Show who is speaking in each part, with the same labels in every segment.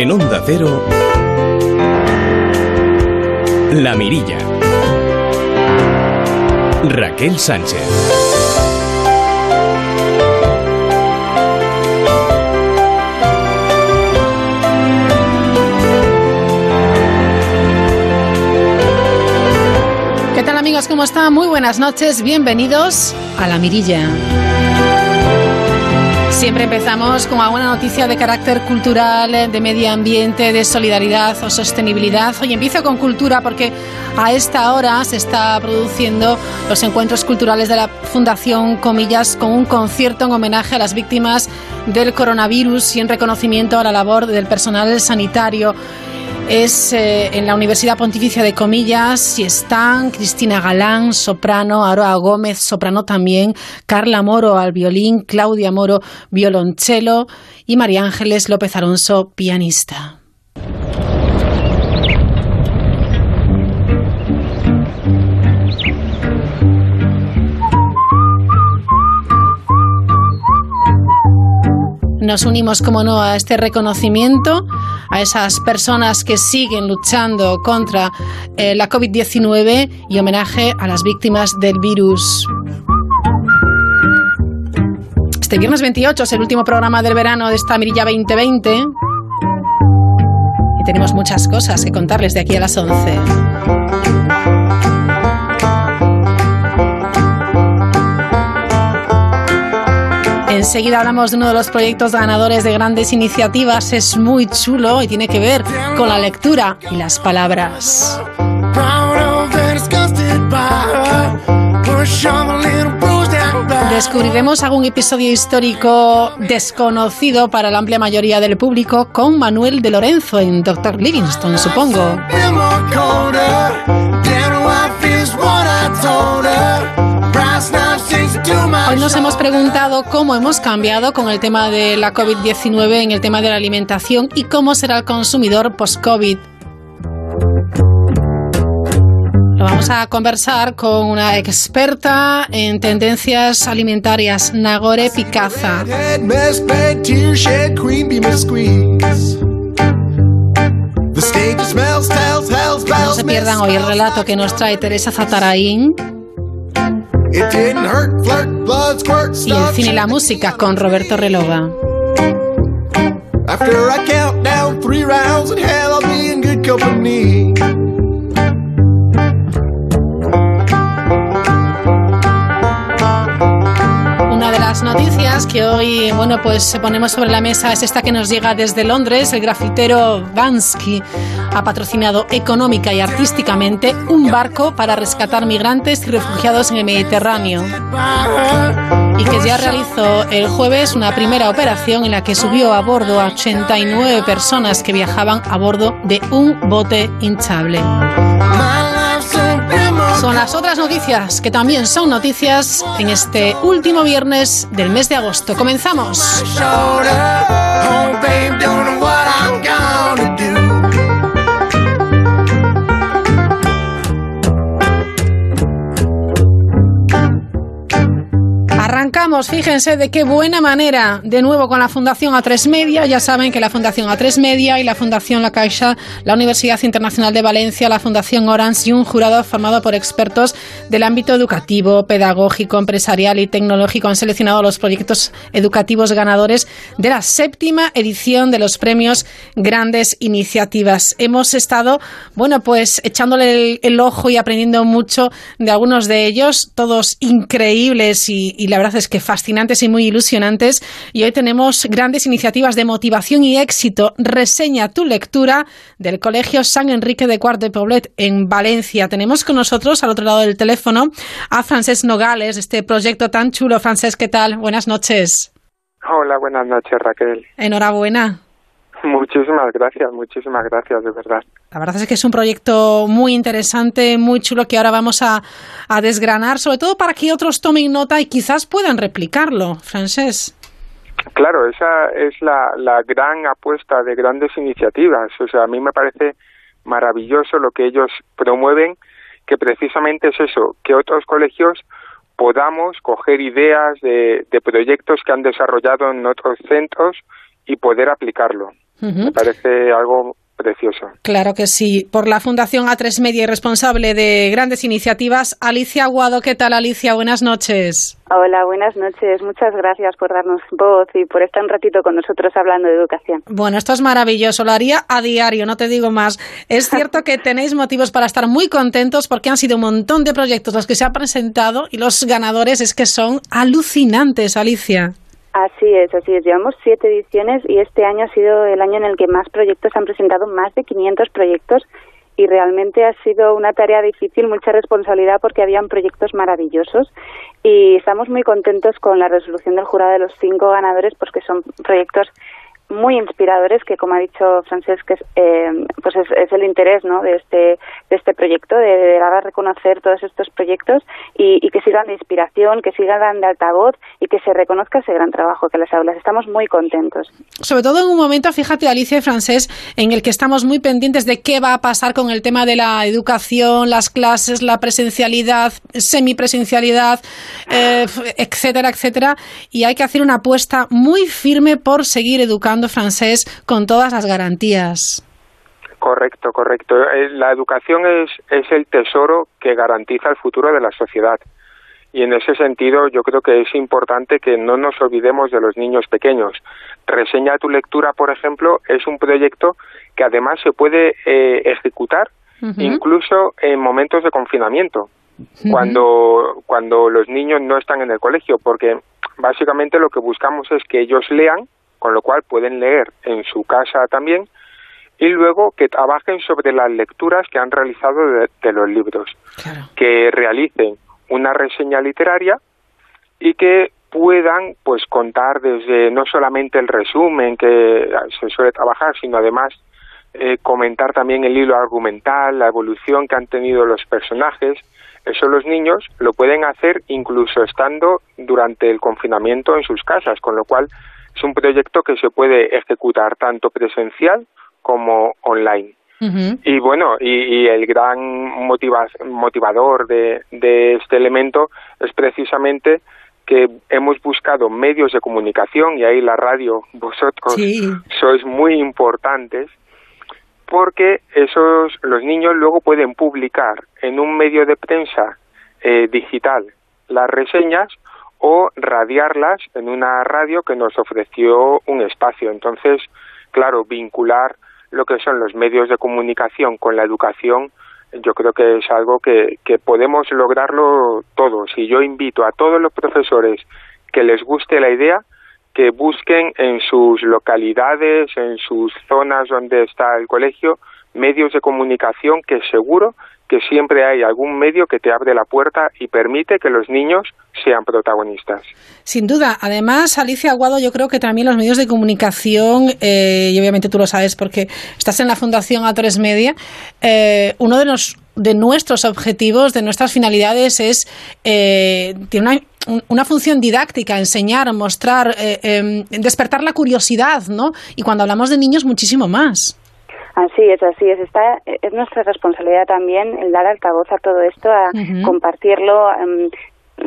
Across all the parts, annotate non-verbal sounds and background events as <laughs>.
Speaker 1: En Onda Cero, La Mirilla. Raquel Sánchez.
Speaker 2: ¿Qué tal amigos? ¿Cómo están? Muy buenas noches. Bienvenidos a La Mirilla. Siempre empezamos con alguna noticia de carácter cultural, de medio ambiente, de solidaridad o sostenibilidad. Hoy empiezo con cultura porque a esta hora se está produciendo los encuentros culturales de la Fundación Comillas con un concierto en homenaje a las víctimas del coronavirus y en reconocimiento a la labor del personal sanitario es eh, en la Universidad Pontificia de Comillas y están Cristina Galán, soprano, Aroa Gómez, soprano también, Carla Moro al violín, Claudia Moro, violonchelo y María Ángeles López Alonso, pianista. Nos unimos, como no, a este reconocimiento a esas personas que siguen luchando contra eh, la COVID-19 y homenaje a las víctimas del virus. Este viernes 28 es el último programa del verano de esta Mirilla 2020 y tenemos muchas cosas que contarles de aquí a las 11. Enseguida hablamos de uno de los proyectos ganadores de grandes iniciativas. Es muy chulo y tiene que ver con la lectura y las palabras. Descubriremos algún episodio histórico desconocido para la amplia mayoría del público con Manuel de Lorenzo en Doctor Livingstone, supongo. Hoy nos hemos preguntado cómo hemos cambiado con el tema de la COVID-19 en el tema de la alimentación y cómo será el consumidor post-COVID. Lo vamos a conversar con una experta en tendencias alimentarias, Nagore Picaza. No se pierdan hoy el relato que nos trae Teresa Zatarain y el cine y la música con Roberto Relova. After I count down three rounds in hell, I'll be in good company. Noticias que hoy, bueno, pues ponemos sobre la mesa es esta que nos llega desde Londres. El grafitero Vansky ha patrocinado económica y artísticamente un barco para rescatar migrantes y refugiados en el Mediterráneo. Y que ya realizó el jueves una primera operación en la que subió a bordo a 89 personas que viajaban a bordo de un bote hinchable. Son las otras noticias que también son noticias en este último viernes del mes de agosto. Comenzamos. Fíjense de qué buena manera, de nuevo con la Fundación A3 Media. Ya saben que la Fundación A3 Media y la Fundación La Caixa, la Universidad Internacional de Valencia, la Fundación Orange y un jurado formado por expertos del ámbito educativo, pedagógico, empresarial y tecnológico han seleccionado los proyectos educativos ganadores de la séptima edición de los premios Grandes Iniciativas. Hemos estado, bueno, pues echándole el, ojo y aprendiendo mucho de algunos de ellos, todos increíbles y, y la verdad es que fascinantes y muy ilusionantes. Y hoy tenemos grandes iniciativas de motivación y éxito. Reseña tu lectura del Colegio San Enrique de Cuart de Poblet en Valencia. Tenemos con nosotros al otro lado del teléfono a Francés Nogales, este proyecto tan chulo. Francés, ¿qué tal? Buenas noches.
Speaker 3: Hola, buenas noches, Raquel.
Speaker 2: Enhorabuena.
Speaker 3: Muchísimas gracias, muchísimas gracias, de verdad.
Speaker 2: La verdad es que es un proyecto muy interesante, muy chulo que ahora vamos a, desgranar, sobre todo para que otros tomen nota y quizás puedan replicarlo, Francés.
Speaker 3: Claro, esa es la, la gran apuesta de grandes iniciativas. O sea, a mí me parece maravilloso lo que ellos promueven, que precisamente es eso, que otros colegios podamos coger ideas de, de proyectos que han desarrollado en otros centros y poder aplicarlo. Me parece algo precioso.
Speaker 2: Claro que sí. Por la Fundación A3 Media y responsable de grandes iniciativas, Alicia Aguado. ¿Qué tal, Alicia? Buenas noches.
Speaker 4: Hola, buenas noches. Muchas gracias por darnos voz y por estar un ratito con nosotros hablando de educación.
Speaker 2: Bueno, esto es maravilloso. Lo haría a diario, no te digo más. Es <laughs> cierto que tenéis motivos para estar muy contentos porque han sido un montón de proyectos los que se han presentado y los ganadores es que son alucinantes, Alicia.
Speaker 4: Así es, así es. Llevamos siete ediciones y este año ha sido el año en el que más proyectos han presentado, más de 500 proyectos y realmente ha sido una tarea difícil, mucha responsabilidad porque habían proyectos maravillosos y estamos muy contentos con la resolución del jurado de los cinco ganadores, pues que son proyectos muy inspiradores que como ha dicho Francesc es, eh, pues es, el interés ¿no? de este de este proyecto de, dar a reconocer todos estos proyectos y, que sigan de inspiración que sigan de altavoz y que se reconozca ese gran trabajo que las aulas estamos muy contentos.
Speaker 2: Sobre todo en un momento fíjate Alicia y Francés en el que estamos muy pendientes de qué va a pasar con el tema de la educación las clases la presencialidad semipresencialidad eh, etcétera etcétera. Y hay que hacer una apuesta muy firme por seguir educando francés con todas las garantías.
Speaker 3: Correcto, correcto. Eh, la educación es, es el tesoro que garantiza el futuro de la sociedad. Y en ese sentido yo creo que es importante que no nos olvidemos de los niños pequeños. Reseña tu lectura, por ejemplo, es un proyecto que además se puede eh, ejecutar incluso en momentos de confinamiento, cuando, cuando los niños no están en el colegio, porque básicamente lo que buscamos es que ellos lean con lo cual pueden leer en su casa también y luego que trabajen sobre las lecturas que han realizado de, los libros, que realicen una reseña literaria y que puedan pues contar desde no solamente el resumen que se suele trabajar, sino además eh, comentar también el hilo argumental, la evolución que han tenido los personajes. Eso los niños lo pueden hacer incluso estando durante el confinamiento en sus casas, con lo cual es un proyecto que se puede ejecutar tanto presencial como online. Y bueno, y, el gran motivador de, este elemento es precisamente que hemos buscado medios de comunicación y ahí la radio, vosotros sois muy importantes porque esos los niños luego pueden publicar en un medio de prensa eh, digital las reseñas o radiarlas en una radio que nos ofreció un espacio. Entonces, claro, vincular lo que son los medios de comunicación con la educación, yo creo que es algo que, que podemos lograrlo todos. Y yo invito a todos los profesores que les guste la idea, que busquen en sus localidades, en sus zonas donde está el colegio, medios de comunicación que seguro que siempre hay algún medio que te abre la puerta y permite que los niños sean protagonistas.
Speaker 2: Sin duda. Además, Alicia Aguado, yo creo que también los medios de comunicación, eh, y obviamente tú lo sabes porque estás en la Fundación A3 Media, eh, uno de los de nuestros objetivos, de nuestras finalidades es eh, tiene una, una, función didáctica, enseñar, mostrar, em, despertar la curiosidad, ¿no? Y cuando hablamos de niños, muchísimo más.
Speaker 4: Así es, así es. Está, es nuestra responsabilidad también el dar altavoz a todo esto, a compartirlo, em,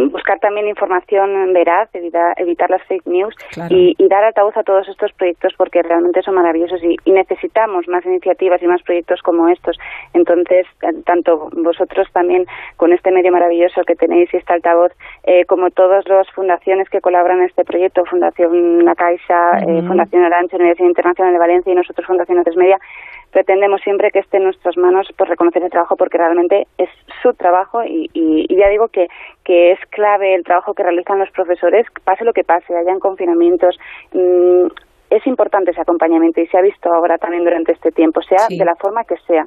Speaker 4: buscar también información veraz, evitar, evitar las fake news y, dar altavoz a todos estos proyectos porque realmente son maravillosos y, necesitamos más iniciativas y más proyectos como estos. Entonces, tanto vosotros también con este medio maravilloso que tenéis y este altavoz, eh, como todas las fundaciones que colaboran en este proyecto, Fundación La Caixa, eh, Fundación Orange, Universidad Internacional de Valencia y nosotros Fundación Tres Media, pretendemos siempre que esté en nuestras manos por reconocer el trabajo porque realmente es su trabajo y, ya digo que, que es clave el trabajo que realizan los profesores, pase lo que pase, hayan confinamientos. Mm, es importante ese acompañamiento y se ha visto ahora también durante este tiempo, sea de la forma que sea.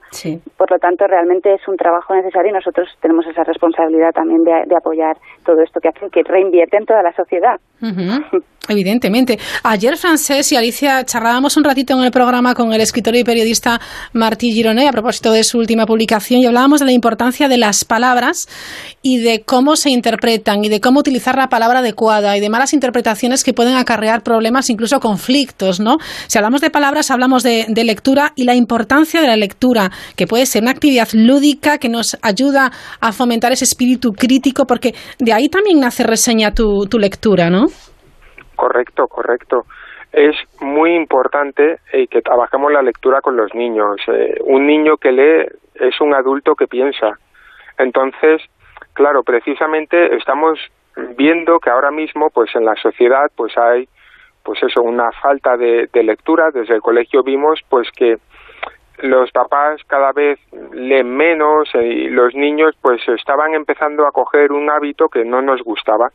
Speaker 4: Por lo tanto, realmente es un trabajo necesario y nosotros tenemos esa responsabilidad también de, apoyar todo esto que hacen, que reinvierte en toda la sociedad. <laughs>
Speaker 2: Evidentemente. Ayer, Francés y Alicia, charlábamos un ratito en el programa con el escritor y periodista Martí Gironet a propósito de su última publicación y hablábamos de la importancia de las palabras y de cómo se interpretan y de cómo utilizar la palabra adecuada y de malas interpretaciones que pueden acarrear problemas, incluso conflictos, ¿no? Si hablamos de palabras, hablamos de, lectura y la importancia de la lectura, que puede ser una actividad lúdica que nos ayuda a fomentar ese espíritu crítico, porque de ahí también nace reseña tu, tu lectura, ¿no?
Speaker 3: Correcto, correcto. Es muy importante eh, que trabajemos la lectura con los niños. Eh, un niño que lee es un adulto que piensa. Entonces, claro, precisamente estamos viendo que ahora mismo, pues en la sociedad, pues hay, pues eso, una falta de, de lectura. Desde el colegio vimos, pues que los papás cada vez leen menos y los niños pues estaban empezando a coger un hábito que no nos gustaba.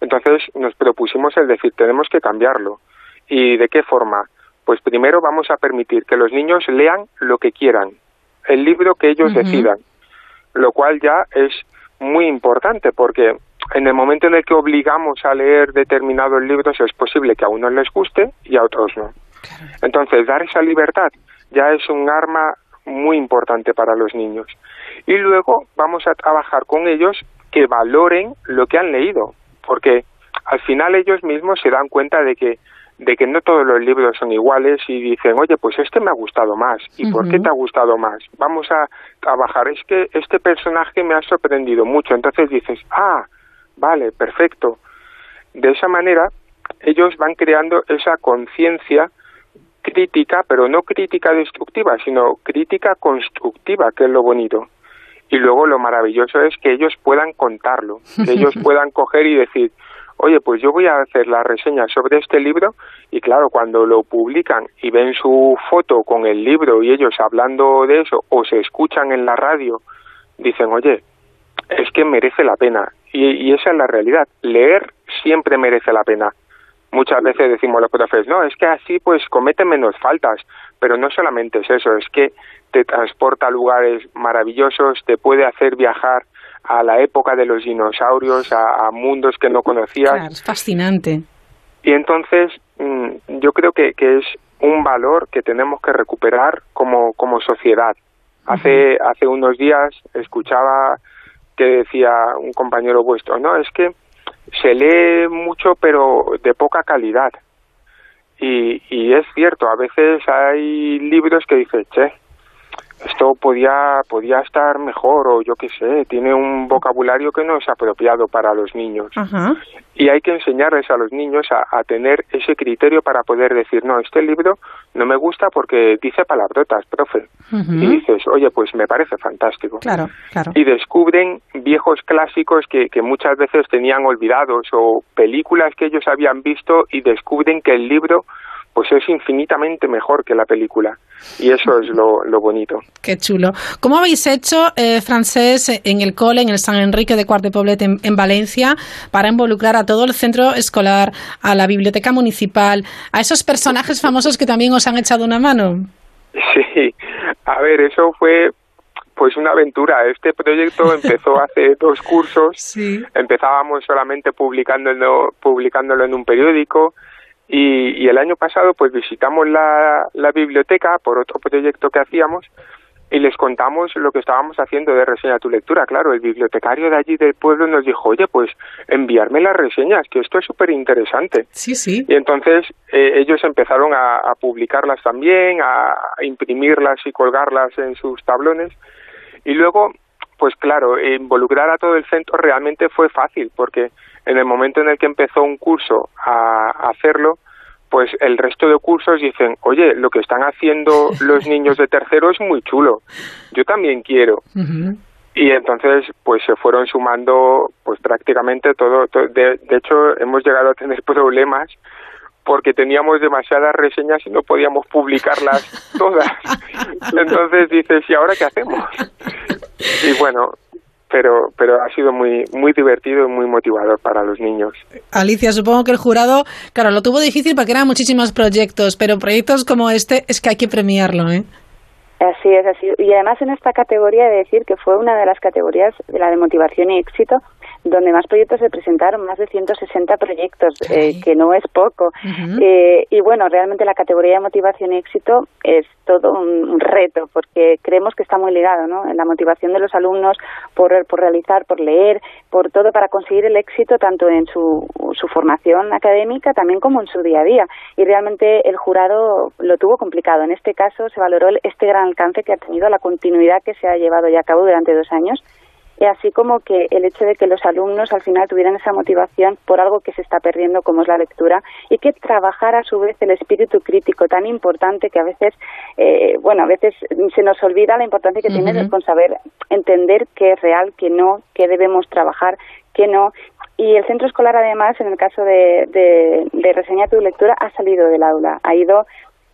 Speaker 3: Entonces nos propusimos el decir, tenemos que cambiarlo. ¿Y de qué forma? Pues primero vamos a permitir que los niños lean lo que quieran, el libro que ellos decidan, lo cual ya es muy importante porque en el momento en el que obligamos a leer determinados libros es posible que a unos les guste y a otros no. Entonces, dar esa libertad ya es un arma muy importante para los niños. Y luego vamos a trabajar con ellos que valoren lo que han leído, porque al final ellos mismos se dan cuenta de que de que no todos los libros son iguales y dicen, oye, pues este me ha gustado más. ¿Y por qué te ha gustado más? Vamos a trabajar. Es que este personaje me ha sorprendido mucho. Entonces dices, ah, vale, perfecto. De esa manera, ellos van creando esa conciencia crítica, pero no crítica destructiva, sino crítica constructiva, que es lo bonito. Y luego lo maravilloso es que ellos puedan contarlo, que ellos <laughs> puedan coger y decir, oye, pues yo voy a hacer la reseña sobre este libro y claro, cuando lo publican y ven su foto con el libro y ellos hablando de eso o se escuchan en la radio, dicen, oye, es que merece la pena. Y, y esa es la realidad. Leer siempre merece la pena. Muchas veces decimos los profes, no, es que así pues comete menos faltas, pero no solamente es eso, es que te transporta a lugares maravillosos, te puede hacer viajar a la época de los dinosaurios, a, mundos que no conocías.
Speaker 2: Claro, es fascinante.
Speaker 3: Y entonces mm, yo creo que, que, es un valor que tenemos que recuperar como, como sociedad. Hace, hace unos días escuchaba que decía un compañero vuestro, no, es que se lee mucho pero de poca calidad. Y, y es cierto, a veces hay libros que dices, che, esto podía, podía estar mejor o yo qué sé, tiene un vocabulario que no es apropiado para los niños. Y hay que enseñarles a los niños a, tener ese criterio para poder decir, no, este libro no me gusta porque dice palabrotas, profe. Y dices, oye, pues me parece fantástico.
Speaker 2: Claro, claro.
Speaker 3: Y descubren viejos clásicos que, que muchas veces tenían olvidados o películas que ellos habían visto y descubren que el libro pues es infinitamente mejor que la película. Y eso es lo, bonito.
Speaker 2: Qué chulo. ¿Cómo habéis hecho, eh, Francés, en el cole, en el San Enrique de Cuart de Poblet en, Valencia, para involucrar a todo el centro escolar, a la biblioteca municipal, a esos personajes famosos que también os han echado una mano?
Speaker 3: Sí, a ver, eso fue pues una aventura. Este proyecto empezó hace <laughs> dos cursos. Sí. Empezábamos solamente publicándolo, publicándolo en un periódico y, el año pasado pues visitamos la, la biblioteca por otro proyecto que hacíamos y les contamos lo que estábamos haciendo de reseña tu lectura. Claro, el bibliotecario de allí del pueblo nos dijo, oye, pues enviarme las reseñas, que esto es súper interesante.
Speaker 2: Sí, sí.
Speaker 3: Y entonces eh, ellos empezaron a, a, publicarlas también, a imprimirlas y colgarlas en sus tablones. Y luego, pues claro, involucrar a todo el centro realmente fue fácil, porque en el momento en el que empezó un curso a, hacerlo, pues el resto de cursos dicen, oye, lo que están haciendo <laughs> los niños de tercero es muy chulo, yo también quiero. Y entonces, pues se fueron sumando, pues prácticamente todo, de, de, hecho, hemos llegado a tener <laughs> problemas porque teníamos demasiadas reseñas y no podíamos publicarlas <laughs> todas. Entonces dices, ¿y ahora qué hacemos? Y bueno, pero pero ha sido muy muy divertido y muy motivador para los niños.
Speaker 2: Alicia, supongo que el jurado, claro, lo tuvo difícil porque eran muchísimos proyectos, pero proyectos como este es que hay que premiarlo, ¿eh?
Speaker 4: Así es, así. Y además en esta categoría de decir que fue una de las categorías de la de motivación y éxito donde más proyectos se presentaron, más de 160 proyectos, eh, que no es poco. eh, y bueno, realmente la categoría de motivación y éxito es todo un, reto, porque creemos que está muy ligado, ¿no? En la motivación de los alumnos por, por realizar, por leer, por todo para conseguir el éxito tanto en su, su formación académica también como en su día a día. Y realmente el jurado lo tuvo complicado. En este caso se valoró este gran alcance que ha tenido, la continuidad que se ha llevado ya a cabo durante dos años y así como que el hecho de que los alumnos al final tuvieran esa motivación por algo que se está perdiendo como es la lectura y que trabajar a su vez el espíritu crítico tan importante que a veces, eh, bueno, a veces se nos olvida la importancia que tiene con saber entender qué es real, qué no, qué debemos trabajar, qué no. Y el centro escolar, además, en el caso de, de, de Reseña tu lectura, ha salido del aula, ha ido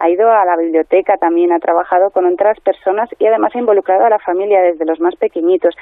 Speaker 4: ha ido a la biblioteca también, ha trabajado con otras personas y además ha involucrado a la familia desde los más pequeñitos.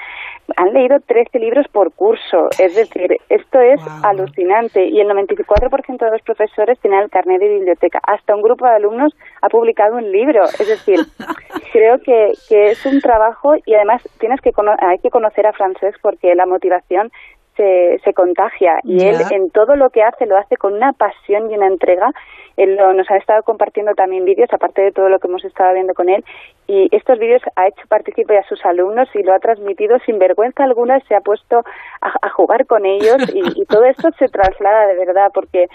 Speaker 4: Han leído 13 libros por curso, es decir, esto es alucinante y el 94% de los profesores tienen el carnet de biblioteca. Hasta un grupo de alumnos ha publicado un libro, es decir, <laughs> creo que, que es un trabajo y además tienes que hay que conocer a Francés porque la motivación se, se contagia y él en todo lo que hace lo hace con una pasión y una entrega. Él nos ha estado compartiendo también vídeos, aparte de todo lo que hemos estado viendo con él, y estos vídeos ha hecho partícipe a sus alumnos y lo ha transmitido sin vergüenza alguna, se ha puesto a, jugar con ellos y, y todo esto se traslada de verdad porque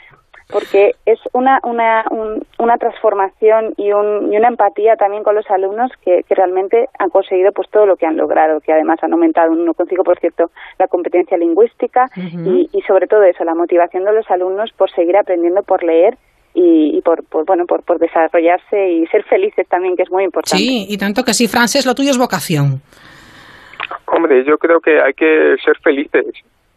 Speaker 4: porque es una, una, una transformación y, un, y una empatía también con los alumnos que, que, realmente han conseguido pues todo lo que han logrado, que además han aumentado un 1,5% la competencia lingüística y, y sobre todo eso, la motivación de los alumnos por seguir aprendiendo, por leer y, por, por, bueno por, por, desarrollarse y ser felices también que es muy importante.
Speaker 2: Sí y tanto que sí Frances lo tuyo es vocación.
Speaker 3: Hombre yo creo que hay que ser felices.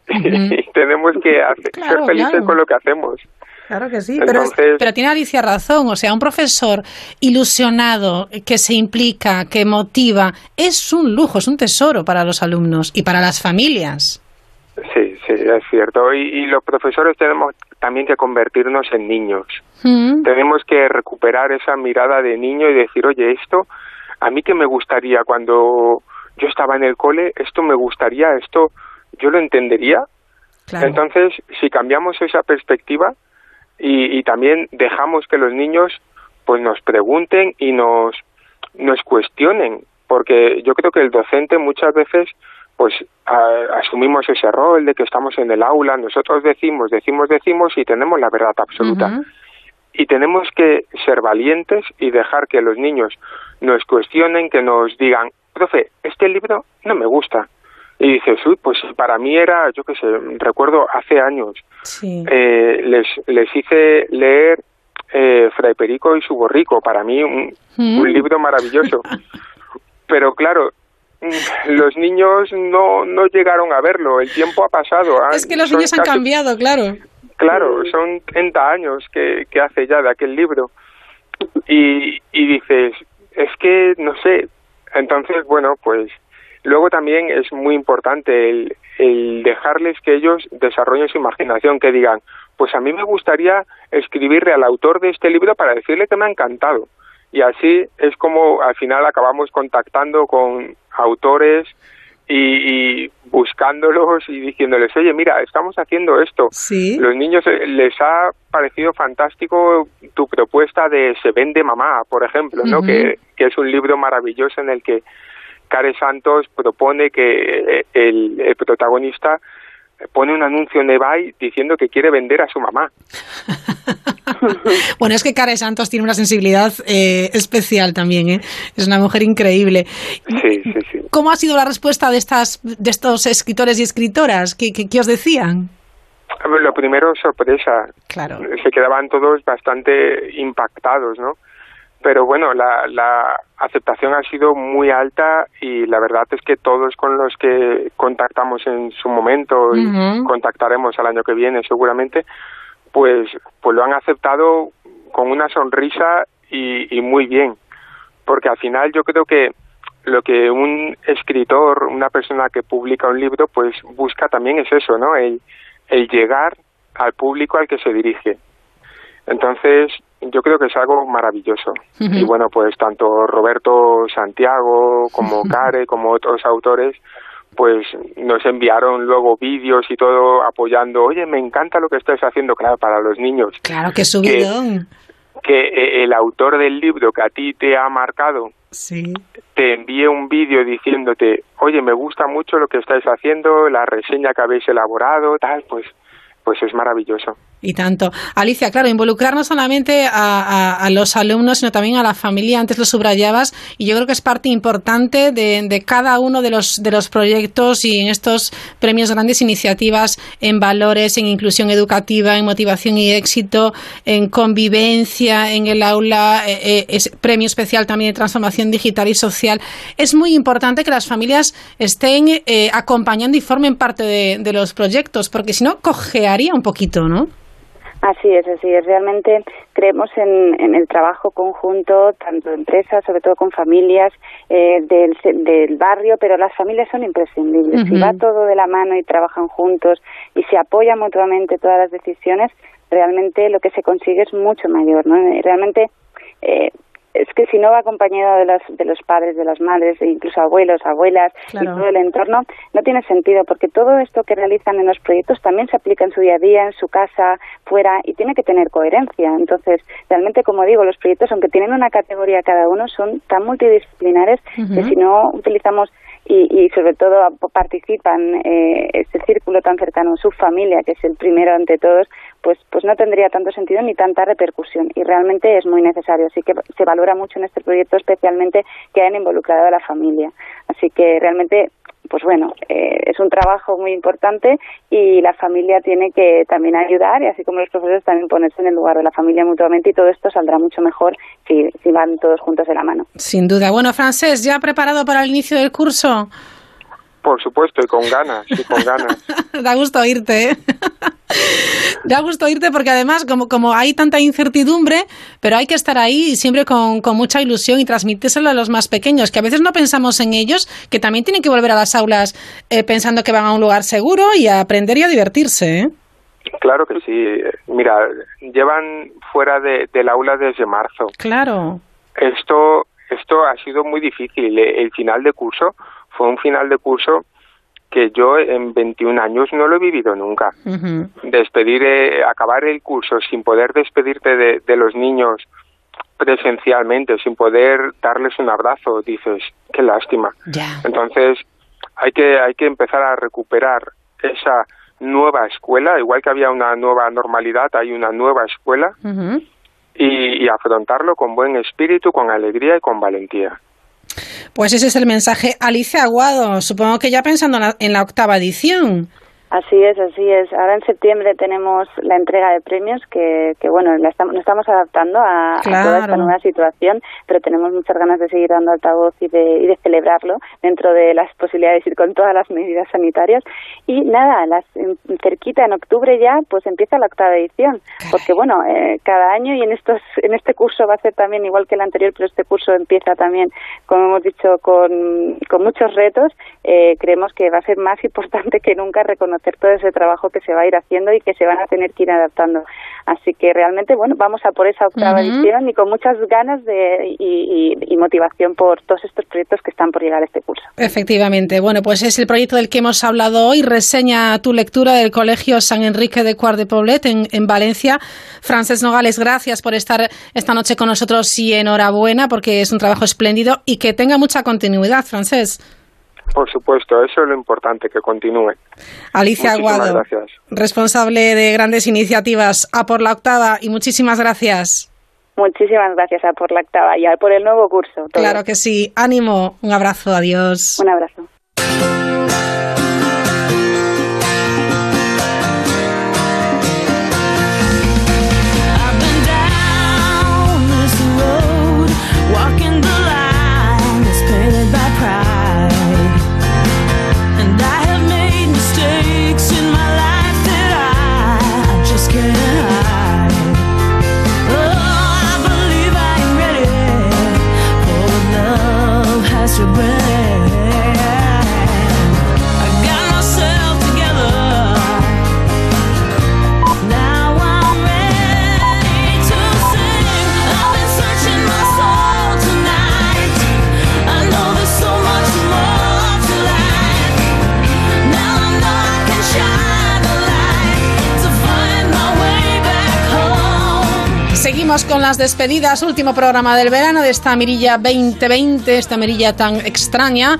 Speaker 3: <laughs> Y tenemos que ser felices con lo que hacemos.
Speaker 2: Claro que sí, pero, pero tiene Alicia razón, o sea, un profesor ilusionado, que se implica, que motiva, es un lujo, es un tesoro para los alumnos y para las familias.
Speaker 3: Sí, sí, es cierto. Y, los profesores tenemos también que convertirnos en niños. Mm. Tenemos que recuperar esa mirada de niño y decir, oye, esto, a mí que me gustaría cuando yo estaba en el cole, esto me gustaría, esto yo lo entendería. Entonces, si cambiamos esa perspectiva, y, también dejamos que los niños pues nos pregunten y nos nos cuestionen porque yo creo que el docente muchas veces pues asumimos ese rol de que estamos en el aula, nosotros decimos, decimos, decimos y tenemos la verdad absoluta. Y tenemos que ser valientes y dejar que los niños nos cuestionen, que nos digan, profe, este libro no me gusta, y dices, uy, pues para mí era, yo qué sé, recuerdo hace años, eh, les, les hice leer eh, Fray Perico y su borrico, para mí un, mm. libro maravilloso. <laughs> Pero claro, los niños no, no llegaron a verlo, el tiempo ha pasado.
Speaker 2: Es que los niños han cambiado, claro.
Speaker 3: Claro, son 30 años que, que hace ya de aquel libro. Y, y dices, es que, no sé, entonces, bueno, pues Luego también es muy importante el, dejarles que ellos desarrollen su imaginación, que digan, pues a mí me gustaría escribirle al autor de este libro para decirle que me ha encantado. Y así es como al final acabamos contactando con autores y, buscándolos y diciéndoles, oye, mira, estamos haciendo esto.
Speaker 2: ¿Sí?
Speaker 3: Los niños eh, les ha parecido fantástico tu propuesta de Se vende mamá, por ejemplo, ¿no? que, que es un libro maravilloso en el que Care Santos propone que eh, el, protagonista pone un anuncio en eBay diciendo que quiere vender a su mamá. <laughs>
Speaker 2: bueno, es que Care Santos tiene una sensibilidad eh, especial también, ¿eh? Es una mujer increíble.
Speaker 3: Sí, sí, sí.
Speaker 2: ¿Cómo ha sido la respuesta de, estas, de estos escritores y escritoras? ¿Qué, qué, os decían?
Speaker 3: Lo primero, sorpresa.
Speaker 2: Claro.
Speaker 3: Se quedaban todos bastante impactados, ¿no? Pero bueno, la, la aceptación ha sido muy alta y la verdad es que todos con los que contactamos en su momento y contactaremos al año que viene seguramente, pues, pues lo han aceptado con una sonrisa y, y muy bien, porque al final yo creo que lo que un escritor, una persona que publica un libro, pues busca también es eso, ¿no? El, el llegar al público al que se dirige. Entonces, yo creo que es algo maravilloso. Y bueno, pues tanto Roberto Santiago como Care, como otros autores, pues nos enviaron luego vídeos y todo apoyando, oye, me encanta lo que estás haciendo, claro, para los niños.
Speaker 2: Claro, que subidón.
Speaker 3: Que, que el autor del libro que a ti te ha marcado
Speaker 2: sí.
Speaker 3: te envíe un vídeo diciéndote, oye, me gusta mucho lo que estáis haciendo, la reseña que habéis elaborado, tal, pues, pues es maravilloso.
Speaker 2: Y tanto. Alicia, claro, involucrar no solamente a, los alumnos, sino también a la familia, antes lo subrayabas, y yo creo que es parte importante de, cada uno de los, de los proyectos y en estos premios grandes iniciativas en valores, en inclusión educativa, en motivación y éxito, en convivencia, en el aula, eh, eh, es premio especial también de transformación digital y social. Es muy importante que las familias estén eh, acompañando y formen parte de, de los proyectos, porque si no, cojearía un poquito, ¿no?
Speaker 4: Así es, así es. Realmente creemos en, en el trabajo conjunto, tanto de empresas, sobre todo con familias eh, del, del, barrio, pero las familias son imprescindibles. Si va todo de la mano y trabajan juntos y se apoyan mutuamente todas las decisiones, realmente lo que se consigue es mucho mayor. ¿no? Realmente eh, es que si no va acompañado de los, de los padres, de las madres, e incluso abuelos, abuelas y todo el entorno, no tiene sentido, porque todo esto que realizan en los proyectos también se aplica en su día a día, en su casa, fuera, y tiene que tener coherencia. Entonces, realmente, como digo, los proyectos, aunque tienen una categoría cada uno, son tan multidisciplinares que si no utilizamos y, y sobre todo participan eh, este círculo tan cercano, su familia, que es el primero ante todos, pues, pues no tendría tanto sentido ni tanta repercusión y realmente es muy necesario. Así que se valora mucho en este proyecto especialmente que hayan involucrado a la familia. Así que realmente pues bueno, eh, es un trabajo muy importante y la familia tiene que también ayudar y así como los profesores también ponerse en el lugar de la familia mutuamente y todo esto saldrá mucho mejor si, si van todos juntos de la mano.
Speaker 2: Sin duda. Bueno, Francés, ¿ya preparado para el inicio del curso?
Speaker 3: Por supuesto, y con ganas, y con ganas. <laughs>
Speaker 2: da gusto oírte, ¿eh? <laughs> da gusto oírte porque además, como, como hay tanta incertidumbre, pero hay que estar ahí siempre con, con, mucha ilusión y transmitírselo a los más pequeños, que a veces no pensamos en ellos, que también tienen que volver a las aulas eh, pensando que van a un lugar seguro y a aprender y a divertirse, ¿eh?
Speaker 3: Claro que sí. Mira, llevan fuera de, del aula desde marzo.
Speaker 2: Claro.
Speaker 3: Esto, esto ha sido muy difícil. El final de curso fue un final de curso que yo en 21 años no lo he vivido nunca. Despedir, eh, acabar el curso sin poder despedirte de, los niños presencialmente, sin poder darles un abrazo, dices, qué lástima. Entonces, hay que, hay que empezar a recuperar esa nueva escuela, igual que había una nueva normalidad, hay una nueva escuela, y afrontarlo con buen espíritu, con alegría y con valentía.
Speaker 2: Pues ese es el mensaje. Alicia Aguado, supongo que ya pensando en la octava edición.
Speaker 4: Así es, así es. Ahora en septiembre tenemos la entrega de premios que, que bueno, la estamos, nos estamos adaptando a, toda esta nueva situación, pero tenemos muchas ganas de seguir dando altavoz y de, y de celebrarlo dentro de las posibilidades y con todas las medidas sanitarias. Y nada, las, cerquita en octubre ya, pues empieza la octava edición, porque bueno, eh, cada año y en estos, en este curso va a ser también igual que el anterior, pero este curso empieza también, como hemos dicho, con, con muchos retos. Eh, creemos que va a ser más importante que nunca reconocer hacer todo ese trabajo que se va a ir haciendo y que se van a tener que ir adaptando. Así que realmente, bueno, vamos a por esa octava edición y con muchas ganas de, y, motivación por todos estos proyectos que están por llegar a este curso.
Speaker 2: Efectivamente. Bueno, pues es el proyecto del que hemos hablado hoy. Reseña tu lectura del Colegio San Enrique de Cuart de Poblet en, en Valencia. Francés Nogales, gracias por estar esta noche con nosotros y enhorabuena porque es un trabajo espléndido y que tenga mucha continuidad, Francés.
Speaker 3: Por supuesto, eso es lo importante, que continúe.
Speaker 2: Alicia Aguado, responsable de grandes iniciativas, a por la octava y muchísimas gracias.
Speaker 4: Muchísimas gracias a por la octava y a por el nuevo curso.
Speaker 2: Claro que sí. Ánimo. Un abrazo. Adiós.
Speaker 4: Un abrazo.
Speaker 2: Seguimos con las despedidas, último programa del verano de esta mirilla 2020, esta mirilla tan extraña.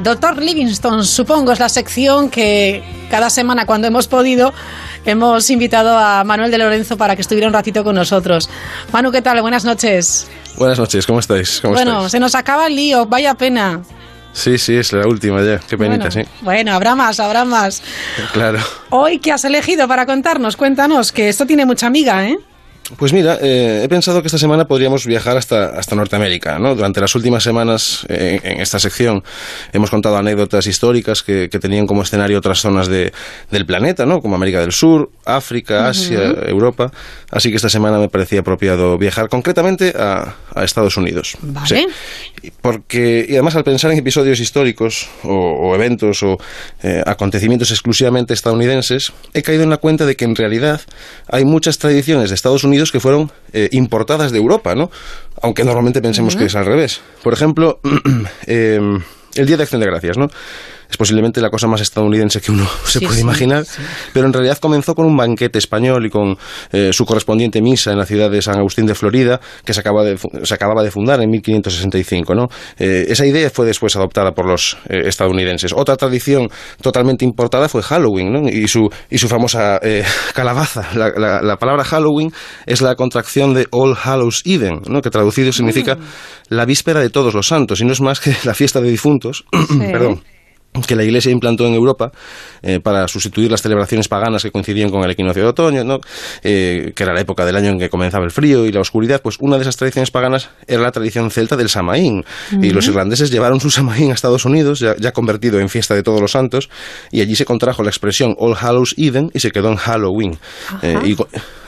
Speaker 2: Doctor Livingstone, supongo, es la sección que cada semana, cuando hemos podido, hemos invitado a Manuel de Lorenzo para que estuviera un ratito con nosotros. Manu, ¿qué tal? Buenas noches.
Speaker 5: Buenas noches, ¿cómo estáis?
Speaker 2: bueno, se nos acaba el lío, vaya pena.
Speaker 5: Sí, sí, es la última ya. Qué penita, sí.
Speaker 2: Bueno, habrá más, habrá más. <laughs>
Speaker 5: Claro.
Speaker 2: Hoy, ¿qué has elegido para contarnos? Cuéntanos, que esto tiene mucha amiga, ¿eh?
Speaker 5: Pues mira, eh, he pensado que esta semana podríamos viajar hasta, hasta Norteamérica. ¿no? Durante las últimas semanas eh, en esta sección hemos contado anécdotas históricas que, tenían como escenario otras zonas de, del planeta, ¿no? como América del Sur, África, Asia, Europa. Así que esta semana me parecía apropiado viajar concretamente a, Estados Unidos.
Speaker 2: Vale.
Speaker 5: Porque, y además al pensar en episodios históricos o, eventos o eh, acontecimientos exclusivamente estadounidenses, he caído en la cuenta de que en realidad hay muchas tradiciones de Estados Unidos que fueron eh, importadas de Europa, ¿no? Aunque normalmente pensemos que es al revés. Por ejemplo, eh, <clears throat> el Día de Acción de Gracias, ¿no? Es posiblemente la cosa más estadounidense que uno <laughs> se puede imaginar, pero en realidad comenzó con un banquete español y con eh, su correspondiente misa en la ciudad de San Agustín de Florida, que se, acaba de, se acababa de fundar en 1565. ¿no? Eh, esa idea fue después adoptada por los eh, estadounidenses. Otra tradición totalmente importada fue Halloween ¿no? y, su, y su famosa <laughs> calabaza. La, la, palabra Halloween es la contracción de All Hallows Eve, ¿no? que traducido significa mm. la víspera de todos los santos, y no es más que <laughs> la fiesta de difuntos. <clears throat> Perdón que la Iglesia implantó en Europa eh, para sustituir las celebraciones paganas que coincidían con el equinoccio de otoño, ¿no? Eh, que era la época del año en que comenzaba el frío y la oscuridad, pues una de esas tradiciones paganas era la tradición celta del Samaín. Y los irlandeses llevaron su Samaín a Estados Unidos, ya, convertido en fiesta de todos los santos, y allí se contrajo la expresión All Hallows Eden y se quedó en Halloween. Eh,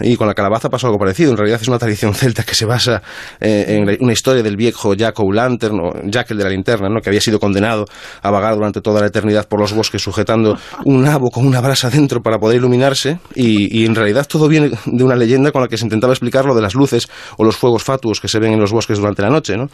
Speaker 5: y, con, la calabaza pasó algo parecido. En realidad es una tradición celta que se basa en una historia del viejo Jack O'Lantern, o Jack el de la linterna, ¿no? que había sido condenado a vagar durante toda la eternidad por los bosques sujetando un nabo con una brasa dentro para poder iluminarse y, en realidad todo viene de una leyenda con la que se intentaba explicar lo de las luces o los fuegos fatuos que se ven en los bosques durante la noche, ¿no?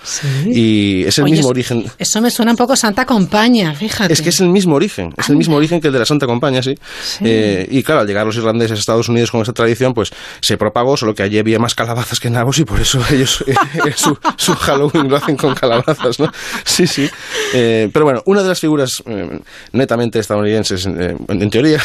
Speaker 5: Y es el mismo origen.
Speaker 2: Eso me suena un poco Santa Compañía, fíjate.
Speaker 5: Es que es el mismo origen, es el mismo origen que el de la Santa Compañía, sí. Eh, y claro, al llegar los irlandeses a Estados Unidos con esa tradición, pues se propagó, solo que allí había más calabazas que nabos y por eso <laughs> ellos eh, su, Halloween lo hacen con calabazas, ¿no? Sí, sí. Eh, pero bueno, una de las figuras netamente estadounidenses, eh, en teoría,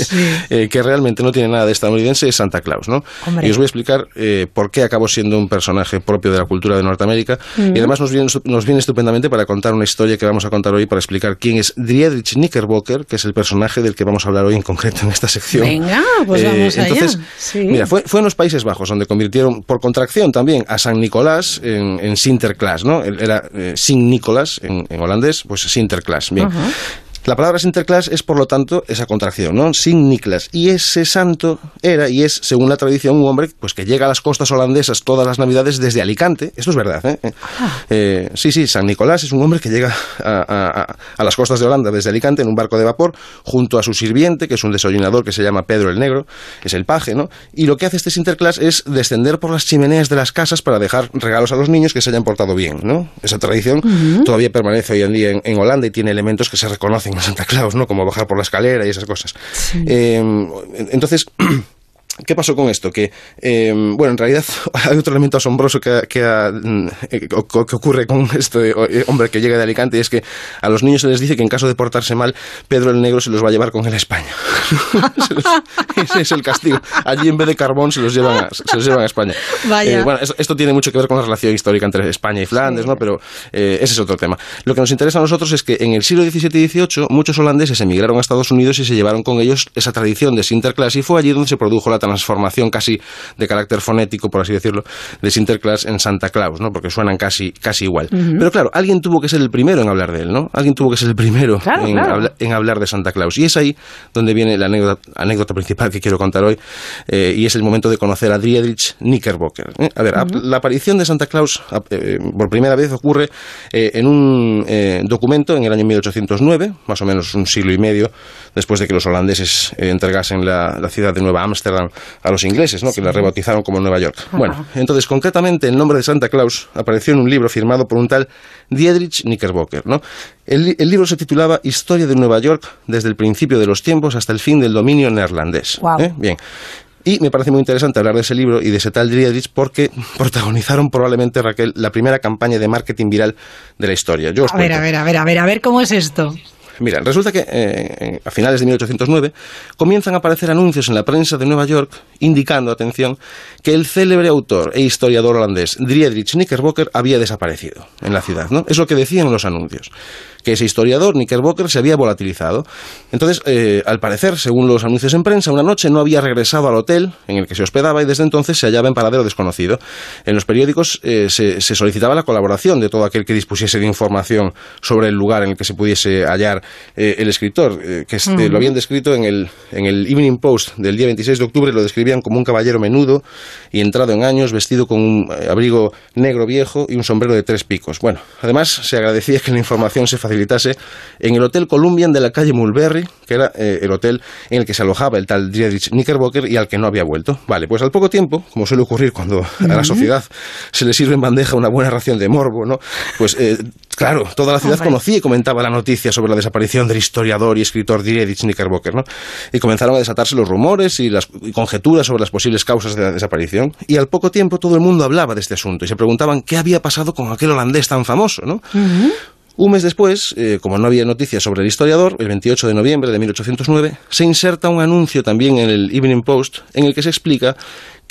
Speaker 5: <laughs> eh, que realmente no tiene nada de estadounidense, es Santa Claus. ¿no? Y os voy a explicar eh, por qué acabó siendo un personaje propio de la cultura de Norteamérica. Y además nos viene, nos viene estupendamente para contar una historia que vamos a contar hoy, para explicar quién es Driedrich Knickerbocker, que es el personaje del que vamos a hablar hoy en concreto en esta sección.
Speaker 2: Venga, pues vamos
Speaker 5: entonces, Mira, fue, fue, en los Países Bajos donde convirtieron, por contracción también, a San Nicolás en, en Sinterklaas, ¿no? Era Sin Nicolás en, holandés, pues Sinterklaas. Bien. Mhm. La palabra Sinterklaas es, por lo tanto, esa contracción, ¿no? Sin Niklas. Y ese santo era y es, según la tradición, un hombre pues, que llega a las costas holandesas todas las navidades desde Alicante. Esto es verdad, ¿eh? Ah. eh sí, sí, San Nicolás es un hombre que llega a, las costas de Holanda desde Alicante en un barco de vapor junto a su sirviente, que es un desayunador que se llama Pedro el Negro, que es el paje, ¿no? Y lo que hace este Sinterklaas es descender por las chimeneas de las casas para dejar regalos a los niños que se hayan portado bien, ¿no? Esa tradición todavía permanece hoy en día en Holanda y tiene elementos que se reconocen en Santa Claus, ¿no? Como bajar por la escalera y esas cosas. Eh, entonces, <clears throat> ¿Qué pasó con esto? Que, em, bueno, en realidad <laughs> hay otro elemento asombroso que, que, mm, eh, ocurre con <laughs> este eh, hombre que llega de Alicante y es que a los niños se les dice que en caso de portarse mal, Pedro el Negro se los va a llevar con él a España. <laughs> ese es el castigo. Allí en vez de carbón se los llevan a, se los llevan a España.
Speaker 2: Eh,
Speaker 5: bueno, esto, tiene mucho que ver con la relación histórica entre España y Flandes, ¿no? Pero ese es otro tema. Lo que nos interesa a nosotros es que en el siglo XVII y XVIII muchos holandeses emigraron a Estados Unidos y se llevaron con ellos esa tradición de Sinterklaas y fue allí donde se produjo la transformación casi de carácter fonético, por así decirlo, de Sinterklaas en Santa Claus, ¿no? Porque suenan casi, casi igual. Pero claro, alguien tuvo que ser el primero en hablar de él, ¿no? Alguien tuvo que ser el primero en, hablar de Santa Claus. Y es ahí donde viene la anécdota, principal que quiero contar hoy, eh, y es el momento de conocer a Driedrich Knickerbocker. ¿eh? A ver, la aparición de Santa Claus eh, por primera vez ocurre en un documento en el año 1809, más o menos un siglo y medio después de que los holandeses entregasen la, la ciudad de Nueva Ámsterdam a los ingleses, ¿no? que la rebautizaron como Nueva York. Bueno, entonces concretamente el nombre de Santa Claus apareció en un libro firmado por un tal Diedrich Knickerbocker. ¿no? El, libro se titulaba Historia de Nueva York desde el principio de los tiempos hasta el fin del dominio neerlandés. ¿eh? Bien. Y me parece muy interesante hablar de ese libro y de ese tal Driedrich porque <laughs> protagonizaron probablemente, Raquel, la primera campaña de marketing viral de la historia.
Speaker 2: Yo a ver, a ver, a ver, a ver, a ver, ¿cómo es esto?
Speaker 5: Mira, resulta que eh, a finales de 1809 comienzan a aparecer anuncios en la prensa de Nueva York indicando, atención, que el célebre autor e historiador holandés Driedrich Knickerbocker había desaparecido en la ciudad. ¿no? Es lo que decían los anuncios que ese historiador, Knickerbocker, se había volatilizado. Entonces, eh, al parecer, según los anuncios en prensa, una noche no había regresado al hotel en el que se hospedaba y desde entonces se hallaba en paradero desconocido. En los periódicos eh, se, solicitaba la colaboración de todo aquel que dispusiese de información sobre el lugar en el que se pudiese hallar eh, el escritor, que este, lo habían descrito en el, en el Evening Post del día 26 de octubre, lo describían como un caballero menudo y entrado en años, vestido con un abrigo negro viejo y un sombrero de tres picos. Bueno, además se agradecía que la información se facilitase en el Hotel Columbian de la calle Mulberry, que era eh, el hotel en el que se alojaba el tal Friedrich Knickerbocker y al que no había vuelto. Vale, pues al poco tiempo, como suele ocurrir cuando a la sociedad se le sirve en bandeja una buena ración de morbo, ¿no? Pues eh, claro, toda la ciudad conocía y comentaba la noticia sobre la desaparición del historiador y escritor Friedrich Knickerbocker, ¿no? Y comenzaron a desatarse los rumores y las conjeturas sobre las posibles causas de la desaparición. Y al poco tiempo todo el mundo hablaba de este asunto y se preguntaban qué había pasado con aquel holandés tan famoso, ¿no? Un mes después, eh, como no había noticias sobre el historiador, el 28 de noviembre de 1809, se inserta un anuncio también en el Evening Post en el que se explica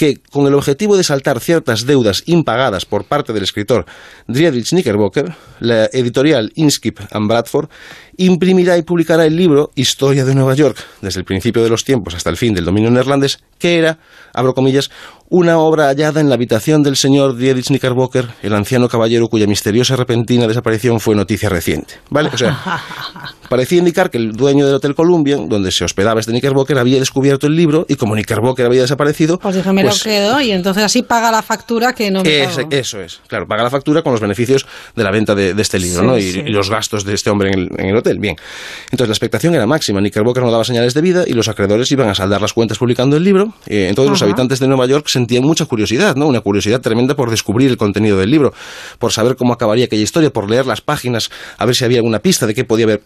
Speaker 5: que, con el objetivo de saltar ciertas deudas impagadas por parte del escritor Friedrich Knickerbocker, la editorial Inskip and Bradford imprimirá y publicará el libro Historia de Nueva York, desde el principio de los tiempos hasta el fin del dominio neerlandés, que era, abro comillas, una obra hallada en la habitación del señor Friedrich Knickerbocker, el anciano caballero cuya misteriosa repentina desaparición fue noticia reciente. ¿Vale? O sea, <laughs> parecía indicar que el dueño del Hotel Columbia, donde se hospedaba este Knickerbocker, había descubierto el libro y como Knickerbocker había desaparecido...
Speaker 2: Pues me lo pues quedo y entonces así paga la factura que no me
Speaker 5: Eso es, claro, paga la factura con los beneficios de la venta de, este libro ¿no? y, los gastos de este hombre en el, hotel. Bien, entonces la expectación era máxima. Knickerbocker no daba señales de vida y los acreedores iban a saldar las cuentas publicando el libro. Eh, entonces los habitantes de Nueva York se sentían mucha curiosidad, ¿no? Una curiosidad tremenda por descubrir el contenido del libro, por saber cómo acabaría aquella historia, por leer las páginas, a ver si había alguna pista de qué podía haber,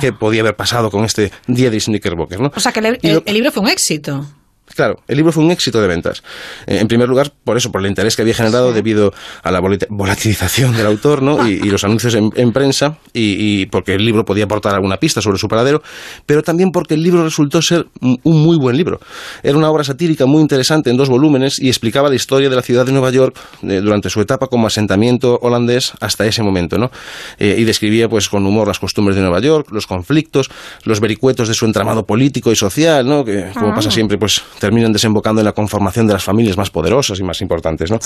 Speaker 5: qué podía haber pasado con este día de Snickerbocker, ¿no?
Speaker 2: O sea que el libro fue un éxito.
Speaker 5: Claro, el libro fue un éxito de ventas. Eh, en primer lugar, por eso, por el interés que había generado debido a la volatilización del autor ¿no? <laughs> y, los anuncios en, prensa, y, porque el libro podía aportar alguna pista sobre su paradero, pero también porque el libro resultó ser un muy buen libro. Era una obra satírica muy interesante en dos volúmenes y explicaba la historia de la ciudad de Nueva York eh, durante su etapa como asentamiento holandés hasta ese momento. ¿no? Eh, y describía pues, con humor las costumbres de Nueva York, los conflictos, los vericuetos de su entramado político y social, ¿no? que como pasa ah. siempre, pues terminan desembocando en la conformación de las familias más poderosas y más importantes. ¿no?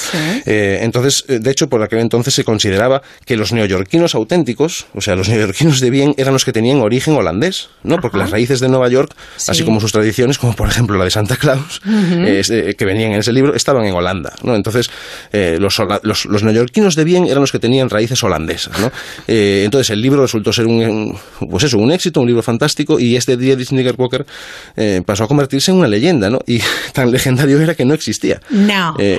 Speaker 5: Eh, entonces, eh, de hecho, por aquel entonces se consideraba que los neoyorquinos auténticos, o sea, los neoyorquinos de bien, eran los que tenían origen holandés, ¿no? porque las raíces de Nueva York, así como sus tradiciones, como por ejemplo la de Santa Claus, eh, que venían en ese libro, estaban en Holanda. ¿no? Entonces, los, los, neoyorquinos de bien eran los que tenían raíces holandesas. ¿no? entonces, el libro resultó ser un, pues eso, un éxito, un libro fantástico, y este día de Knickerbocker pasó a convertirse en una leyenda. ¿no? Y <laughs> tan legendario era que no existía.
Speaker 2: No.
Speaker 5: Eh,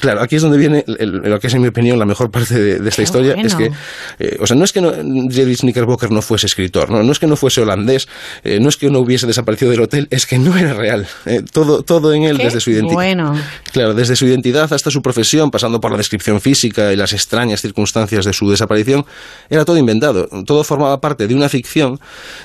Speaker 5: Claro, aquí es donde viene lo que es, en mi opinión, la mejor parte de, esta historia. Es que, eh, o sea, no es que no, Knickerbocker no fuese escritor, no, no es que no fuese holandés, eh, no es que no hubiese desaparecido del hotel, es que no era real. Eh, todo, todo en él, desde su identidad.
Speaker 2: Bueno.
Speaker 5: Claro, desde su identidad hasta su profesión, pasando por la descripción física y las extrañas circunstancias de su desaparición, era todo inventado. Todo formaba parte de una ficción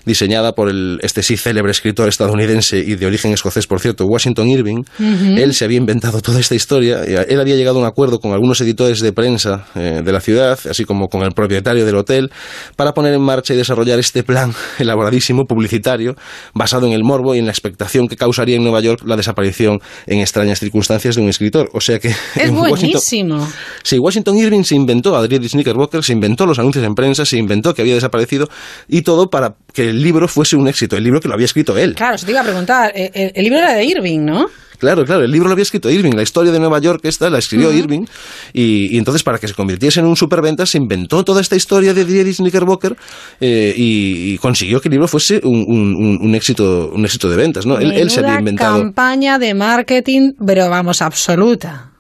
Speaker 5: diseñada por el, este sí célebre escritor estadounidense y de origen escocés, por cierto, Washington Irving. Él se había inventado toda esta historia. Él había llegado a un acuerdo con algunos editores de prensa eh, de la ciudad, así como con el propietario del hotel, para poner en marcha y desarrollar este plan <laughs> elaboradísimo, publicitario, basado en el morbo y en la expectación que causaría en Nueva York la desaparición en extrañas circunstancias de un escritor. O sea que.
Speaker 2: Es <laughs> buenísimo.
Speaker 5: sí, Washington Irving se inventó a Adrienne Knickerbocker, se inventó los anuncios en prensa, se inventó que había desaparecido y todo para que el libro fuese un éxito, el libro que lo había escrito él.
Speaker 2: Claro, se te iba a preguntar, eh, el libro era de Irving, ¿no?
Speaker 5: Claro, claro, el libro lo había escrito Irving, la historia de Nueva York esta la escribió Irving y, entonces para que se convirtiese en un superventa se inventó toda esta historia de Dietrich Knickerbocker eh, y, consiguió que el libro fuese un, éxito un éxito de ventas, ¿no?
Speaker 2: Él, él se había inventado campaña de marketing, pero vamos absoluta.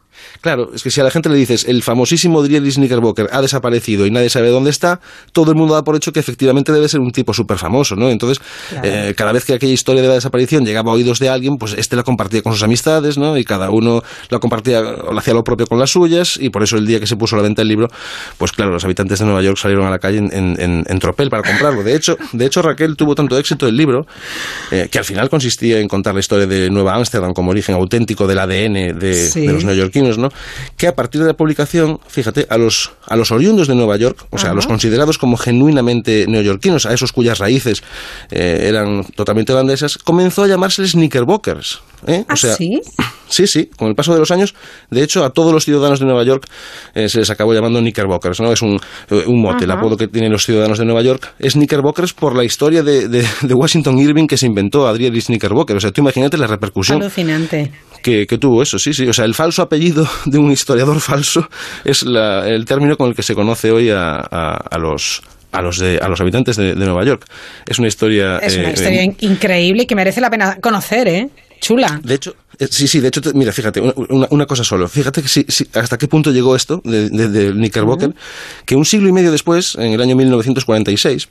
Speaker 5: Claro, es que si a la gente le dices el famosísimo Drielis Knickerbocker ha desaparecido y nadie sabe dónde está, todo el mundo da por hecho que efectivamente debe ser un tipo súper famoso, ¿no? Entonces, eh, cada vez que aquella historia de la desaparición llegaba a oídos de alguien, pues este la compartía con sus amistades, ¿no? Y cada uno la compartía o hacía lo propio con las suyas, y por eso el día que se puso a la venta el libro, pues claro, los habitantes de Nueva York salieron a la calle en, tropel para comprarlo. De hecho, de hecho, Raquel tuvo tanto éxito el libro eh, que al final consistía en contar la historia de Nueva Ámsterdam como origen auténtico del ADN de, de los neoyorquinos, ¿no? Que a partir de la publicación, fíjate, a los, a los oriundos de Nueva York, o sea, a los considerados como genuinamente neoyorquinos, a esos cuyas raíces eh, eran totalmente holandesas, comenzó a llamárseles Knickerbockers. ¿Eh?
Speaker 2: ¿Ah, sí?
Speaker 5: Sí, sí, con el paso de los años, de hecho, a todos los ciudadanos de Nueva York eh, se les acabó llamando Knickerbockers, ¿no? Es un, un mote, el apodo que tienen los ciudadanos de Nueva York es Knickerbockers por la historia de, de, de Washington Irving que se inventó Adrielis Knickerbocker. O sea, tú imagínate la repercusión.
Speaker 2: Alucinante.
Speaker 5: Que, que, tuvo eso, sí, sí. O sea, el falso apellido <laughs> de un historiador falso es la, el término con el que se conoce hoy a, a, a los a los, de, a los habitantes de, de, Nueva York. Es una historia...
Speaker 2: Es una eh, historia eh, increíble que merece la pena conocer, ¿eh? Chula.
Speaker 5: De hecho, eh, sí, sí, de hecho, mira, fíjate, una, una cosa solo. Fíjate que sí, sí, hasta qué punto llegó esto de, de, de Knickerbocker, uh -huh. que un siglo y medio después, en el año 1946,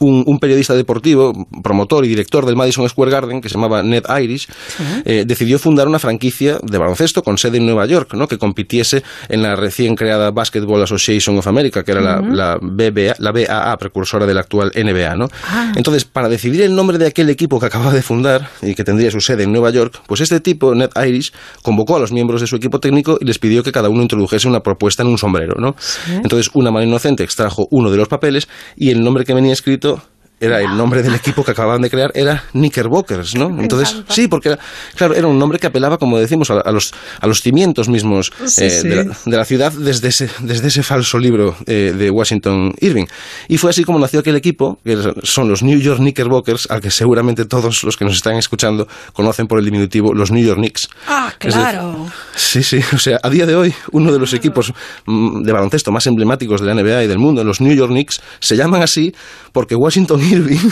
Speaker 5: un, un, periodista deportivo, promotor y director del Madison Square Garden, que se llamaba Ned Irish, ¿Sí? eh, decidió fundar una franquicia de baloncesto con sede en Nueva York, ¿no? que compitiese en la recién creada Basketball Association of America, que era uh -huh. la, la, BBA, la BAA, precursora de la actual NBA. ¿no? Ah. Entonces, para decidir el nombre de aquel equipo que acababa de fundar y que tendría su sede en Nueva York, pues este tipo, Ned Irish, convocó a los miembros de su equipo técnico y les pidió que cada uno introdujese una propuesta en un sombrero. ¿no? ¿Sí? Entonces, una mano inocente extrajo uno de los papeles y el nombre que venía escrito escrito era el nombre del equipo que acababan de crear era Knickerbockers, ¿no? <laughs> Entonces, sí, porque era, claro, era un nombre que apelaba, como decimos, a, a los, a los cimientos mismos sí, eh, sí. De, la, de, la, ciudad desde ese, desde ese falso libro eh, de Washington Irving. Y fue así como nació aquel equipo, que son los New York Knickerbockers, al que seguramente todos los que nos están escuchando conocen por el diminutivo los New York Knicks.
Speaker 2: Ah, claro.
Speaker 5: Decir, sí, sí, o sea, a día de hoy, uno de los equipos mm, de baloncesto más emblemáticos de la NBA y del mundo, los New York Knicks, se llaman así porque Washington Irving <laughs>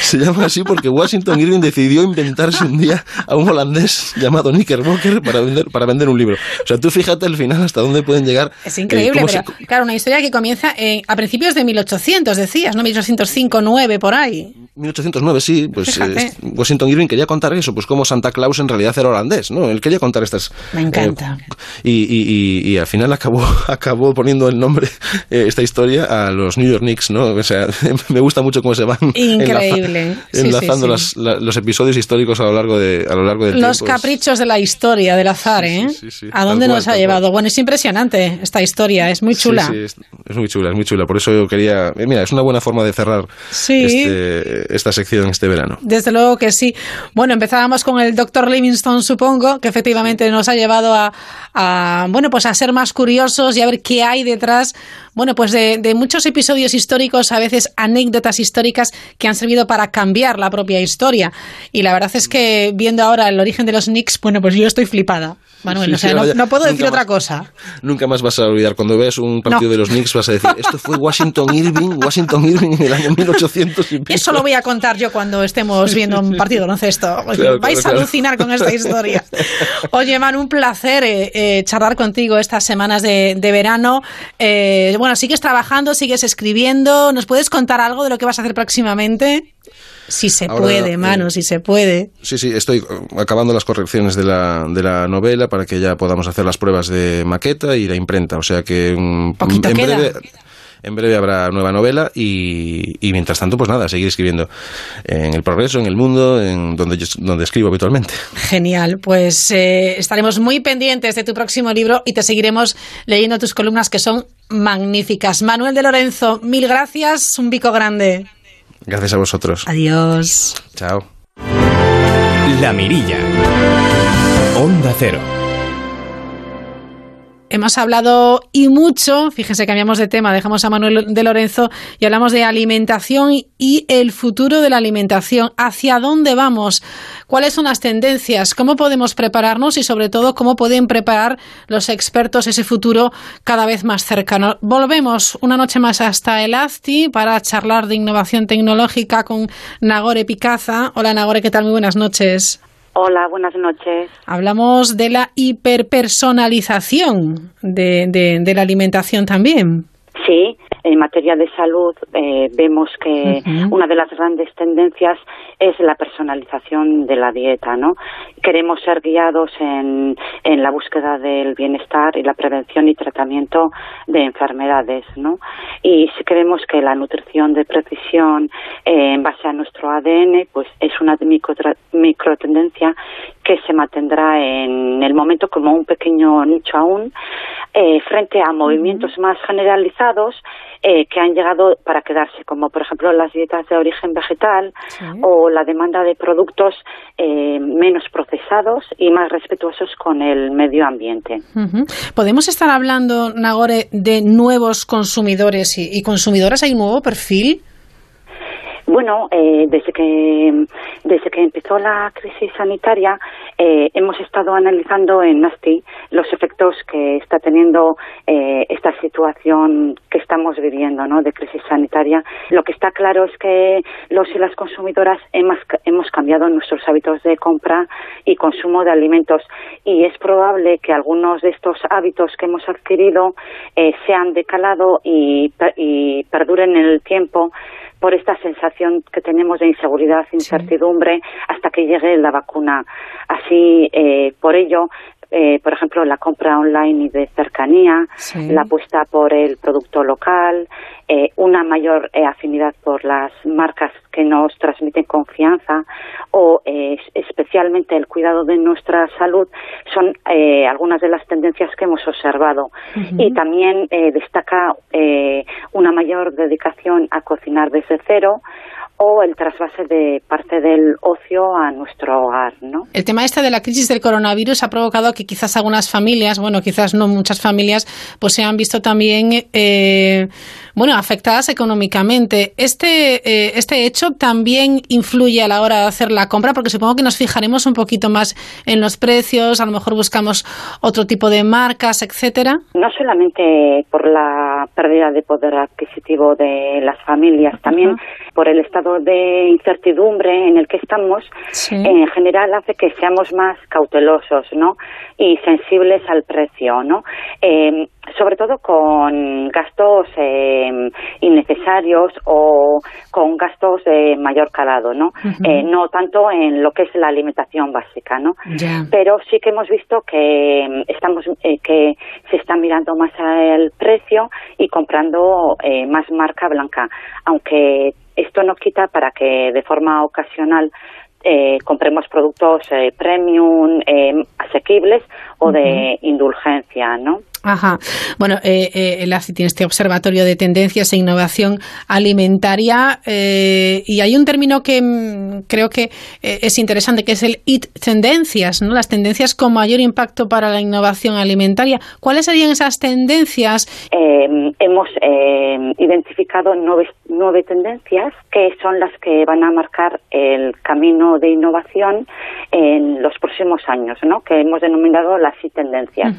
Speaker 5: se llama así porque Washington Irving decidió inventarse un día a un holandés llamado Knickerbocker para vender, para vender un libro. O sea, tú fíjate al final hasta dónde pueden llegar.
Speaker 2: Es increíble, eh, pero se... claro, una historia que comienza eh, a principios de 1800, decías, ¿no? 1805, 9, por ahí.
Speaker 5: 1809, sí, pues eh, Washington Irving quería contar eso, pues como Santa Claus en realidad era holandés, ¿no? Él quería contar estas...
Speaker 2: Me encanta.
Speaker 5: Eh, y, y, y, y, al final acabó, <laughs> acabó poniendo el nombre, eh, esta historia, a los New York Knicks, ¿no? O sea, <laughs> me gusta mucho cómo se van <laughs>
Speaker 2: Increíble.
Speaker 5: Enlaza, enlazando sí, sí. Las, la, los episodios históricos a lo largo, de, a lo largo del
Speaker 2: Los
Speaker 5: tiempo.
Speaker 2: caprichos de la historia, del azar, ¿eh? ¿A dónde cual, nos ha llevado? Cual. Bueno, es impresionante esta historia, es muy chula.
Speaker 5: Es, muy chula, es muy chula. Por eso yo quería... Eh, mira, es una buena forma de cerrar este, esta sección este verano.
Speaker 2: Desde luego que sí. Bueno, empezábamos con el doctor Livingstone, supongo, que efectivamente nos ha llevado a, a, bueno, pues a ser más curiosos y a ver qué hay detrás, bueno, pues de, de, muchos episodios históricos, a veces anécdotas históricas que han servido para cambiar la propia historia. Y la verdad es que viendo ahora el origen de los Knicks, bueno, pues yo estoy flipada. Manuel, sí, o sea, sí, no, no, puedo decir otra cosa.
Speaker 5: Nunca más vas a olvidar. Cuando ves un partido no. de los Knicks vas a decir, esto fue Washington Irving, Washington Irving en el año 1800 y.
Speaker 2: Eso lo voy a contar yo cuando estemos viendo un partido baloncesto. Claro, Vais claro, a alucinar con esta historia. Oye, Man, un placer eh, eh, charlar contigo estas semanas de, de verano. Eh, bueno, sigues trabajando, sigues escribiendo. ¿Nos puedes contar algo de lo que vas a hacer próximamente? Si se Ahora, puede, mano, eh, si se puede.
Speaker 5: Sí, sí, estoy acabando las correcciones de la, de la novela para que ya podamos hacer las pruebas de maqueta y la imprenta. O sea que
Speaker 2: um, en queda.
Speaker 5: breve en breve habrá nueva novela y, y, mientras tanto, pues nada, seguir escribiendo en El Progreso, en El Mundo, en donde, yo, donde escribo habitualmente.
Speaker 2: Genial, pues eh, estaremos muy pendientes de tu próximo libro y te seguiremos leyendo tus columnas que son magníficas. Manuel de Lorenzo, mil gracias, un bico grande.
Speaker 5: Gracias a vosotros.
Speaker 2: Adiós.
Speaker 5: Chao.
Speaker 1: La Mirilla. Onda Cero.
Speaker 2: Hemos hablado y mucho, fíjense, cambiamos de tema, dejamos a Manuel de Lorenzo y hablamos de alimentación y el futuro de la alimentación. ¿Hacia dónde vamos? ¿Cuáles son las tendencias? ¿Cómo podemos prepararnos? Y sobre todo, ¿cómo pueden preparar los expertos ese futuro cada vez más cercano? Volvemos una noche más hasta el ASTI para charlar de innovación tecnológica con Nagore Picaza. Hola Nagore, ¿qué tal? Muy buenas noches.
Speaker 6: Hola, buenas noches.
Speaker 2: Hablamos de la hiperpersonalización de, de la alimentación también.
Speaker 6: Sí, materia de salud eh, vemos que una de las grandes tendencias es la personalización de la dieta, ¿no? Queremos ser guiados en, en la búsqueda del bienestar y la prevención y tratamiento de enfermedades, ¿no? Y si creemos que la nutrición de precisión eh, en base a nuestro ADN, pues es una micro, micro tendencia que se mantendrá en el momento como un pequeño nicho aún, eh, frente a movimientos más generalizados eh, que han llegado para quedarse, como por ejemplo las dietas de origen vegetal o la demanda de productos eh, menos procesados y más respetuosos con el medio ambiente.
Speaker 2: ¿Podemos estar hablando, Nagore, de nuevos consumidores y, y consumidoras? ¿Hay un nuevo perfil?
Speaker 6: Bueno, eh, desde que desde que empezó la crisis sanitaria eh, hemos estado analizando en NASTI los efectos que está teniendo eh, esta situación que estamos viviendo, ¿no? De crisis sanitaria. Lo que está claro es que los y las consumidoras hemos, hemos cambiado nuestros hábitos de compra y consumo de alimentos y es probable que algunos de estos hábitos que hemos adquirido sean de calado y, y perduren en el tiempo por esta sensación que tenemos de inseguridad, incertidumbre, hasta que llegue la vacuna. Así, eh, por ello, eh, por ejemplo, la compra online y de cercanía, la apuesta por el producto local, eh, una mayor eh, afinidad por las marcas que nos transmiten confianza o especialmente el cuidado de nuestra salud son algunas de las tendencias que hemos observado. Y también destaca una mayor dedicación a cocinar desde cero, o el trasvase de parte del ocio a nuestro hogar, ¿no?
Speaker 2: El tema este de la crisis del coronavirus ha provocado que quizás algunas familias, bueno, quizás no muchas familias, pues se han visto también, eh, bueno, afectadas económicamente. Este, eh, este hecho también influye a la hora de hacer la compra, porque supongo que nos fijaremos un poquito más en los precios, a lo mejor buscamos otro tipo de marcas, etcétera.
Speaker 6: No solamente por la pérdida de poder adquisitivo de las familias, también por el estado de incertidumbre en el que estamos, en general hace que seamos más cautelosos, ¿no? Y sensibles al precio, ¿no? Eh, sobre todo con gastos eh, innecesarios o con gastos de mayor calado, ¿no? Eh, no tanto en lo que es la alimentación básica, ¿no? Pero sí que hemos visto que mm, estamos eh, que se está mirando más al precio y comprando más marca blanca, aunque esto no quita para que de forma ocasional eh, compremos productos eh, premium, eh, asequibles o de indulgencia, ¿no?
Speaker 2: Ajá. Bueno, eh, eh, el ACI tiene este observatorio de tendencias e innovación alimentaria eh, y hay un término que mm, creo que es interesante, que es el IT tendencias, ¿no? Las tendencias con mayor impacto para la innovación alimentaria. ¿Cuáles serían esas tendencias?
Speaker 6: hemos identificado nueve, nueve tendencias que son las que van a marcar el camino de innovación en los próximos años, ¿no? Que hemos denominado las IT tendencias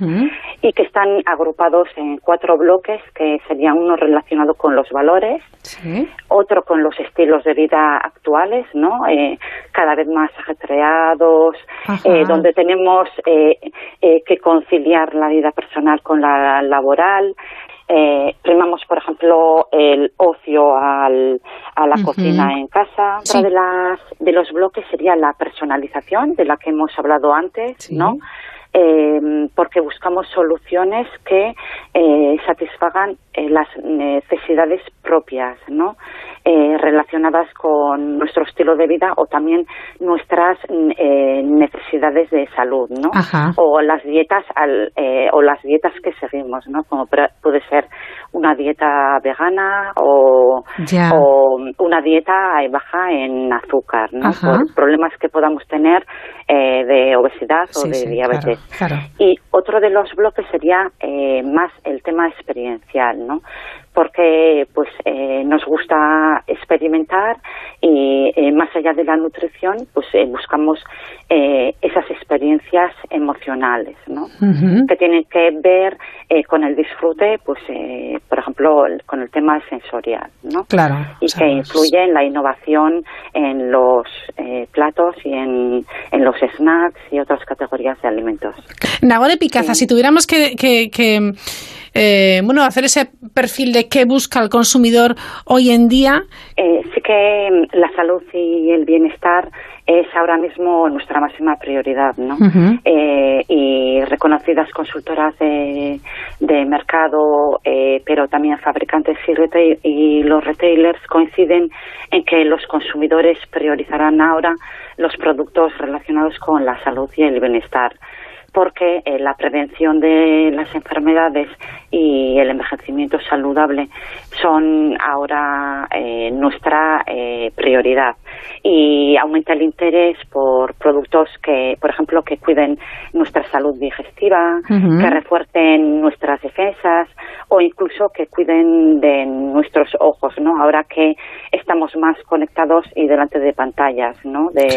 Speaker 6: y que están agrupados en cuatro bloques, que serían uno relacionado con los valores, otro con los estilos de vida actuales, ¿no? Eh, cada vez más ajetreados, eh, donde tenemos eh, que conciliar la vida personal con la laboral. Primamos, por ejemplo, el ocio al, a la cocina en casa. Otra de, las, de los bloques sería la personalización, de la que hemos hablado antes, ¿no? Eh, porque buscamos soluciones que eh, satisfagan eh, las necesidades propias, ¿no? Eh, relacionadas con nuestro estilo de vida o también nuestras eh, necesidades de salud, ¿no? O las dietas al, eh, o las dietas que seguimos, ¿no? Como puede ser una dieta vegana o, o una dieta baja en azúcar, ¿no? Por problemas que podamos tener de obesidad o de diabetes. Y otro de los bloques sería más el tema experiencial, ¿no? Porque pues eh, nos gusta experimentar y eh, más allá de la nutrición pues eh, buscamos esas experiencias emocionales ¿no? que tienen que ver con el disfrute pues por ejemplo con el tema sensorial ¿no?
Speaker 2: claro
Speaker 6: y que influye en la innovación en los platos y en, en, los snacks y otras categorías de alimentos
Speaker 2: Nagore Picaza si tuviéramos que, que, que eh, bueno, hacer ese perfil de qué busca el consumidor hoy en día.
Speaker 6: Eh, sí que mm, la salud y el bienestar es ahora mismo nuestra máxima prioridad, ¿no? Eh, y reconocidas consultoras de, mercado, pero también fabricantes y, y los retailers coinciden en que los consumidores priorizarán ahora los productos relacionados con la salud y el bienestar porque eh, la prevención de las enfermedades y el envejecimiento saludable son ahora eh, nuestra eh, prioridad y aumenta el interés por productos que, por ejemplo, que cuiden nuestra salud digestiva, que refuercen nuestras defensas o incluso que cuiden de nuestros ojos, ¿no? Ahora que estamos más conectados y delante de pantallas, ¿no? De,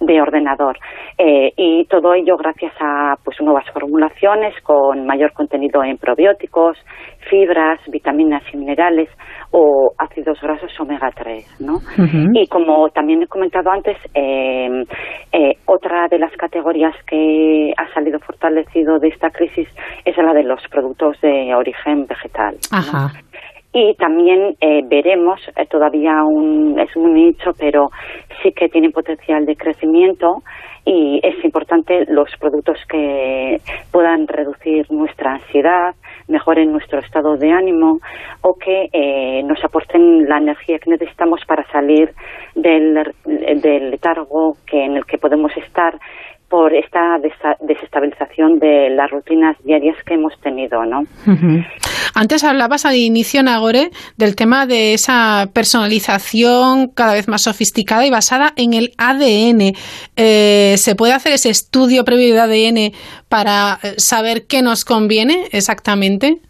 Speaker 6: de ordenador. Eh, y todo ello gracias a pues nuevas formulaciones con mayor contenido en probióticos, fibras, vitaminas y minerales o ácidos grasos omega 3. ¿no? Y como también he comentado antes, em, eh, otra de las categorías que ha salido fortalecido de esta crisis es la de los productos de origen vegetal. Y también eh, veremos, todavía un, es un nicho, pero sí que tienen potencial de crecimiento y es importante los productos que puedan reducir nuestra ansiedad, mejoren nuestro estado de ánimo o que eh, nos aporten la energía que necesitamos para salir del, del letargo que en el que podemos estar por esta desestabilización de las rutinas diarias que hemos tenido, ¿no?
Speaker 2: Antes hablabas al inicio, Nagore, del tema de esa personalización cada vez más sofisticada y basada en el ADN. Eh, ¿Se puede hacer ese estudio previo de ADN para eh, saber qué nos conviene exactamente?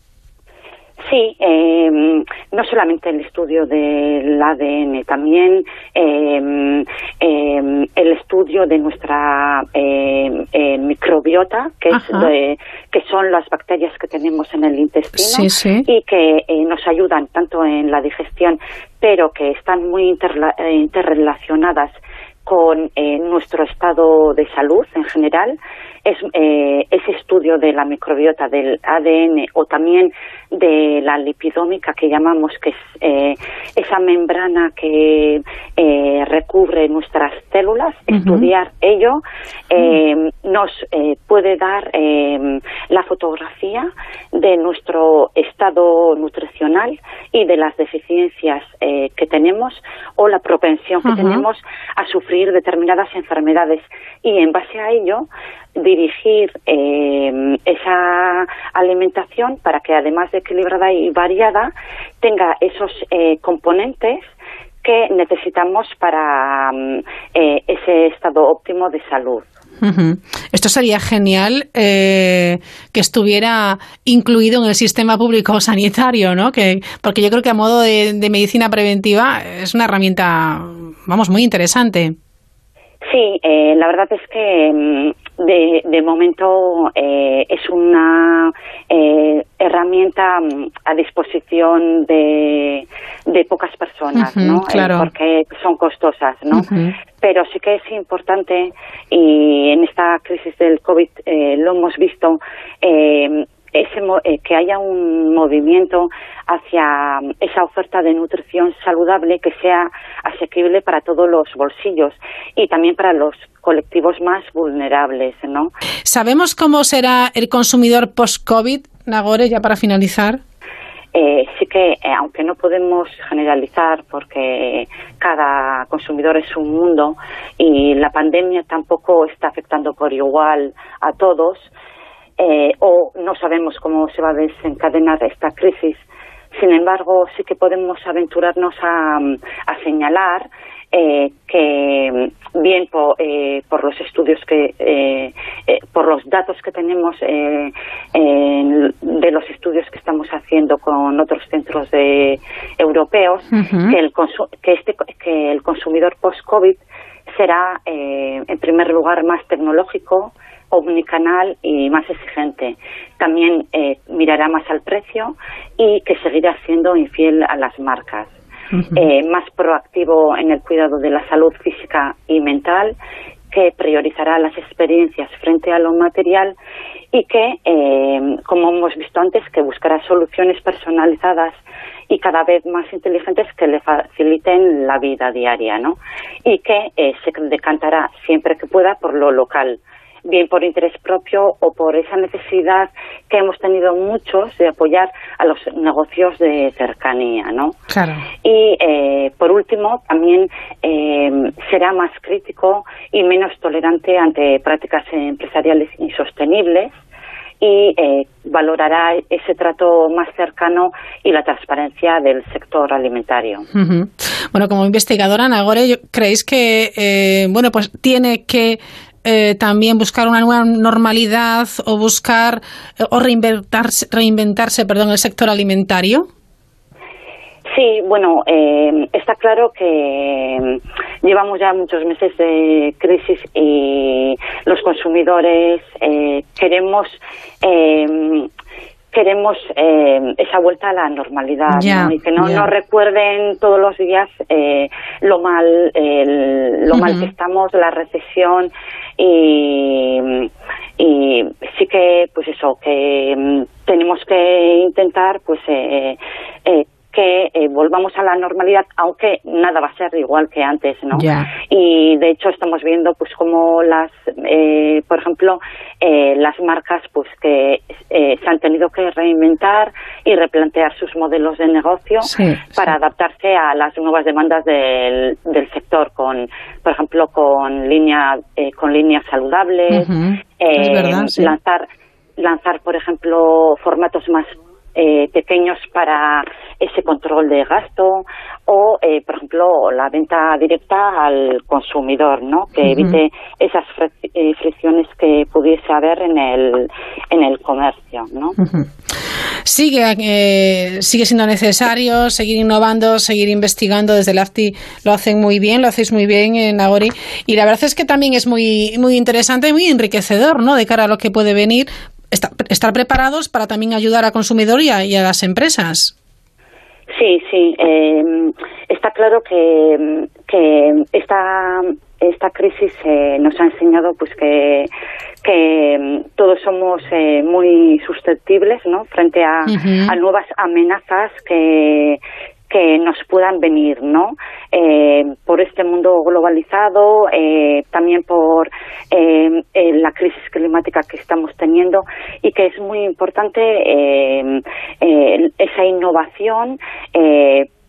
Speaker 6: Sí, em, no solamente el estudio del ADN, también em, em, el estudio de nuestra microbiota, que, es que son las bacterias que tenemos en el intestino y que eh, nos ayudan tanto en la digestión, pero que están muy eh, interrelacionadas con eh, nuestro estado de salud en general. Es, eh, ese estudio de la microbiota del ADN o también de la lipidómica que llamamos, que es eh, esa membrana que eh, recubre nuestras células, estudiar ello nos puede dar la fotografía de nuestro estado nutricional y de las deficiencias que tenemos o la propensión que tenemos a sufrir determinadas enfermedades. Y en base a ello dirigir eh, esa alimentación para que además de equilibrada y variada tenga esos eh, componentes que necesitamos para mm, eh, ese estado óptimo de salud.
Speaker 2: Esto sería genial que estuviera incluido en el sistema público sanitario, ¿no? Que, porque yo creo que a modo de medicina preventiva es una herramienta, vamos, muy interesante.
Speaker 6: Sí, eh, la verdad es que mm, de, de momento eh, es una eh, herramienta mm, a disposición de, de pocas personas, ¿no?
Speaker 2: Claro.
Speaker 6: porque son costosas, ¿no? Pero sí que es importante y en esta crisis del COVID lo hemos visto ese, eh, que haya un movimiento hacia mm, esa oferta de nutrición saludable que sea asequible para todos los bolsillos y también para los colectivos más vulnerables, ¿no?
Speaker 2: ¿Sabemos cómo será el consumidor post-COVID, Nagore, ya para finalizar?
Speaker 6: Eh, sí que, eh, aunque no podemos generalizar porque cada consumidor es un mundo y la pandemia tampoco está afectando por igual a todos, eh, o no sabemos cómo se va a desencadenar esta crisis. Sin embargo, sí que podemos aventurarnos a, señalar eh, que bien eh, por, los estudios que por los datos que tenemos de los estudios que estamos haciendo con otros centros de, europeos, que, el que, este, que el consumidor post-COVID será, eh, en primer lugar, más tecnológico, omnicanal y más exigente. También eh, mirará más al precio y que seguirá siendo infiel a las marcas. Eh, más proactivo en el cuidado de la salud física y mental, que priorizará las experiencias frente a lo material y que, eh, como hemos visto antes, que buscará soluciones personalizadas y cada vez más inteligentes que le faciliten la vida diaria, ¿no? Y que se decantará siempre que pueda por lo local, bien por interés propio o por esa necesidad que hemos tenido muchos de apoyar a los negocios de cercanía, ¿no?
Speaker 2: Claro.
Speaker 6: Y eh, por último, también eh, será más crítico y menos tolerante ante prácticas empresariales insostenibles y eh, valorará ese trato más cercano y la transparencia del sector alimentario.
Speaker 2: Bueno, como investigadora, Nagore, ¿creéis que bueno, pues tiene que eh, también buscar una nueva normalidad o buscar eh, o reinventarse, reinventarse perdón, el sector alimentario?
Speaker 6: Sí, bueno, eh, está claro que mm, llevamos ya muchos meses de crisis y los consumidores queremos queremos esa vuelta a la normalidad y que no nos recuerden todos los días lo mal lo mal que estamos la recesión y, y sí que pues eso que mm, tenemos que intentar pues eh, eh, que eh, volvamos a la normalidad, aunque nada va a ser igual que antes, ¿no? Y de hecho estamos viendo, pues, como las, eh, por ejemplo, eh, las marcas, pues, que se han tenido que reinventar y replantear sus modelos de negocio para adaptarse a las nuevas demandas del, del sector, con, por ejemplo, con línea, con líneas saludables, lanzar lanzar, por ejemplo, formatos más eh, pequeños para ese control de gasto o, eh, por ejemplo, la venta directa al consumidor, ¿no? Que evite esas eh, fricciones que pudiese haber en el, en el comercio, ¿no?
Speaker 2: Sigue, sigue siendo necesario seguir innovando, seguir investigando. Desde el AFTI lo hacen muy bien, lo hacéis muy bien en Agori. Y la verdad es que también es muy, muy interesante y muy enriquecedor, ¿no? De cara a lo que puede venir estar preparados para también ayudar al consumidor y a, las empresas.
Speaker 6: Sí, sí. Eh, está claro que, que esta, esta crisis eh, nos ha enseñado pues que, que mm, todos somos eh, muy susceptibles ¿no? frente a, a nuevas amenazas que, que nos puedan venir, ¿no? Eh, por este mundo globalizado, eh, también por eh, la crisis climática que estamos teniendo y que es muy importante esa innovación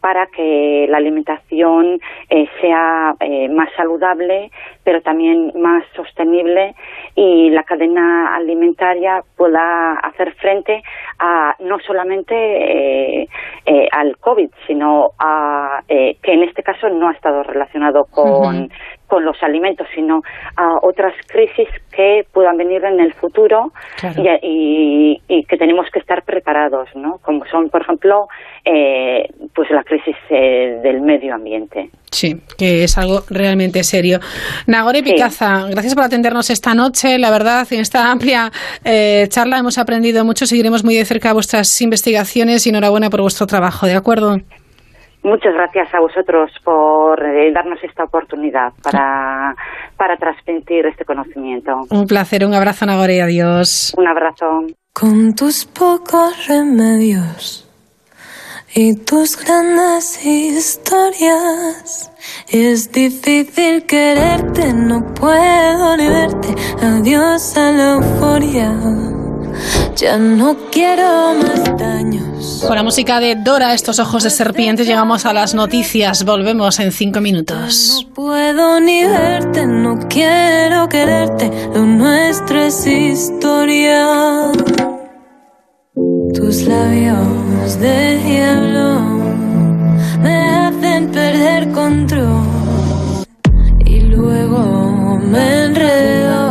Speaker 6: para que la alimentación eh, sea eh, más saludable, pero también más sostenible y la cadena alimentaria pueda hacer frente a no solamente eh, al COVID, sino a que en este caso no ha estado relacionado con, con los alimentos, sino a otras crisis que puedan venir en el futuro y, que tenemos que estar preparados, ¿no? Como son, por ejemplo, eh, pues la crisis eh, del medio ambiente.
Speaker 2: Sí, que es algo realmente serio. Nagore Picaza, gracias por atendernos esta noche. La verdad, en esta amplia eh, charla hemos aprendido mucho. Seguiremos muy de cerca vuestras investigaciones y enhorabuena por vuestro trabajo, ¿de acuerdo?
Speaker 6: Muchas gracias a vosotros por eh, darnos esta oportunidad para, para transmitir este conocimiento.
Speaker 2: Un placer, un abrazo, Nagore, adiós.
Speaker 6: Un abrazo.
Speaker 7: Con tus pocos remedios y tus grandes historias. Es difícil quererte, no puedo ni verte. Adiós a la euforia. Ya no quiero más daños.
Speaker 2: Con la música de Dora, estos ojos de serpiente, llegamos a las noticias. Volvemos en cinco minutos.
Speaker 7: No puedo ni verte, no quiero quererte. Lo nuestro es historia. Tus labios de diablo me hacen perder control. Y luego me enredo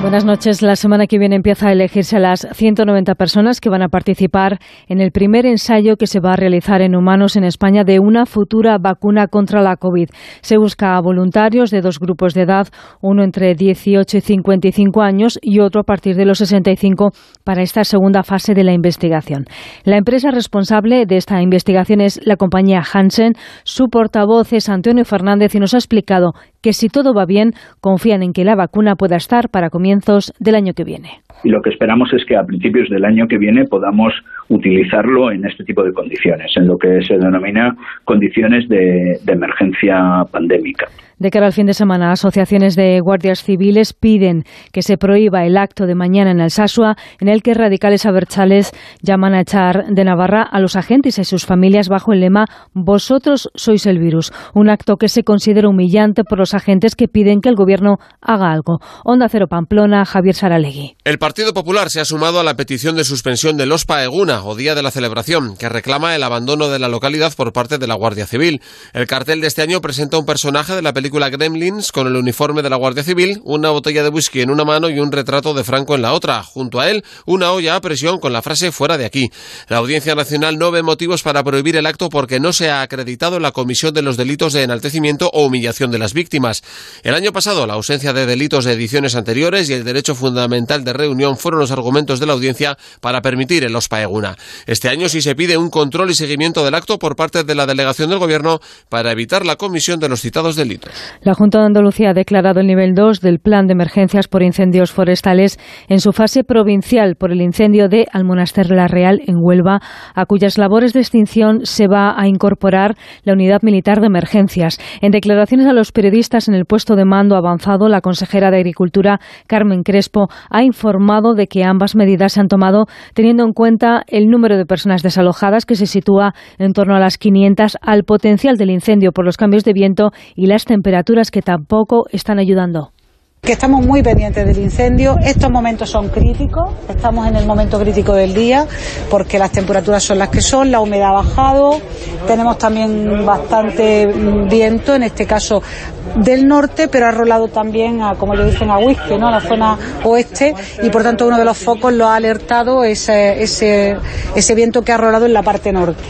Speaker 8: Buenas noches. La semana que viene empieza a elegirse a las 190 personas que van a participar en el primer ensayo que se va a realizar en humanos en España de una futura vacuna contra la COVID. Se busca a voluntarios de dos grupos de edad, uno entre 18 y 55 años y otro a partir de los 65 para esta segunda fase de la investigación. La empresa responsable de esta investigación es la compañía Hansen. Su portavoz es Antonio Fernández y nos ha explicado que si todo va bien, confían en que la vacuna pueda estar para comienzos del año que viene.
Speaker 9: Y lo que esperamos es que a principios del año que viene podamos utilizarlo en este tipo de condiciones, en lo que se denomina condiciones de, de emergencia pandémica.
Speaker 8: De cara al fin de semana, asociaciones de guardias civiles piden que se prohíba el acto de mañana en Alsasua, en el que radicales abertzales llaman a echar de Navarra a los agentes y sus familias bajo el lema Vosotros sois el virus. Un acto que se considera humillante por los agentes que piden que el gobierno haga algo. Onda Cero Pamplona, Javier Saralegui.
Speaker 10: El Partido Popular se ha sumado a la petición de suspensión del OSPA O Día de la Celebración, que reclama el abandono de la localidad por parte de la Guardia Civil. El cartel de este año presenta un personaje de la película Gremlins con el uniforme de la Guardia Civil, una botella de whisky en una mano y un retrato de Franco en la otra. Junto a él, una olla a presión con la frase fuera de aquí. La Audiencia Nacional no ve motivos para prohibir el acto porque no se ha acreditado la comisión de los delitos de enaltecimiento o humillación de las víctimas. El año pasado, la ausencia de delitos de ediciones anteriores y el derecho fundamental de reunión fueron los argumentos de la audiencia para permitir el OSPA Este año sí se pide un control y seguimiento del acto por parte de la delegación del Gobierno para evitar la comisión de los citados delitos.
Speaker 8: La Junta de Andalucía ha declarado el nivel 2 del plan de emergencias por incendios forestales en su fase provincial por el incendio de Almonaster La Real en Huelva, a cuyas labores de extinción se va a incorporar la unidad militar de emergencias. En declaraciones a los periodistas en el puesto de mando avanzado, la consejera de Agricultura, Carmen Crespo, ha informado de que ambas medidas se han tomado teniendo en cuenta el número de personas desalojadas, que se sitúa en torno a las 500, al potencial del incendio por los cambios de viento y las temperaturas que tampoco están ayudando
Speaker 11: que estamos muy pendientes del incendio. Estos momentos son críticos, estamos en el momento crítico del día porque las temperaturas son las que son, la humedad ha bajado, tenemos también bastante viento, en este caso del norte, pero ha rolado también, como ellos dicen, a whisky, ¿no? a la zona oeste y por tanto uno de los focos lo ha alertado ese, ese, ese viento que ha rolado en la parte norte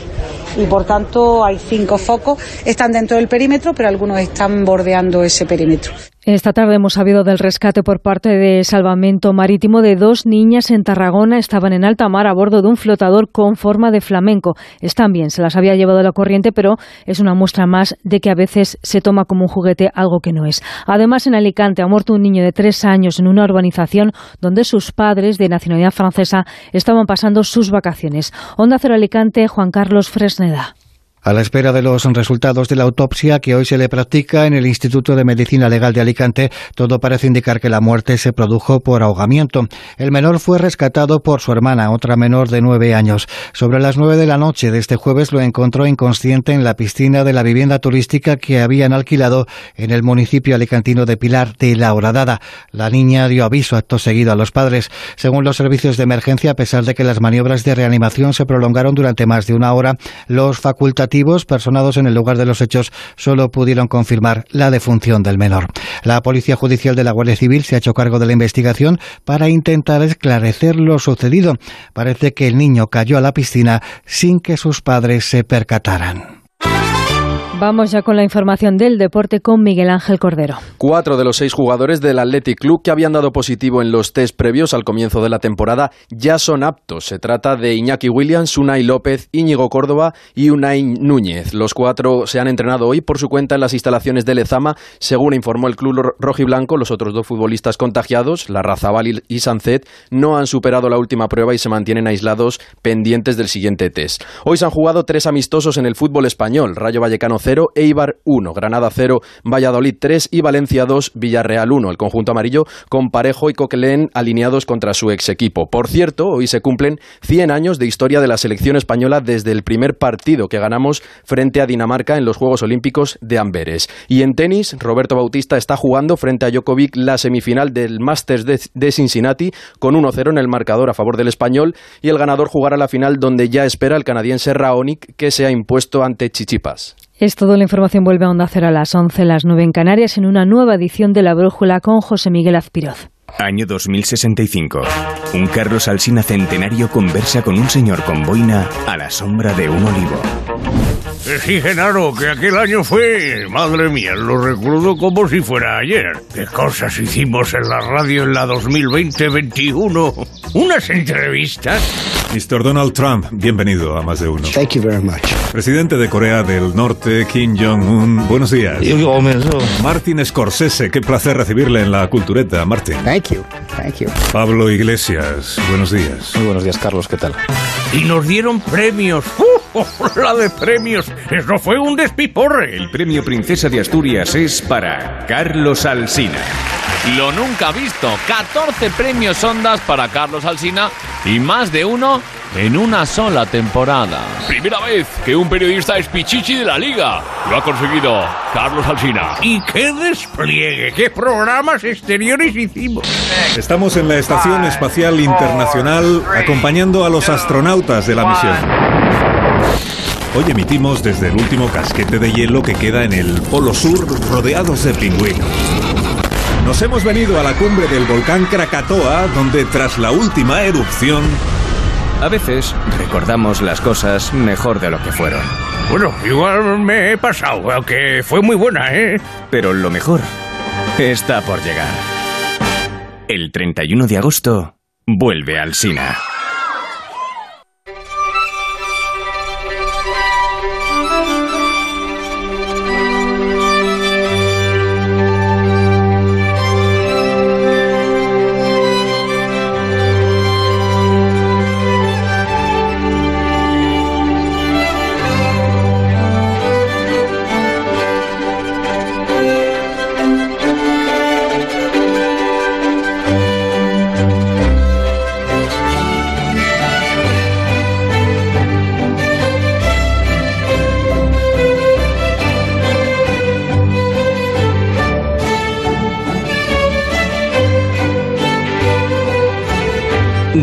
Speaker 11: y por tanto hay cinco focos. Están dentro del perímetro, pero algunos están bordeando ese perímetro.
Speaker 8: Esta tarde hemos sabido del rescate por parte de Salvamento Marítimo de dos niñas en Tarragona. Estaban en alta mar a bordo de un flotador con forma de flamenco. Están bien, se las había llevado la corriente, pero es una muestra más de que a veces se toma como un juguete algo que no es. Además, en Alicante ha muerto un niño de tres años en una urbanización donde sus padres, de nacionalidad francesa, estaban pasando sus vacaciones. Onda Cero Alicante, Juan Carlos Fresneda.
Speaker 12: A la espera de los resultados de la autopsia que hoy se le practica en el Instituto de Medicina Legal de Alicante, todo parece indicar que la muerte se produjo por ahogamiento. El menor fue rescatado por su hermana, otra menor de nueve años. Sobre las nueve de la noche de este jueves lo encontró inconsciente en la piscina de la vivienda turística que habían alquilado en el municipio alicantino de Pilar de la Horadada. La niña dio aviso acto seguido a los padres. Según los servicios de emergencia, a pesar de que las maniobras de reanimación se prolongaron durante más de una hora, los facultativos personados en el lugar de los hechos solo pudieron confirmar la defunción del menor. La Policía Judicial de la Guardia Civil se ha hecho cargo de la investigación para intentar esclarecer lo sucedido. Parece que el niño cayó a la piscina sin que sus padres se percataran.
Speaker 8: Vamos ya con la información del deporte con Miguel Ángel Cordero.
Speaker 13: Cuatro de los seis jugadores del Athletic Club que habían dado positivo en los test previos al comienzo de la temporada ya son aptos. Se trata de Iñaki Williams, Unai López, Íñigo Córdoba y Unai Núñez. Los cuatro se han entrenado hoy por su cuenta en las instalaciones de Lezama, según informó el club rojiblanco. Los otros dos futbolistas contagiados, la Razabal y Sancet, no han superado la última prueba y se mantienen aislados pendientes del siguiente test. Hoy se han jugado tres amistosos en el fútbol español. Rayo Vallecano 0, Eibar 1, Granada 0, Valladolid 3 y Valencia 2, Villarreal 1. El conjunto amarillo con Parejo y Coquelén alineados contra su ex equipo. Por cierto, hoy se cumplen 100 años de historia de la selección española desde el primer partido que ganamos frente a Dinamarca en los Juegos Olímpicos de Amberes. Y en tenis, Roberto Bautista está jugando frente a Djokovic la semifinal del Masters de, de Cincinnati con 1-0 en el marcador a favor del español y el ganador jugará la final donde ya espera el canadiense Raonic que se ha impuesto ante Chichipas.
Speaker 8: Es todo, la información vuelve a Onda Cero a las 11, las 9 en Canarias, en una nueva edición de La Brújula con José Miguel Azpiroz.
Speaker 14: Año 2065. Un Carlos Alsina centenario conversa con un señor con boina a la sombra de un olivo.
Speaker 15: Sí, Genaro, que aquel año fue... Madre mía, lo recuerdo como si fuera ayer. ¿Qué cosas hicimos en la radio en la 2020-21? Unas entrevistas.
Speaker 16: Mr. Donald Trump, bienvenido a Más de Uno.
Speaker 17: Thank you very much.
Speaker 16: Presidente de Corea del Norte, Kim Jong-un, buenos días. Martin Scorsese, qué placer recibirle en la cultureta, Martin.
Speaker 17: Thank you, thank you.
Speaker 16: Pablo Iglesias, buenos días.
Speaker 18: Muy buenos días, Carlos, ¿qué tal?
Speaker 15: Y nos dieron premios. <laughs> ¡Uh! la de premios. Eso fue un despiporre.
Speaker 14: El premio Princesa de Asturias es para Carlos Alsina.
Speaker 19: Lo nunca visto. 14 premios Ondas para Carlos Alsina y más de uno en una sola temporada. Primera vez que un periodista es pichichi de la liga. Lo ha conseguido Carlos Alsina.
Speaker 15: Y qué despliegue, qué programas exteriores hicimos.
Speaker 16: Estamos en la Estación Espacial Internacional acompañando a los astronautas de la misión. Hoy emitimos desde el último casquete de hielo que queda en el Polo Sur rodeados de pingüinos. Nos hemos venido a la cumbre del volcán Krakatoa, donde tras la última erupción...
Speaker 14: A veces recordamos las cosas mejor de lo que fueron.
Speaker 15: Bueno, igual me he pasado, aunque fue muy buena, ¿eh?
Speaker 14: Pero lo mejor está por llegar. El 31 de agosto vuelve al Sina.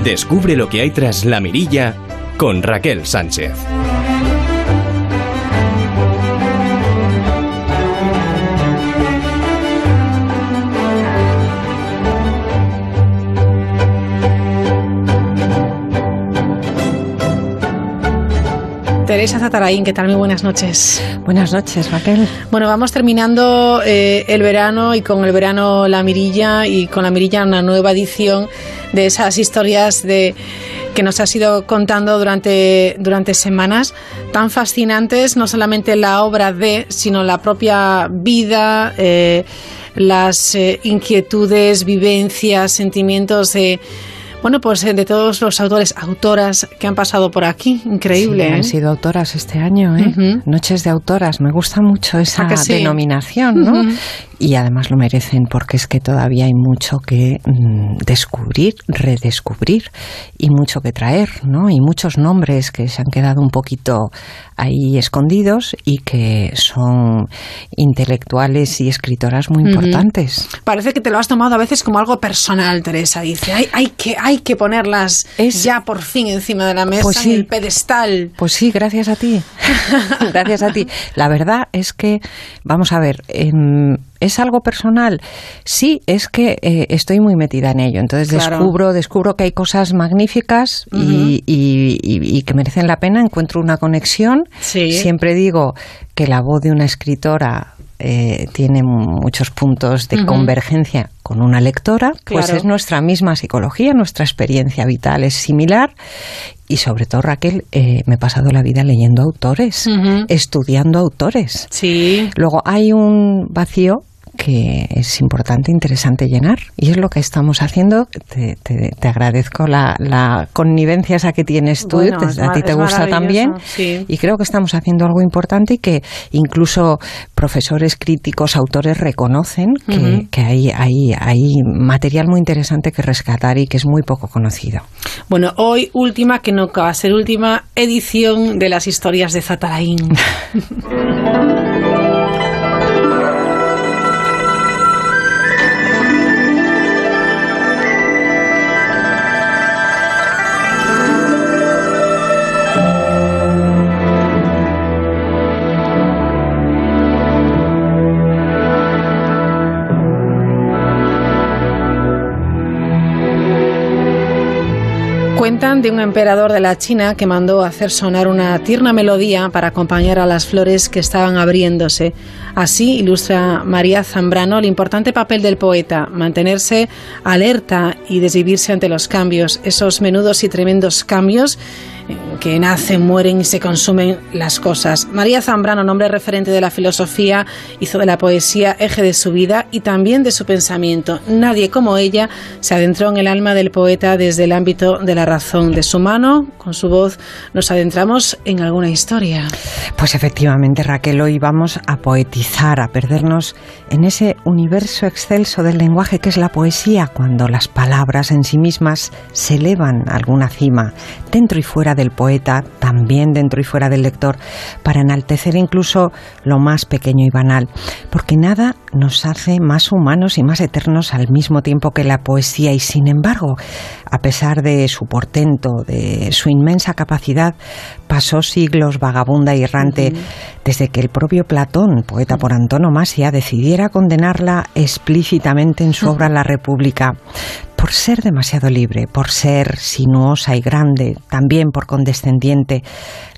Speaker 14: Descubre lo que hay tras la mirilla con Raquel Sánchez.
Speaker 2: Teresa Zataraín, ¿qué tal? Muy buenas noches.
Speaker 20: Buenas noches, Raquel.
Speaker 2: Bueno, vamos terminando eh, el verano y con el verano la mirilla y con la mirilla una nueva edición de esas historias de que nos has ido contando durante, durante semanas tan fascinantes, no solamente la obra de, sino la propia vida, eh, las eh, inquietudes, vivencias, sentimientos de bueno, pues de todos los autores, autoras que han pasado por aquí. Increíble.
Speaker 20: Sí,
Speaker 2: ¿eh?
Speaker 20: Han sido autoras este año, ¿eh? Noches de autoras. Me gusta mucho esa denominación, ¿no? Y además lo merecen porque es que todavía hay mucho que mm, descubrir, redescubrir y mucho que traer, ¿no? Y muchos nombres que se han quedado un poquito ahí escondidos y que son intelectuales y escritoras muy
Speaker 2: Ujú.
Speaker 20: importantes.
Speaker 2: Parece que te lo has tomado a veces como algo personal, Teresa. Dice, hay, hay, que, hay que ponerlas ya por fin encima de la mesa,
Speaker 20: Pues sí.
Speaker 2: en el pedestal.
Speaker 20: Pues sí, gracias a ti. <laughs> gracias a ti. La verdad es que, vamos a ver, em, ¿Es algo personal? Sí, es que eh, estoy muy metida en ello. Entonces
Speaker 2: Claro.
Speaker 20: descubro, descubro que hay cosas magníficas y, y- y- y que merecen la pena. Encuentro una conexión.
Speaker 2: Sí.
Speaker 20: Siempre digo que la voz de una escritora eh, tiene muchos puntos de convergencia con una lectora, pues es nuestra misma psicología, nuestra experiencia vital es similar y sobre todo Raquel, eh, me he pasado la vida leyendo autores, estudiando autores.
Speaker 2: Sí.
Speaker 20: Luego hay un vacío que es importante, interesante llenar y es lo que estamos haciendo. Te, te- te agradezco la, la connivencia esa que tienes tú,
Speaker 2: Bueno,
Speaker 20: te-
Speaker 2: es
Speaker 20: a ti te gusta también
Speaker 2: sí.
Speaker 20: y creo que estamos haciendo algo importante y que incluso profesores críticos, autores reconocen que, que hay, hay, hay material muy interesante que rescatar y que es muy poco conocido.
Speaker 2: Bueno, hoy última, que no va a ser última, edición de las historias de Zatarain. <laughs> Cuentan de un emperador de la China que mandó hacer sonar una tierna melodía para acompañar a las flores que estaban abriéndose. Así ilustra María Zambrano el importante papel del poeta, mantenerse alerta y desvivirse ante los cambios, esos menudos y tremendos cambios que nacen, mueren y se consumen las cosas. María Zambrano, nombre referente de la filosofía, hizo de la poesía eje de su vida y también de su pensamiento. Nadie como ella se adentró en el alma del poeta desde el ámbito de la razón. De su mano, con su voz, nos adentramos en alguna historia.
Speaker 20: Pues efectivamente, Raquel, hoy vamos a poetizar, a perdernos en ese universo excelso del lenguaje que es la poesía, cuando las palabras en sí mismas se elevan a alguna cima, dentro y fuera del poeta, también dentro y fuera del lector, para enaltecer incluso lo más pequeño y banal, porque nada nos hace más humanos y más eternos al mismo tiempo que la poesía. Y sin embargo, a pesar de su portento, de su inmensa capacidad, pasó siglos vagabunda y errante desde que el propio Platón, poeta por antonomasia, decidiera condenarla explícitamente en su obra La República por ser demasiado libre, por ser sinuosa y grande, también por condescendiente.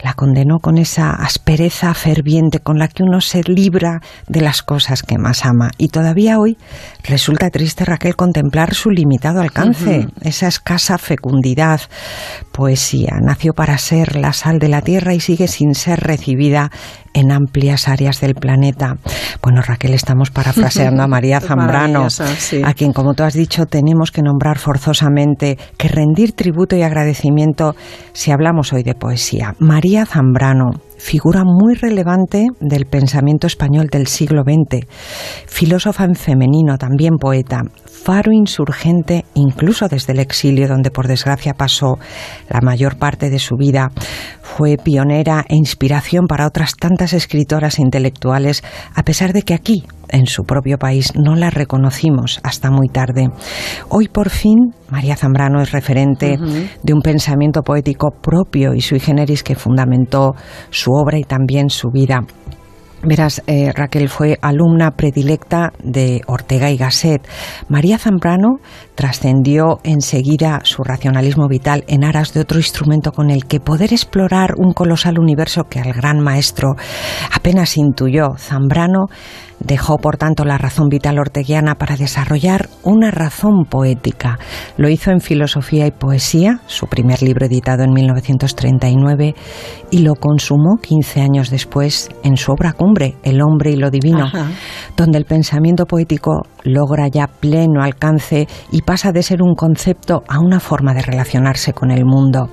Speaker 20: La condenó con esa aspereza ferviente con la que uno se libra de las cosas que más ama. Y todavía hoy resulta triste, Raquel, contemplar su limitado alcance, esa escasa fecundidad. Poesía nació para ser la sal de la tierra y sigue sin ser recibida en amplias áreas del planeta. Bueno, Raquel, estamos parafraseando a <laughs> María Zambrano,
Speaker 2: sí.
Speaker 20: a quien, como tú has dicho, tenemos que nombrar forzosamente, que rendir tributo y agradecimiento si hablamos hoy de poesía. María Zambrano, figura muy relevante del pensamiento español del siglo XX, filósofa en femenino, también poeta, faro insurgente incluso desde el exilio donde por desgracia pasó la mayor parte de su vida, fue pionera e inspiración para otras tantas escritoras e intelectuales, a pesar de que aquí, en su propio país, no la reconocimos hasta muy tarde. Hoy por fin, María Zambrano es referente de un pensamiento poético propio y sui generis que fundamentó su obra y también su vida. Verás, eh, Raquel fue alumna predilecta de Ortega y Gasset. María Zambrano trascendió enseguida su racionalismo vital en aras de otro instrumento con el que poder explorar un colosal universo que al gran maestro apenas intuyó. Zambrano dejó, por tanto, la razón vital orteguiana para desarrollar una razón poética. Lo hizo en Filosofía y Poesía, su primer libro editado en 1939, y lo consumó 15 años después en su obra cumbre, El hombre y lo divino,
Speaker 2: Ajá.
Speaker 20: donde el pensamiento poético logra ya pleno alcance y pasa de ser un concepto a una forma de relacionarse con el mundo.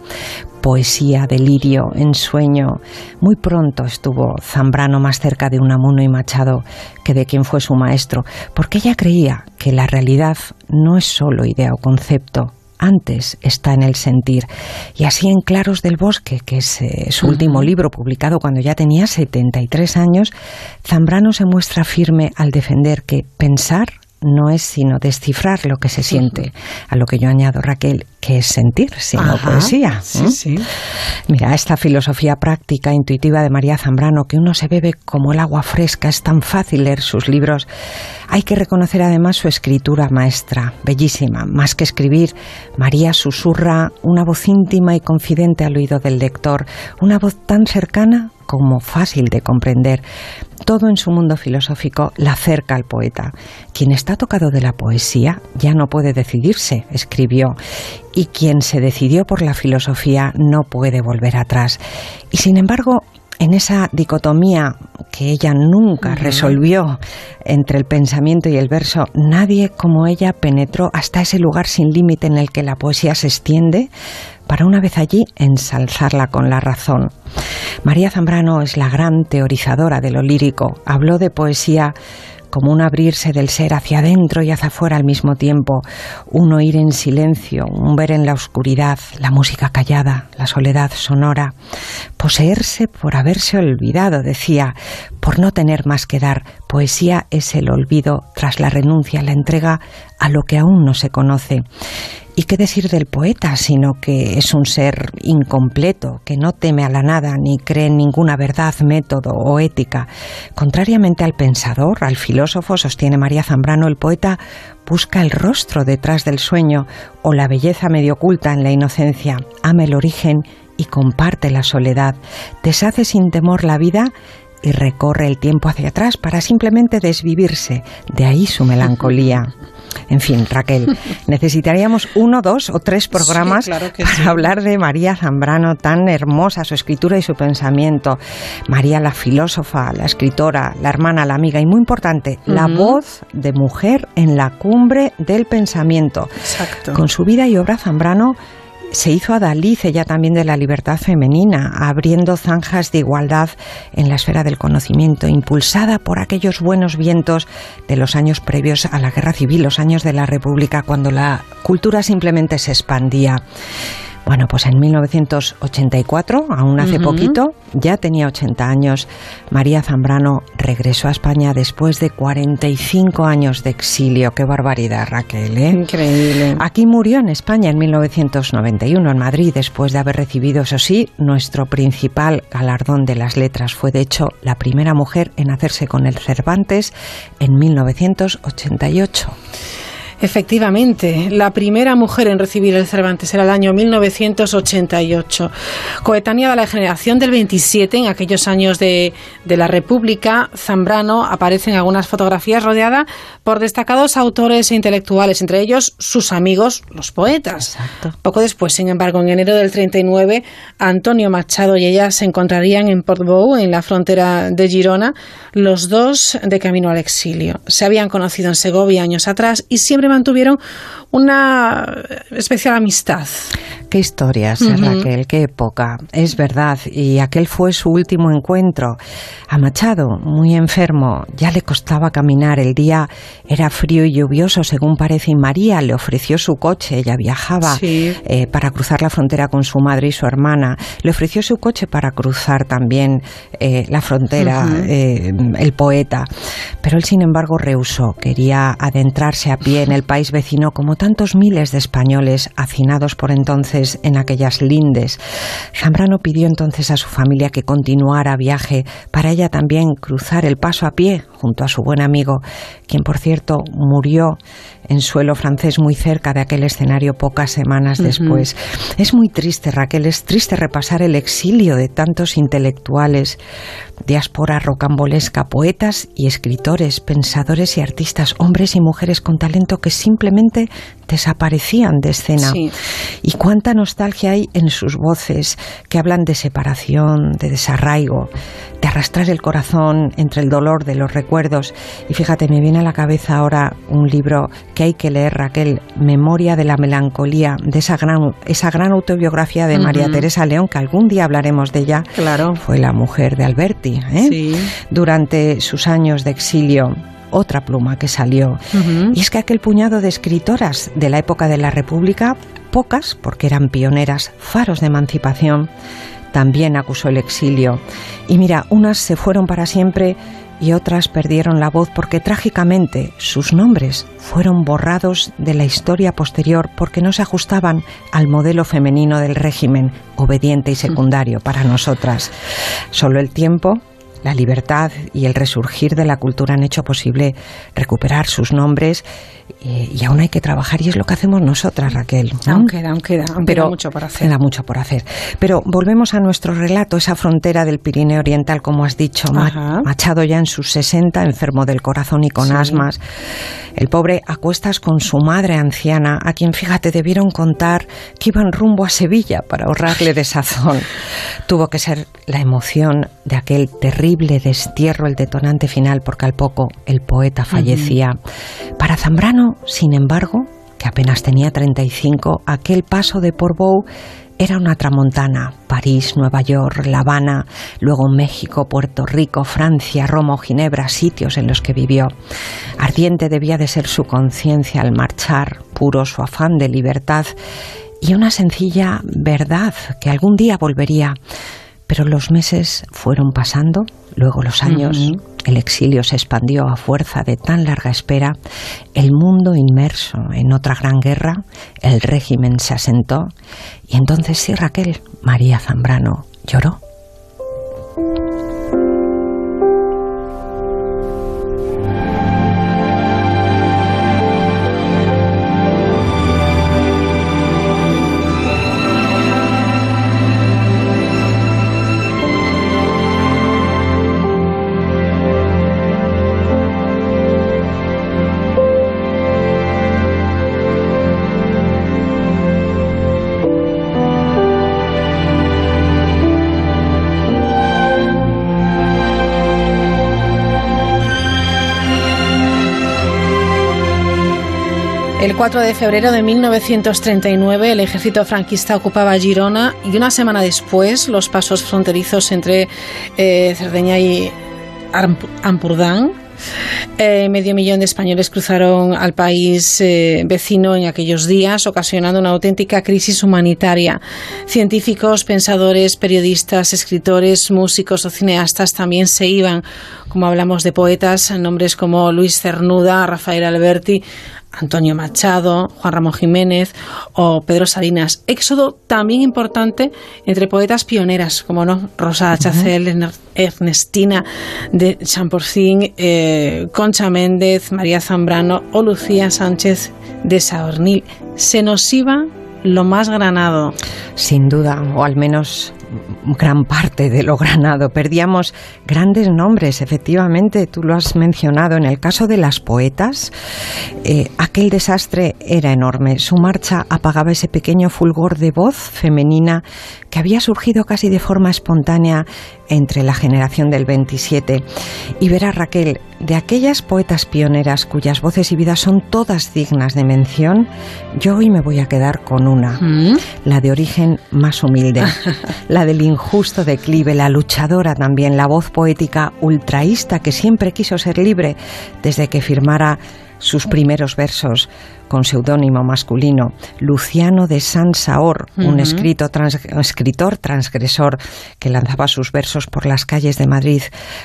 Speaker 20: Poesía, delirio, ensueño. Muy pronto estuvo Zambrano más cerca de Unamuno y Machado que de quien fue su maestro, porque ella creía que la realidad no es solo idea o concepto, antes está en el sentir. Y así en Claros del Bosque, que es eh, su último libro publicado cuando ya tenía 73 años, Zambrano se muestra firme al defender que pensar no es sino descifrar lo que se siente. A lo que yo añado, Raquel, que es sentir, sino
Speaker 2: Ajá,
Speaker 20: poesía.
Speaker 2: sí,
Speaker 20: ¿eh?
Speaker 2: sí.
Speaker 20: Mira, esta filosofía práctica, intuitiva de María Zambrano, que uno se bebe como el agua fresca, es tan fácil leer sus libros. Hay que reconocer además su escritura maestra, bellísima. Más que escribir, María susurra una voz íntima y confidente al oído del lector, una voz tan cercana como fácil de comprender. Todo en su mundo filosófico la acerca al poeta. Quien está tocado de la poesía ya no puede decidirse, escribió, y quien se decidió por la filosofía no puede volver atrás. Y sin embargo, en esa dicotomía que ella nunca resolvió entre el pensamiento y el verso, nadie como ella penetró hasta ese lugar sin límite en el que la poesía se extiende para una vez allí ensalzarla con la razón. María Zambrano es la gran teorizadora de lo lírico. Habló de poesía como un abrirse del ser hacia adentro y hacia afuera al mismo tiempo, un oír en silencio, un ver en la oscuridad, la música callada, la soledad sonora, poseerse por haberse olvidado, decía, por no tener más que dar. Poesía es el olvido tras la renuncia, la entrega a lo que aún no se conoce. ¿Y qué decir del poeta, sino que es un ser incompleto, que no teme a la nada ni cree en ninguna verdad, método o ética? Contrariamente al pensador, al filósofo, sostiene María Zambrano, el poeta busca el rostro detrás del sueño o la belleza medio oculta en la inocencia, ama el origen y comparte la soledad, deshace sin temor la vida y recorre el tiempo hacia atrás para simplemente desvivirse, de ahí su melancolía. En fin, Raquel, <laughs> necesitaríamos uno, dos o tres programas
Speaker 2: Sí, claro
Speaker 20: para
Speaker 2: sí.
Speaker 20: hablar de María Zambrano, tan hermosa su escritura y su pensamiento. María la filósofa, la escritora, la hermana, la amiga y muy importante, la voz de mujer en la cumbre del pensamiento.
Speaker 2: Exacto.
Speaker 20: Con su vida y obra Zambrano se hizo adalid ella también de la libertad femenina, abriendo zanjas de igualdad en la esfera del conocimiento, impulsada por aquellos buenos vientos de los años previos a la guerra civil, los años de la República, cuando la cultura simplemente se expandía. Bueno, pues en 1984, aún hace poquito, ya tenía 80 años, María Zambrano regresó a España después de 45 años de exilio. Qué barbaridad, Raquel, ¿eh?
Speaker 2: Increíble.
Speaker 20: Aquí murió en España en 1991, en Madrid, después de haber recibido, eso sí, nuestro principal galardón de las letras. Fue, de hecho, la primera mujer en hacerse con el Cervantes en 1988.
Speaker 2: Efectivamente, la primera mujer en recibir el Cervantes era el año 1988. Coetánea de la generación del 27, en aquellos años de, de la República, Zambrano aparece en algunas fotografías rodeada por destacados autores e intelectuales, entre ellos sus amigos, los poetas. Poco después, sin embargo, en enero del 39, Antonio Machado y ella se encontrarían en Portbou, en la frontera de Girona, los dos de camino al exilio. Se habían conocido en Segovia años atrás y siempre mantuvieron una especial amistad.
Speaker 20: Qué historias, ¿eh,
Speaker 2: Ujú.
Speaker 20: Raquel, qué época. Es verdad, y aquel fue su último encuentro. A Machado, muy enfermo, ya le costaba caminar. El día era frío y lluvioso, según parece, y María le ofreció su coche. Ella viajaba
Speaker 2: Sí.
Speaker 20: eh, para cruzar la frontera con su madre y su hermana. Le ofreció su coche para cruzar también eh, la frontera, eh, el poeta. Pero él, sin embargo, rehusó. Quería adentrarse a pie en el país vecino, como tantos miles de españoles hacinados por entonces en aquellas lindes. Zambrano pidió entonces a su familia que continuara viaje para ella también cruzar el paso a pie junto a su buen amigo, quien por cierto murió en suelo francés muy cerca de aquel escenario pocas semanas
Speaker 2: Ujú.
Speaker 20: después. Es muy triste, Raquel, es triste repasar el exilio de tantos intelectuales, diáspora rocambolesca, poetas y escritores, pensadores y artistas, hombres y mujeres con talento que simplemente desaparecían de escena.
Speaker 2: Sí.
Speaker 20: Y cuánta nostalgia hay en sus voces que hablan de separación, de desarraigo, de arrastrar el corazón entre el dolor de los recuerdos. Y fíjate, me viene a la cabeza ahora un libro que hay que leer, Raquel, Memoria de la Melancolía, de esa gran, esa gran autobiografía de María. Teresa León, que algún día hablaremos de ella.
Speaker 2: Claro.
Speaker 20: Fue la mujer de Alberti, ¿eh?
Speaker 2: Sí.
Speaker 20: durante sus años de exilio. Otra pluma que salió. Y es que aquel puñado de escritoras de la época de la República, pocas, porque eran pioneras, faros de emancipación, también acusó el exilio. Y mira, unas se fueron para siempre y otras perdieron la voz porque trágicamente sus nombres fueron borrados de la historia posterior porque no se ajustaban al modelo femenino del régimen, obediente y secundario para nosotras. Solo el tiempo la libertad y el resurgir de la cultura han hecho posible recuperar sus nombres eh, y aún hay que trabajar y es lo que hacemos nosotras, Raquel. ¿no?
Speaker 2: Aún queda, aún queda, aún
Speaker 20: Pero
Speaker 2: queda mucho por hacer.
Speaker 20: Queda mucho por hacer. Pero volvemos a nuestro relato, esa frontera del Pirineo Oriental, como has dicho,
Speaker 2: Ajá.
Speaker 20: Machado ya en sus 60, enfermo del corazón y con
Speaker 2: Sí.
Speaker 20: asmas. El pobre a cuestas con su madre anciana, a quien, fíjate, debieron contar que iban rumbo a Sevilla para ahorrarle desazón. Tuvo que ser la emoción de aquel terrible destierro el detonante final, porque al poco el poeta fallecía. Para Zambrano, sin embargo, que apenas tenía 35, aquel paso de Portbou era una tramontana. París, Nueva York, La Habana, luego México, Puerto Rico, Francia, Roma o Ginebra, sitios en los que vivió. Ardiente debía de ser su conciencia al marchar, puro su afán de libertad y una sencilla verdad que algún día volvería. Pero los meses fueron pasando, luego los años, el exilio se expandió a fuerza de tan larga espera, el mundo inmerso en otra gran guerra, el régimen se asentó y entonces sí Raquel, María Zambrano lloró.
Speaker 2: El 4 de febrero de 1939 el ejército franquista ocupaba Girona y una semana después los pasos fronterizos entre eh, Cerdeña y Amp- Ampurdán. Eh, medio millón de españoles cruzaron al país eh, vecino en aquellos días, ocasionando una auténtica crisis humanitaria. Científicos, pensadores, periodistas, escritores, músicos o cineastas también se iban, como hablamos de poetas, nombres como Luis Cernuda, Rafael Alberti, Antonio Machado, Juan Ramón Jiménez o Pedro Salinas. Éxodo también importante entre poetas pioneras, como no, Rosa Chacel, Ernestina de Champorcín, eh, Concha Méndez, María Zambrano o Lucía Sánchez de Saornil. Se nos iba lo más granado.
Speaker 20: Sin duda, o al menos gran parte de lo granado. Perdíamos grandes nombres, efectivamente, tú lo has mencionado. En el caso de las poetas, eh, aquel desastre era enorme. Su marcha apagaba ese pequeño fulgor de voz femenina que había surgido casi de forma espontánea entre la generación del 27. Y verá, Raquel, de aquellas poetas pioneras cuyas voces y vidas son todas dignas de mención, yo hoy me voy a quedar con una, la de origen más humilde, <laughs> la del injusto declive, la luchadora también, la voz poética ultraísta que siempre quiso ser libre desde que firmara sus primeros versos con seudónimo masculino, Luciano de Sansaor, un
Speaker 2: Ujú.
Speaker 20: escrito trans- escritor transgresor que lanzaba sus versos por las calles de Madrid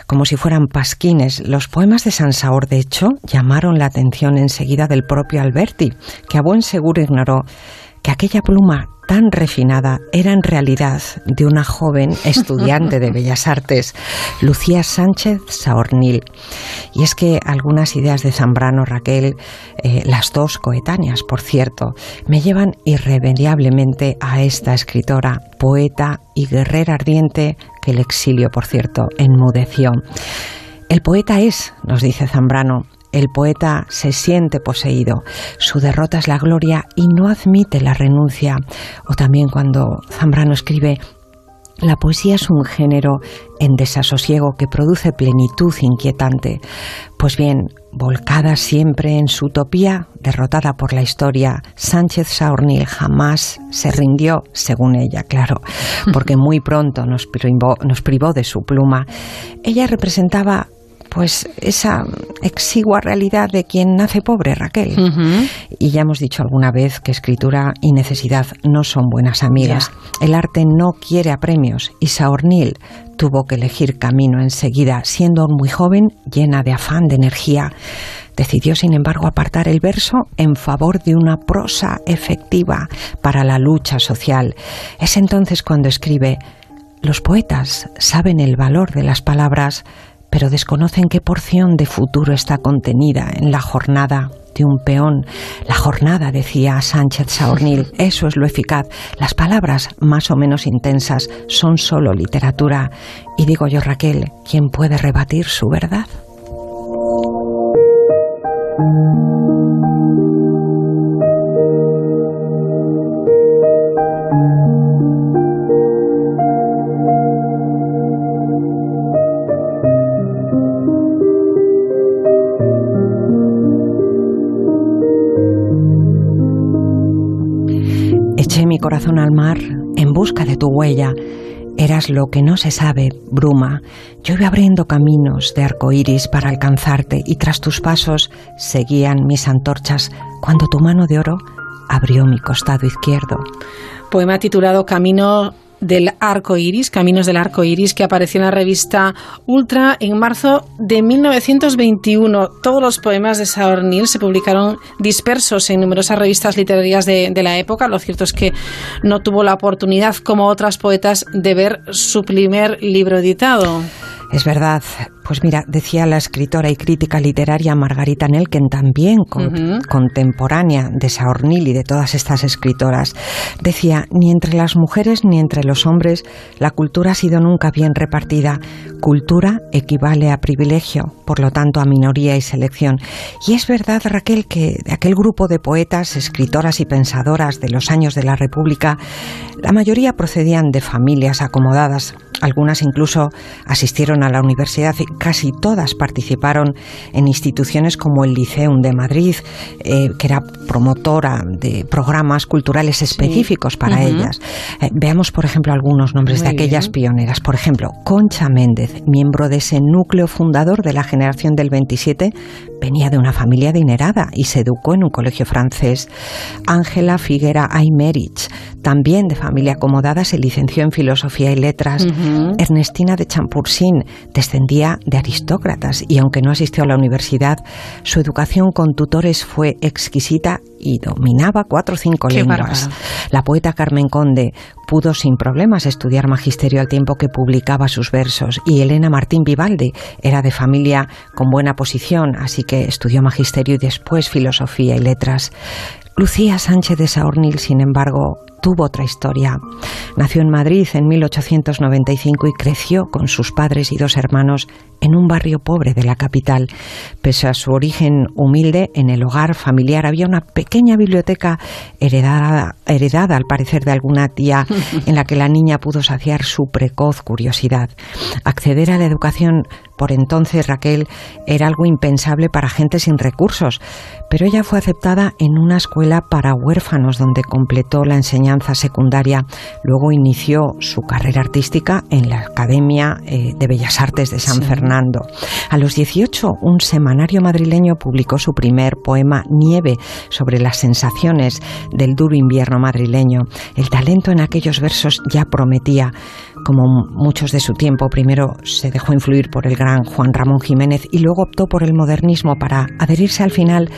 Speaker 20: como si fueran pasquines. Los poemas de Sansaor, de hecho, llamaron la atención enseguida del propio Alberti, que a buen seguro ignoró que aquella pluma tan refinada era en realidad de una joven estudiante de Bellas Artes, Lucía Sánchez Saornil. Y es que algunas ideas de Zambrano, Raquel, eh, las dos coetáneas, por cierto, me llevan irremediablemente a esta escritora, poeta y guerrera ardiente que el exilio, por cierto, enmudeció. El poeta es, nos dice Zambrano, el poeta se siente poseído, su derrota es la gloria y no admite la renuncia. O también cuando Zambrano escribe, la poesía es un género en desasosiego que produce plenitud inquietante. Pues bien, volcada siempre en su utopía, derrotada por la historia, Sánchez Saornil jamás se rindió, según ella, claro, porque muy pronto nos privó, nos privó de su pluma. Ella representaba pues esa exigua realidad de quien nace pobre, Raquel. Y ya hemos dicho alguna vez que escritura y necesidad no son buenas amigas. El arte no quiere a premios y Saornil tuvo que elegir camino enseguida, siendo aún muy joven, llena de afán, de energía. Decidió, sin embargo, apartar el verso en favor de una prosa efectiva para la lucha social. Es entonces cuando escribe Los poetas saben el valor de las palabras, pero desconocen qué porción de futuro está contenida en la jornada de un peón. La jornada, decía Sánchez Saornil, <laughs> eso es lo eficaz. Las palabras, más o menos intensas, son solo literatura. Y digo yo, Raquel, ¿quién puede rebatir su verdad? Mi corazón al mar en busca de tu huella. Eras lo que no se sabe, bruma. Yo iba abriendo caminos de arco iris para alcanzarte y tras tus pasos seguían mis antorchas cuando tu mano de oro abrió mi costado izquierdo.
Speaker 2: Poema titulado Camino del arco iris, Caminos del arco iris, que apareció en la revista Ultra en marzo de 1921. Todos los poemas de Saornil se publicaron dispersos en numerosas revistas literarias de, de la época. Lo cierto es que no tuvo la oportunidad, como otras poetas, de ver su primer libro editado.
Speaker 20: Es verdad. Pues mira, decía la escritora y crítica literaria Margarita Nelken, también con- contemporánea de Saornil y de todas estas escritoras, decía, ni entre las mujeres ni entre los hombres la cultura ha sido nunca bien repartida. Cultura equivale a privilegio, por lo tanto a minoría y selección. Y es verdad, Raquel, que de aquel grupo de poetas, escritoras y pensadoras de los años de la República, la mayoría procedían de familias acomodadas, algunas incluso asistieron a la universidad y casi todas participaron en instituciones como el Liceum de Madrid, eh, que era promotora de programas culturales específicos para ellas. Eh, veamos, por ejemplo, algunos nombres de aquellas
Speaker 18: bien.
Speaker 20: pioneras. Por ejemplo, Concha Méndez, miembro de ese núcleo fundador de la generación del 27, venía de una familia adinerada y se educó en un colegio francés. Ángela Figuera Aymerich, también de familia acomodada, se licenció en Filosofía y Letras. Ernestina de Champursin descendía de aristócratas y aunque no asistió a la universidad, su educación con tutores fue exquisita y dominaba cuatro o cinco
Speaker 18: Qué
Speaker 20: lenguas.
Speaker 18: bárbaro.
Speaker 20: La poeta Carmen Conde pudo sin problemas estudiar magisterio al tiempo que publicaba sus versos y Elena Martín Vivaldi era de familia con buena posición, así que estudió magisterio y después filosofía y letras. Lucía Sánchez de Saornil, sin embargo, tuvo otra historia. Nació en Madrid en 1895 y creció con sus padres y dos hermanos en un barrio pobre de la capital. Pese a su origen humilde, en el hogar familiar había una pequeña biblioteca heredada, heredada al parecer de alguna tía <laughs> en la que la niña pudo saciar su precoz curiosidad. Acceder a la educación por entonces Raquel era algo impensable para gente sin recursos, pero ella fue aceptada en una escuela para huérfanos donde completó la enseñanza secundaria. Luego inició su carrera artística en la Academia eh, de Bellas Artes de San
Speaker 18: Sí.
Speaker 20: Fernando. A los 18, un semanario madrileño publicó su primer poema Nieve sobre las sensaciones del duro invierno madrileño. El talento en aquellos versos ya prometía. Como muchos de su tiempo, primero se dejó influir por el gran Juan Ramón Jiménez y luego optó por el modernismo para adherirse al final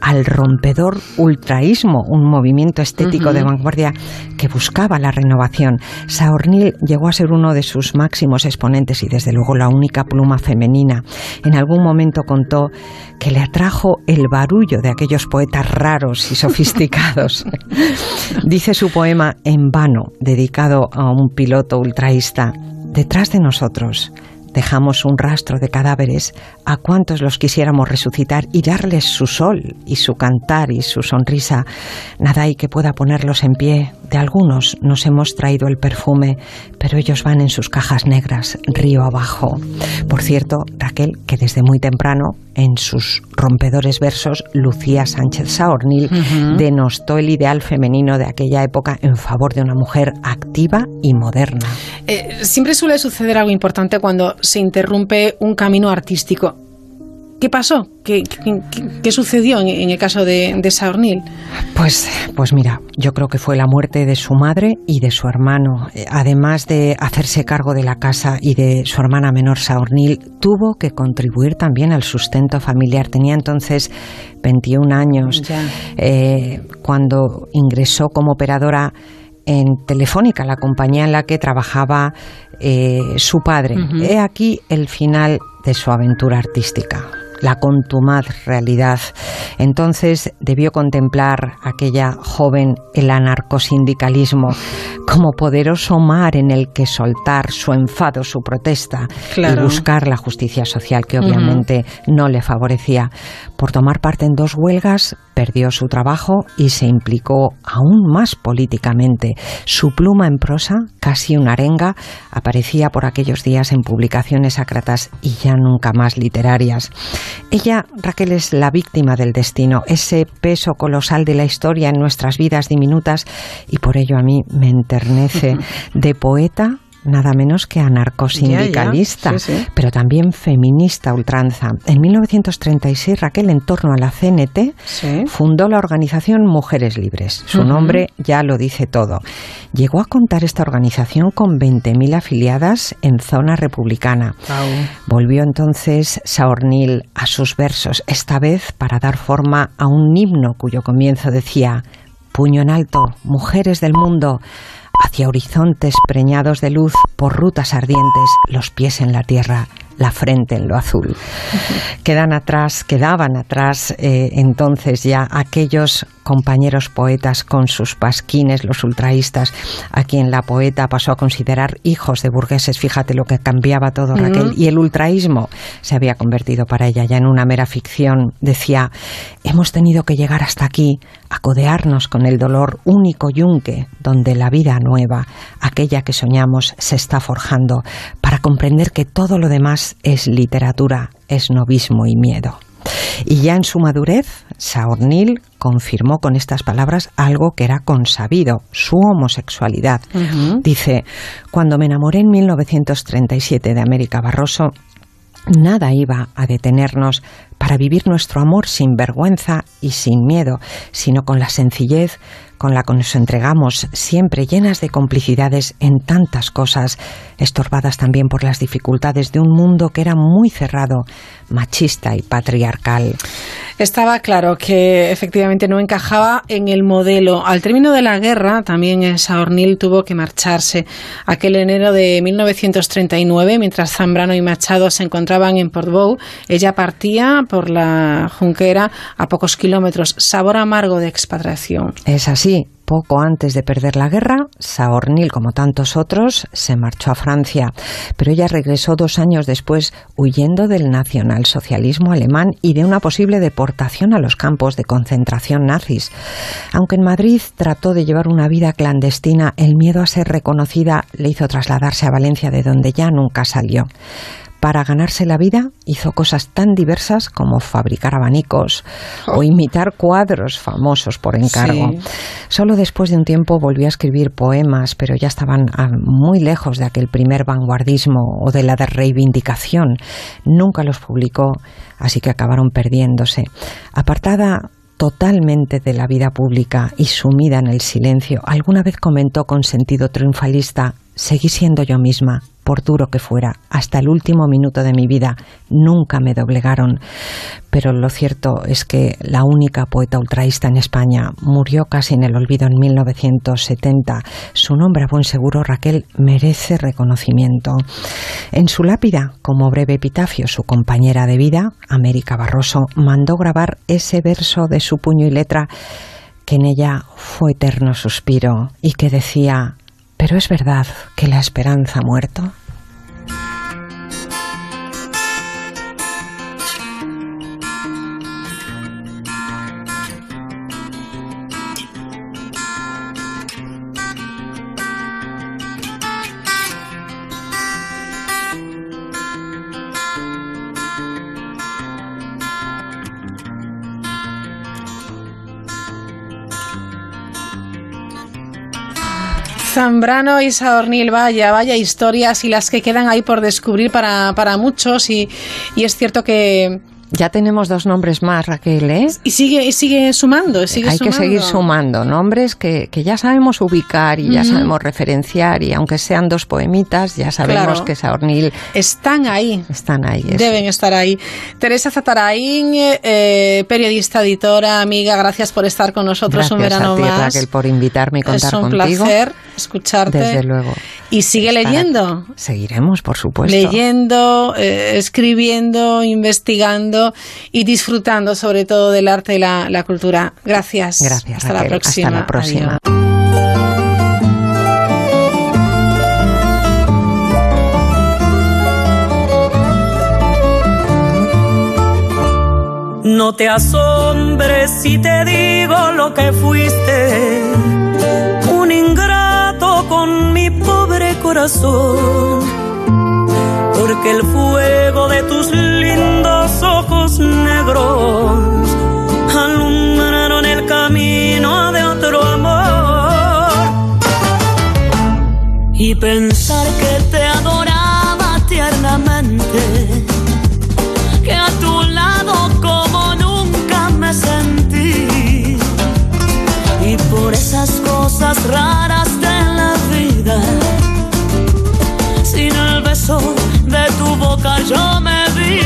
Speaker 20: al rompedor ultraísmo, un movimiento estético de vanguardia que buscaba la renovación. Saornil llegó a ser uno de sus máximos exponentes y desde luego la única pluma femenina. En algún momento contó que le atrajo el barullo de aquellos poetas raros y sofisticados. <laughs> Dice su poema En vano, dedicado a un piloto ultraísta, detrás de nosotros dejamos un rastro de cadáveres a cuantos los quisiéramos resucitar y darles su sol y su cantar y su sonrisa. Nada hay que pueda ponerlos en pie. De algunos nos hemos traído el perfume, pero ellos van en sus cajas negras, río abajo. Por cierto, Raquel, que desde muy temprano, en sus rompedores versos, Lucía Sánchez Saornil denostó el ideal femenino de aquella época en favor de una mujer activa y moderna.
Speaker 2: Eh, siempre suele suceder algo importante cuando se interrumpe un camino artístico. ¿Qué pasó? ¿Qué, qué- sucedió en, en el caso de, de Saornil?
Speaker 20: Pues, pues mira, yo creo que fue la muerte de su madre y de su hermano. Eh, Además de hacerse cargo de la casa y de su hermana menor Saornil, tuvo que contribuir también al sustento familiar. Tenía entonces 21 años. Eh, cuando ingresó como operadora en Telefónica, la compañía en la que trabajaba eh, su padre. He aquí el final de su aventura artística. La contumaz realidad. Entonces debió contemplar aquella joven el anarcosindicalismo como poderoso mar en el que soltar su enfado, su protesta
Speaker 2: Claro.
Speaker 20: y buscar la justicia social que obviamente no le favorecía. Por tomar parte en dos huelgas, perdió su trabajo y se implicó aún más políticamente. Su pluma en prosa, casi una arenga, aparecía por aquellos días en publicaciones sacratas y ya nunca más literarias. Ella, Raquel, es la víctima del destino, ese peso colosal de la historia en nuestras vidas diminutas y por ello a mí me enternece <laughs> de poeta nada menos que anarcosindicalista.
Speaker 2: Sí, sí.
Speaker 20: pero también feminista ultranza. En 1936, Raquel, en torno a la CNT, fundó la organización Mujeres Libres. Su nombre ya lo dice todo. Llegó a contar esta organización con 20.000 afiliadas en zona republicana. Volvió entonces Saornil a sus versos, esta vez para dar forma a un himno cuyo comienzo decía Puño en alto, mujeres del mundo, hacia horizontes preñados de luz, por rutas ardientes, los pies en la tierra, la frente en lo azul. Quedan atrás, quedaban atrás eh, entonces ya aquellos compañeros poetas con sus pasquines, los ultraístas, a quien la poeta pasó a considerar hijos de burgueses. Fíjate lo que cambiaba todo. Raquel. Y el ultraísmo se había convertido para ella ya en una mera ficción. Decía, hemos tenido que llegar hasta aquí, a codearnos con el dolor único yunque, donde la vida nueva, aquella que soñamos, se está forjando, para comprender que todo lo demás es literatura, es novismo y miedo. Y ya en su madurez, Saornil confirmó con estas palabras algo que era consabido, su homosexualidad. Dice, cuando me enamoré en 1937 de América Barroso, nada iba a detenernos para vivir nuestro amor sin vergüenza y sin miedo, sino con la sencillez con la que nos entregamos, siempre llenas de complicidades en tantas cosas, estorbadas también por las dificultades de un mundo que era muy cerrado, machista y patriarcal.
Speaker 2: Estaba claro que efectivamente no encajaba en el modelo. Al término de la guerra, también Saornil tuvo que marcharse. Aquel enero de 1939, mientras Zambrano y Machado se encontraban en Portbou, ella partía por la Junquera a pocos kilómetros. Sabor amargo de expatriación.
Speaker 20: Es así. Poco antes de perder la guerra, Saornil, como tantos otros, se marchó a Francia, pero ella regresó dos años después huyendo del nacionalsocialismo alemán y de una posible deportación a los campos de concentración nazis. Aunque en Madrid trató de llevar una vida clandestina, el miedo a ser reconocida le hizo trasladarse a Valencia, de donde ya nunca salió. Para ganarse la vida hizo cosas tan diversas como fabricar abanicos o imitar cuadros famosos por encargo.
Speaker 2: Sí.
Speaker 20: Solo después de un tiempo volvió a escribir poemas, pero ya estaban ah, muy lejos de aquel primer vanguardismo o de la de reivindicación. Nunca los publicó, así que acabaron perdiéndose. Apartada totalmente de la vida pública y sumida en el silencio, alguna vez comentó con sentido triunfalista, seguí siendo yo misma, por duro que fuera, hasta el último minuto de mi vida, nunca me doblegaron. Pero lo cierto es que la única poeta ultraísta en España murió casi en el olvido en 1970. Su nombre, a buen seguro, Raquel, merece reconocimiento. En su lápida, como breve epitafio, su compañera de vida, América Barroso, mandó grabar ese verso de su puño y letra que en ella fue eterno suspiro y que decía, pero es verdad que la esperanza ha muerto.
Speaker 2: Zambrano y Saornil, vaya, vaya historias y las que quedan ahí por descubrir para, para muchos y, y es cierto que
Speaker 20: Ya tenemos dos nombres más, Raquel, ¿eh?
Speaker 2: Y sigue, y sigue sumando, sigue
Speaker 20: Hay que seguir sumando nombres que, que ya sabemos ubicar y ya sabemos referenciar y aunque sean dos poemitas, ya sabemos
Speaker 2: Claro.
Speaker 20: que Saornil...
Speaker 2: Están ahí.
Speaker 20: Están ahí. eso.
Speaker 2: Deben estar ahí. Teresa Zatarain, eh, periodista, editora, amiga, gracias por estar con nosotros un verano
Speaker 20: a ti,
Speaker 2: más.
Speaker 20: Raquel, por invitarme y contar
Speaker 2: es un
Speaker 20: contigo.
Speaker 2: placer escucharte.
Speaker 20: Desde luego.
Speaker 2: Y sigue leyendo.
Speaker 20: Seguiremos, por supuesto.
Speaker 2: Leyendo, eh, escribiendo, investigando y disfrutando sobre todo del arte y la, la cultura. Gracias.
Speaker 20: Gracias,
Speaker 2: Hasta la próxima.
Speaker 20: Hasta la próxima.
Speaker 2: Adiós.
Speaker 18: No te asombres si te digo lo que fuiste, un con mi pobre corazón, porque el fuego de tus lindos ojos negros alumbraron el camino de otro amor. Y pensar que te adoraba tiernamente que a tu lado como nunca me sentí. Y por esas cosas raras de tu boca yo me vi.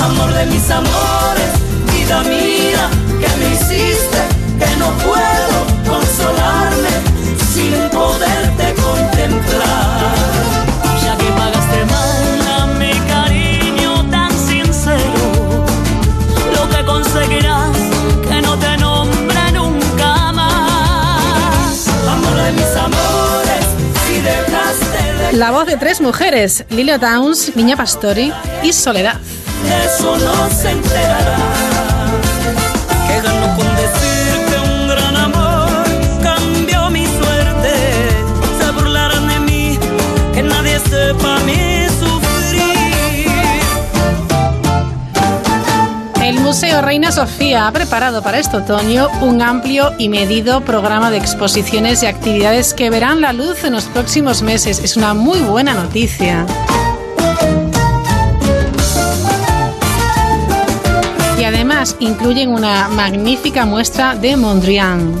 Speaker 18: Amor de mis amores, vida mía, que me hiciste, que no puedo consolarme sin poderte contemplar.
Speaker 2: La voz de tres mujeres, Lilo Downs, Niña Pastori y Soledad.
Speaker 18: eso no se enterará. Que gano con decir que un gran amor cambió mi suerte. Se burlarán de mí, que nadie sepa mi sufrir.
Speaker 2: Museo Reina Sofía ha preparado para este otoño un amplio y medido programa de exposiciones y actividades que verán la luz en los próximos meses. Es una muy buena noticia. Y además incluyen una magnífica muestra de Mondrian.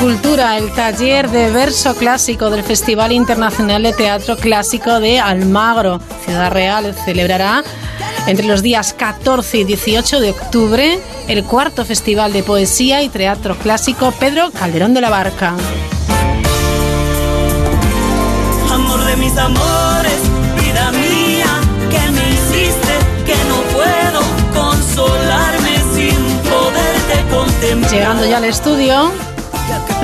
Speaker 2: Cultura, el taller de verso clásico del Festival Internacional de Teatro Clásico de Almagro, Ciudad Real, celebrará entre los días 14 y 18 de octubre el cuarto Festival de Poesía y Teatro Clásico Pedro Calderón de la Barca.
Speaker 18: Amor de mis amores, vida mía, que me hiciste, que no puedo consolarme sin poderte contemplar.
Speaker 2: Llegando ya al estudio,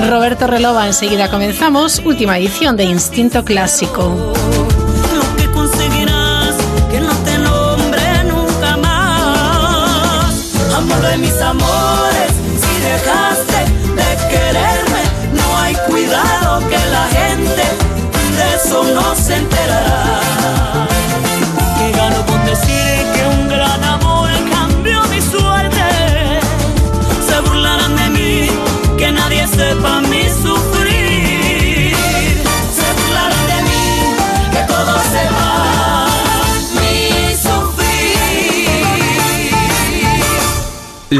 Speaker 2: Roberto Relova, enseguida comenzamos, última edición de Instinto Clásico.
Speaker 18: De mis amores, si dejaste de quererme, no hay cuidado que la gente de eso no se enterará.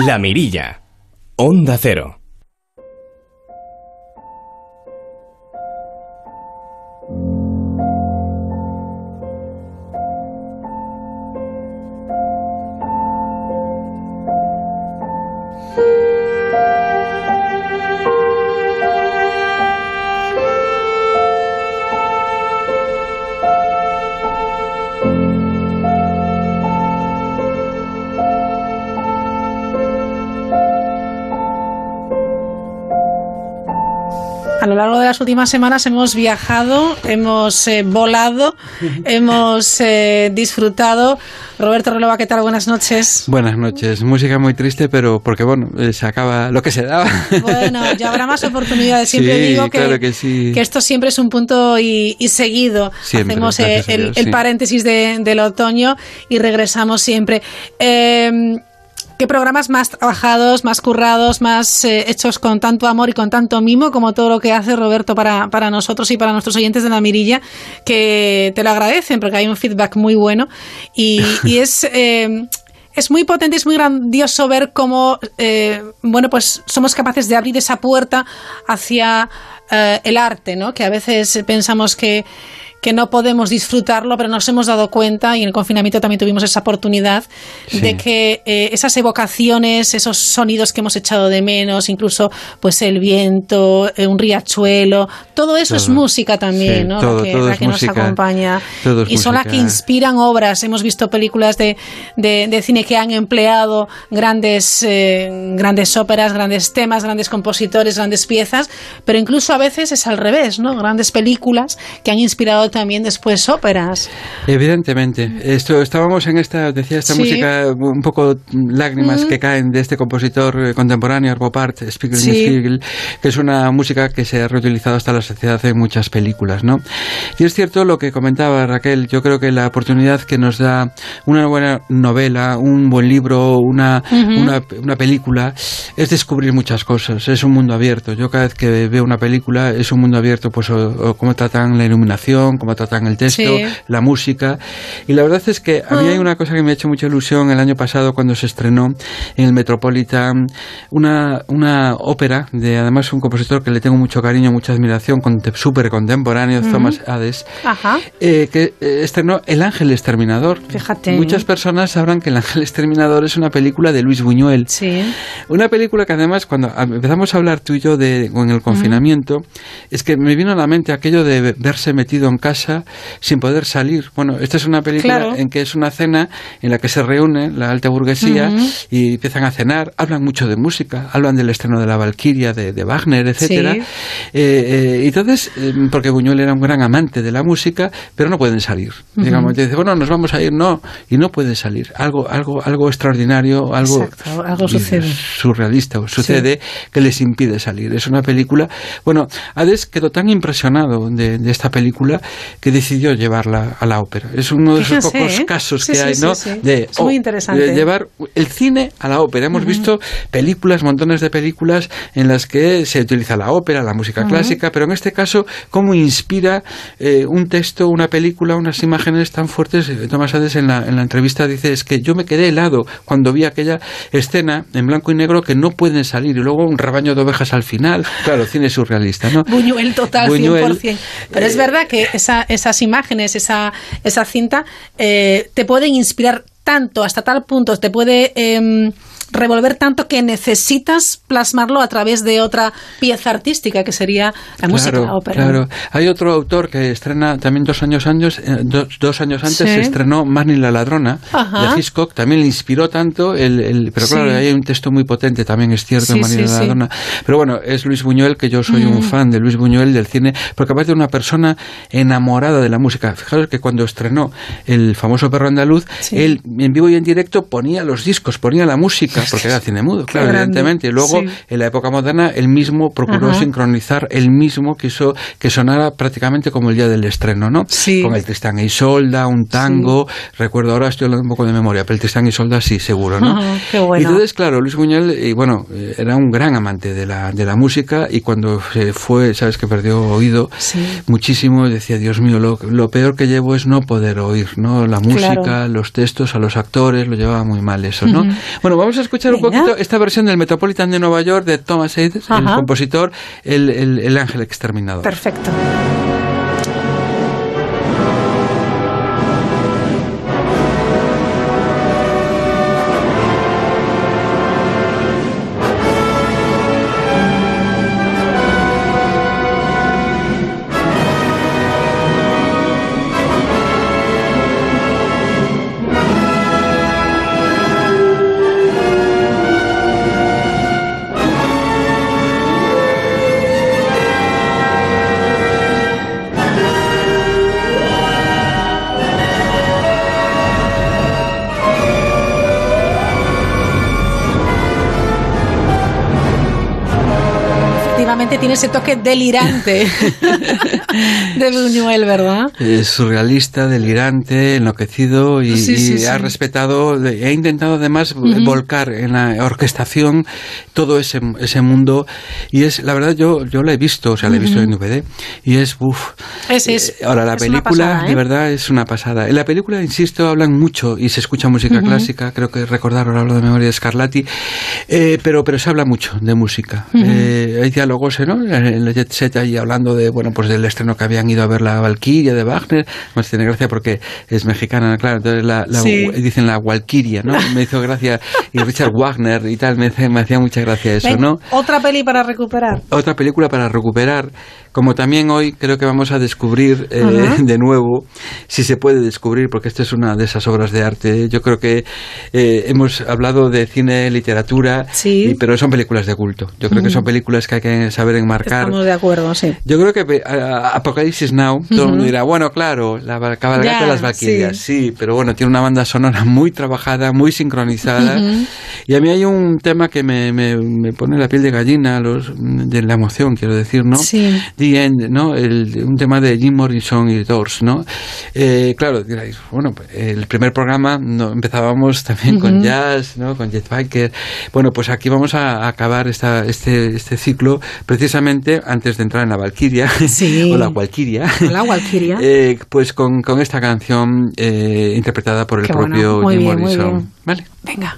Speaker 14: La Mirilla. Onda Cero.
Speaker 2: Últimas semanas hemos viajado, hemos eh, volado, hemos eh, disfrutado. Roberto Relova, ¿qué tal? Buenas noches.
Speaker 21: Buenas noches. Música muy triste, pero porque bueno, eh, se acaba lo que se daba.
Speaker 2: Bueno, ya habrá más oportunidades. Siempre
Speaker 21: Sí,
Speaker 2: digo que,
Speaker 21: claro que sí.
Speaker 2: que esto siempre es un punto y, y seguido.
Speaker 21: Siempre,
Speaker 2: Hacemos eh, el,
Speaker 21: Dios,
Speaker 2: el
Speaker 21: sí.
Speaker 2: paréntesis de- del otoño y regresamos siempre. Eh, ¿Qué programas más trabajados, más currados, más eh, hechos con tanto amor y con tanto mimo como todo lo que hace Roberto para, para nosotros y para nuestros oyentes de la mirilla, que te lo agradecen porque hay un feedback muy bueno y, <laughs> y es... eh, es muy potente, es muy grandioso ver cómo, eh, bueno, pues somos capaces de abrir esa puerta hacia eh, el arte, ¿no? Que a veces pensamos que, que no podemos disfrutarlo, pero nos hemos dado cuenta, y en el confinamiento también tuvimos esa oportunidad, de que eh, esas evocaciones, esos sonidos que hemos echado de menos, incluso pues el viento, eh, un riachuelo, todo eso es
Speaker 21: Todo.
Speaker 2: música también,
Speaker 21: Sí,
Speaker 2: ¿no?
Speaker 21: todo-
Speaker 2: la que, la
Speaker 21: es
Speaker 2: que nos
Speaker 21: música.
Speaker 2: acompaña.
Speaker 21: Todo es
Speaker 2: y son las que inspiran obras. Hemos visto películas de, de, de cine que han empleado grandes, eh, grandes óperas, grandes temas, grandes compositores, grandes piezas, pero incluso a veces es al revés, ¿no? Grandes películas que han inspirado también después óperas.
Speaker 21: Evidentemente. Esto, estábamos en esta, decía, esta
Speaker 2: Sí.
Speaker 21: música un poco lágrimas
Speaker 2: Mm.
Speaker 21: que caen de este compositor eh, contemporáneo, Arvo Part, Spiegel
Speaker 2: Sí.
Speaker 21: Spiegel, que es una música que se ha reutilizado hasta la sociedad en muchas películas, ¿no? Y es cierto lo que comentaba Raquel, yo creo que la oportunidad que nos da una buena novela, un buen libro, una, una, una película, es descubrir muchas cosas, es un mundo abierto. Yo cada vez que veo una película es un mundo abierto, pues o, o cómo tratan la iluminación, cómo tratan el texto,
Speaker 22: Sí.
Speaker 21: la música. Y la verdad es que a mí
Speaker 22: Ah.
Speaker 21: hay una cosa que me ha hecho mucha ilusión el año pasado cuando se estrenó en el Metropolitan una, una ópera de además un compositor que le tengo mucho cariño, mucha admiración, conte- súper contemporáneo,
Speaker 2: Ujú.
Speaker 21: Thomas Hades,
Speaker 2: Ajá.
Speaker 21: eh, que eh, estrenó El Ángel Exterminador.
Speaker 2: Fíjate.
Speaker 21: Muchas personas sabrán que El Ángel Exterminador es una película de Luis Buñuel.
Speaker 2: Sí.
Speaker 21: Una película que además cuando empezamos a hablar tú y yo de con el confinamiento, es que me vino a la mente aquello de ve- verse metido en casa sin poder salir. Bueno, esta es una película
Speaker 2: Claro.
Speaker 21: en que es una cena en la que se reúne la alta burguesía y empiezan a cenar, hablan mucho de música, hablan del estreno de la Valquiria, de, de Wagner, etcétera.
Speaker 2: Sí.
Speaker 21: Eh, eh, entonces, eh, porque Buñuel era un gran amante de la música, pero no pueden salir.
Speaker 2: Ujú.
Speaker 21: Digamos, dice, bueno, nos vamos a ir, no, y no pueden salir. Algo, algo, algo extraordinario, algo
Speaker 2: Exacto, algo sucede.
Speaker 21: surrealista sucede que les impide salir. Es una película. Bueno, Hades quedó tan impresionado de, de esta película que decidió llevarla a la ópera. Es uno de esos pocos
Speaker 2: ¿eh?
Speaker 21: casos
Speaker 2: Sí,
Speaker 21: que
Speaker 2: sí,
Speaker 21: hay, ¿no?
Speaker 2: sí.
Speaker 21: De,
Speaker 2: Es muy
Speaker 21: oh,
Speaker 2: interesante.
Speaker 21: de llevar el cine a la ópera. Hemos visto películas, montones de películas en las que se utiliza la ópera, la música clásica, pero en este caso, cómo inspira eh, un texto, una película, unas imágenes tan fuertes. Eh, Tomás Hades en la, en la entrevista dice, es que yo me quedé helado cuando vi aquella escena en blanco y negro que no pueden salir y luego un rebaño de ovejas al final. Claro, cine surrealista, ¿no?
Speaker 2: Buñuel total,
Speaker 21: Buñuel,
Speaker 2: 100%. Pero es verdad que esa- esas imágenes, esa, esa cinta, eh, te pueden inspirar tanto, hasta tal punto, te puede em, revolver tanto que necesitas plasmarlo a través de otra pieza artística, que sería la música, la ópera.
Speaker 21: Claro, hay otro autor que estrena también dos años años, eh, dos, dos años antes
Speaker 2: Sí.
Speaker 21: se estrenó Marnie la ladrona
Speaker 2: Ajá.
Speaker 21: de Hitchcock, también le inspiró tanto, el, el- pero claro,
Speaker 2: Sí.
Speaker 21: hay un texto muy potente, también es cierto,
Speaker 2: Sí,
Speaker 21: Marnie
Speaker 2: sí,
Speaker 21: la
Speaker 2: sí.
Speaker 21: ladrona. Pero bueno, es Luis Buñuel, que yo soy un
Speaker 2: Mm.
Speaker 21: fan de Luis Buñuel del cine, porque aparte de una persona enamorada de la música. Fijaros que cuando estrenó el famoso perro andaluz, él en vivo y en directo ponía los discos, ponía la música, porque era cine mudo, claro,
Speaker 2: grande.
Speaker 21: evidentemente. Y luego,
Speaker 2: Sí.
Speaker 21: en la época moderna, él mismo procuró
Speaker 2: Ajá.
Speaker 21: sincronizar, él mismo quiso que sonara prácticamente como el día del estreno, ¿no? Con el Tristán e Isolda, un tango, recuerdo ahora, estoy hablando un poco de memoria, pero el Tristán e Isolda sí, seguro, ¿no?
Speaker 2: Ajá, qué bueno.
Speaker 21: Y entonces, claro, Luis Buñuel, y bueno, eh, era un gran amante de la, de la música y cuando se fue, sabes que perdió oído muchísimo, decía, Dios mío, lo, lo peor que llevo es no poder oír, ¿no? La música,
Speaker 2: Claro.
Speaker 21: los textos, a los actores, lo llevaba muy mal eso, ¿no?
Speaker 2: Ujú.
Speaker 21: Bueno, vamos a escuchar un
Speaker 2: Venga.
Speaker 21: poquito esta versión del Metropolitan de Nueva York de Thomas Hades, el compositor, el, el, el ángel exterminador.
Speaker 2: Perfecto. Ese toque delirante <laughs> de Buñuel, ¿verdad?
Speaker 21: Es surrealista, delirante, enloquecido y,
Speaker 2: Sí, sí,
Speaker 21: y
Speaker 2: sí.
Speaker 21: ha respetado, he intentado además
Speaker 2: Ujú.
Speaker 21: volcar en la orquestación todo ese, ese mundo y es, la verdad yo, yo la he visto, o sea, la he visto en DVD y es, uff.
Speaker 2: Es, es,
Speaker 21: Ahora, la
Speaker 2: es
Speaker 21: película,
Speaker 2: pasada, ¿eh?
Speaker 21: de verdad, es una pasada. En la película, insisto, hablan mucho y se escucha música
Speaker 2: Ujú.
Speaker 21: clásica, creo que recordar, ahora hablo de memoria de Scarlatti, eh, pero, pero se habla mucho de música. Eh, hay diálogos, ¿eh, ¿no? En el jet set ahí hablando de, bueno, pues del estreno que habían ido a ver la Valkyria de Wagner, más tiene gracia porque es mexicana, claro, entonces la, la-
Speaker 2: Sí.
Speaker 21: dicen la Valkyria, ¿no? <laughs> Me hizo gracia, y Richard Wagner y tal, me, me hacía mucha gracia eso, ¿no?
Speaker 2: Otra peli para recuperar.
Speaker 21: otra película para recuperar, como también hoy creo que vamos a descubrir eh, <laughs> de nuevo, si se puede descubrir, porque esta es una de esas obras de arte. Yo creo que eh, hemos hablado de cine, literatura, y- pero son películas de culto. Yo creo que son películas que hay que saber enmarcar.
Speaker 2: Estamos de acuerdo, sí.
Speaker 21: Yo creo que eh, Apocalipsis Now, todo el mundo dirá, bueno, claro, la cabalgata de las Valquirias, sí. pero bueno, tiene una banda sonora muy trabajada, muy sincronizada. Y a mí hay un tema que me, me, me pone la piel de gallina, los, de la emoción, quiero decir, ¿no?
Speaker 2: Sí.
Speaker 21: The End, ¿no? El- un tema de Jim Morrison y Doors, ¿no? Eh, claro, diréis, bueno, el primer programa no, empezábamos también con jazz, ¿no? Con Jet Biker. Bueno, pues aquí vamos a, acabar esta, este, este ciclo precisamente antes de entrar en la Valquiria, <laughs> o la Valquiria.
Speaker 2: La. <laughs>
Speaker 21: Eh, pues con, con esta canción eh, interpretada por el
Speaker 2: Qué
Speaker 21: propio Jim
Speaker 2: bien,
Speaker 21: Morrison. ¿Vale?
Speaker 2: Venga.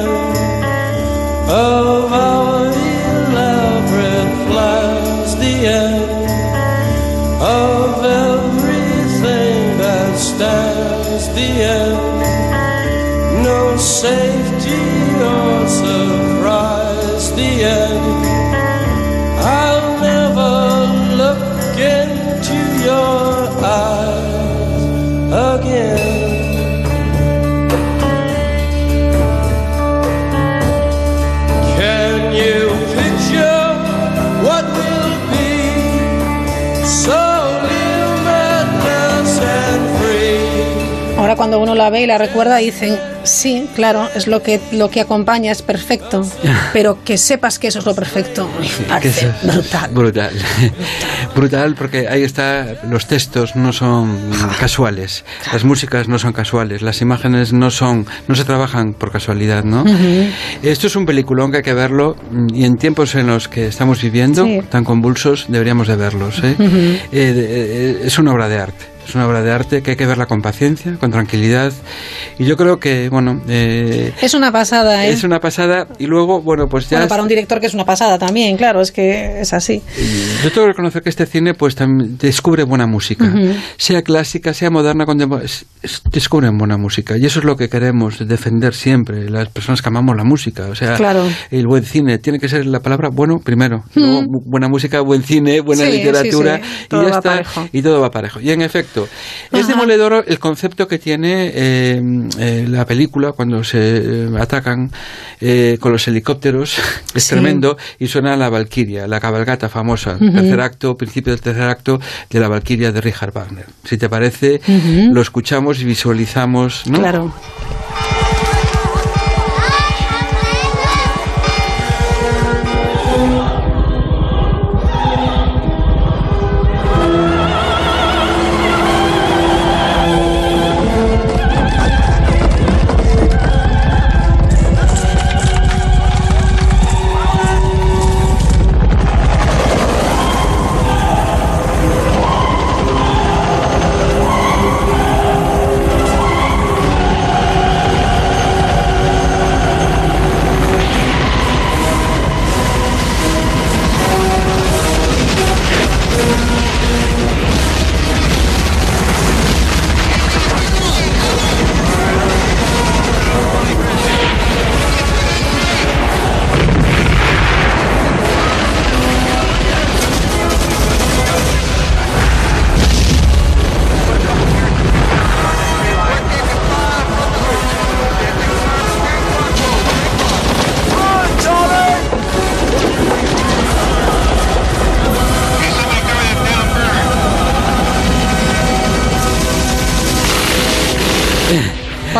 Speaker 2: cuando uno la ve y la recuerda dicen, sí, claro, es lo que lo que acompaña es perfecto, <laughs> pero que sepas que eso es lo perfecto. parece
Speaker 21: es
Speaker 2: brutal.
Speaker 21: Brutal. Brutal porque ahí está, los textos no son casuales, las músicas no son casuales, las imágenes no son, no se trabajan por casualidad, ¿no? Esto es un peliculón que hay que verlo mm, y en tiempos en los que estamos viviendo,
Speaker 2: Sí.
Speaker 21: tan convulsos, deberíamos de verlos. ¿eh? Eh, eh, es una obra de arte. Es una obra de arte que hay que verla con paciencia, con tranquilidad. Y yo creo que, bueno, eh,
Speaker 2: Es una pasada, ¿eh?
Speaker 21: es una pasada. Y luego, bueno, pues ya
Speaker 2: Bueno, para un director que es una pasada también, claro, es que es así.
Speaker 21: Yo tengo que reconocer que este cine pues también descubre buena música,
Speaker 2: Ujú.
Speaker 21: sea clásica, sea moderna, contem- es- es- descubren buena música y eso es lo que queremos defender siempre, las personas que amamos la música, o sea,
Speaker 2: Claro.
Speaker 21: el buen cine tiene que ser la palabra bueno primero, luego
Speaker 2: Mm.
Speaker 21: bu- buena música, buen cine, buena
Speaker 2: Sí,
Speaker 21: literatura
Speaker 2: sí, sí,
Speaker 21: y ya
Speaker 2: va
Speaker 21: está
Speaker 2: parejo.
Speaker 21: y todo va parejo. Y en efecto, Exacto. Es demoledor el concepto que tiene eh, eh, la película cuando se eh, atacan eh, con los helicópteros. <laughs> Es
Speaker 23: Sí.
Speaker 21: tremendo. Y suena la Valquiria, la cabalgata famosa.
Speaker 23: Ujú.
Speaker 21: Tercer acto, principio del tercer acto de la Valquiria de Richard Wagner. Si te parece, lo escuchamos y visualizamos. ¿no?
Speaker 2: Claro.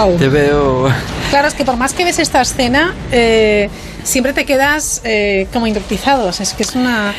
Speaker 2: Pau.
Speaker 21: Te veo.
Speaker 2: Claro, es que por más que ves esta escena, eh, siempre te quedas eh, como hipnotizado. O sea, es que es una.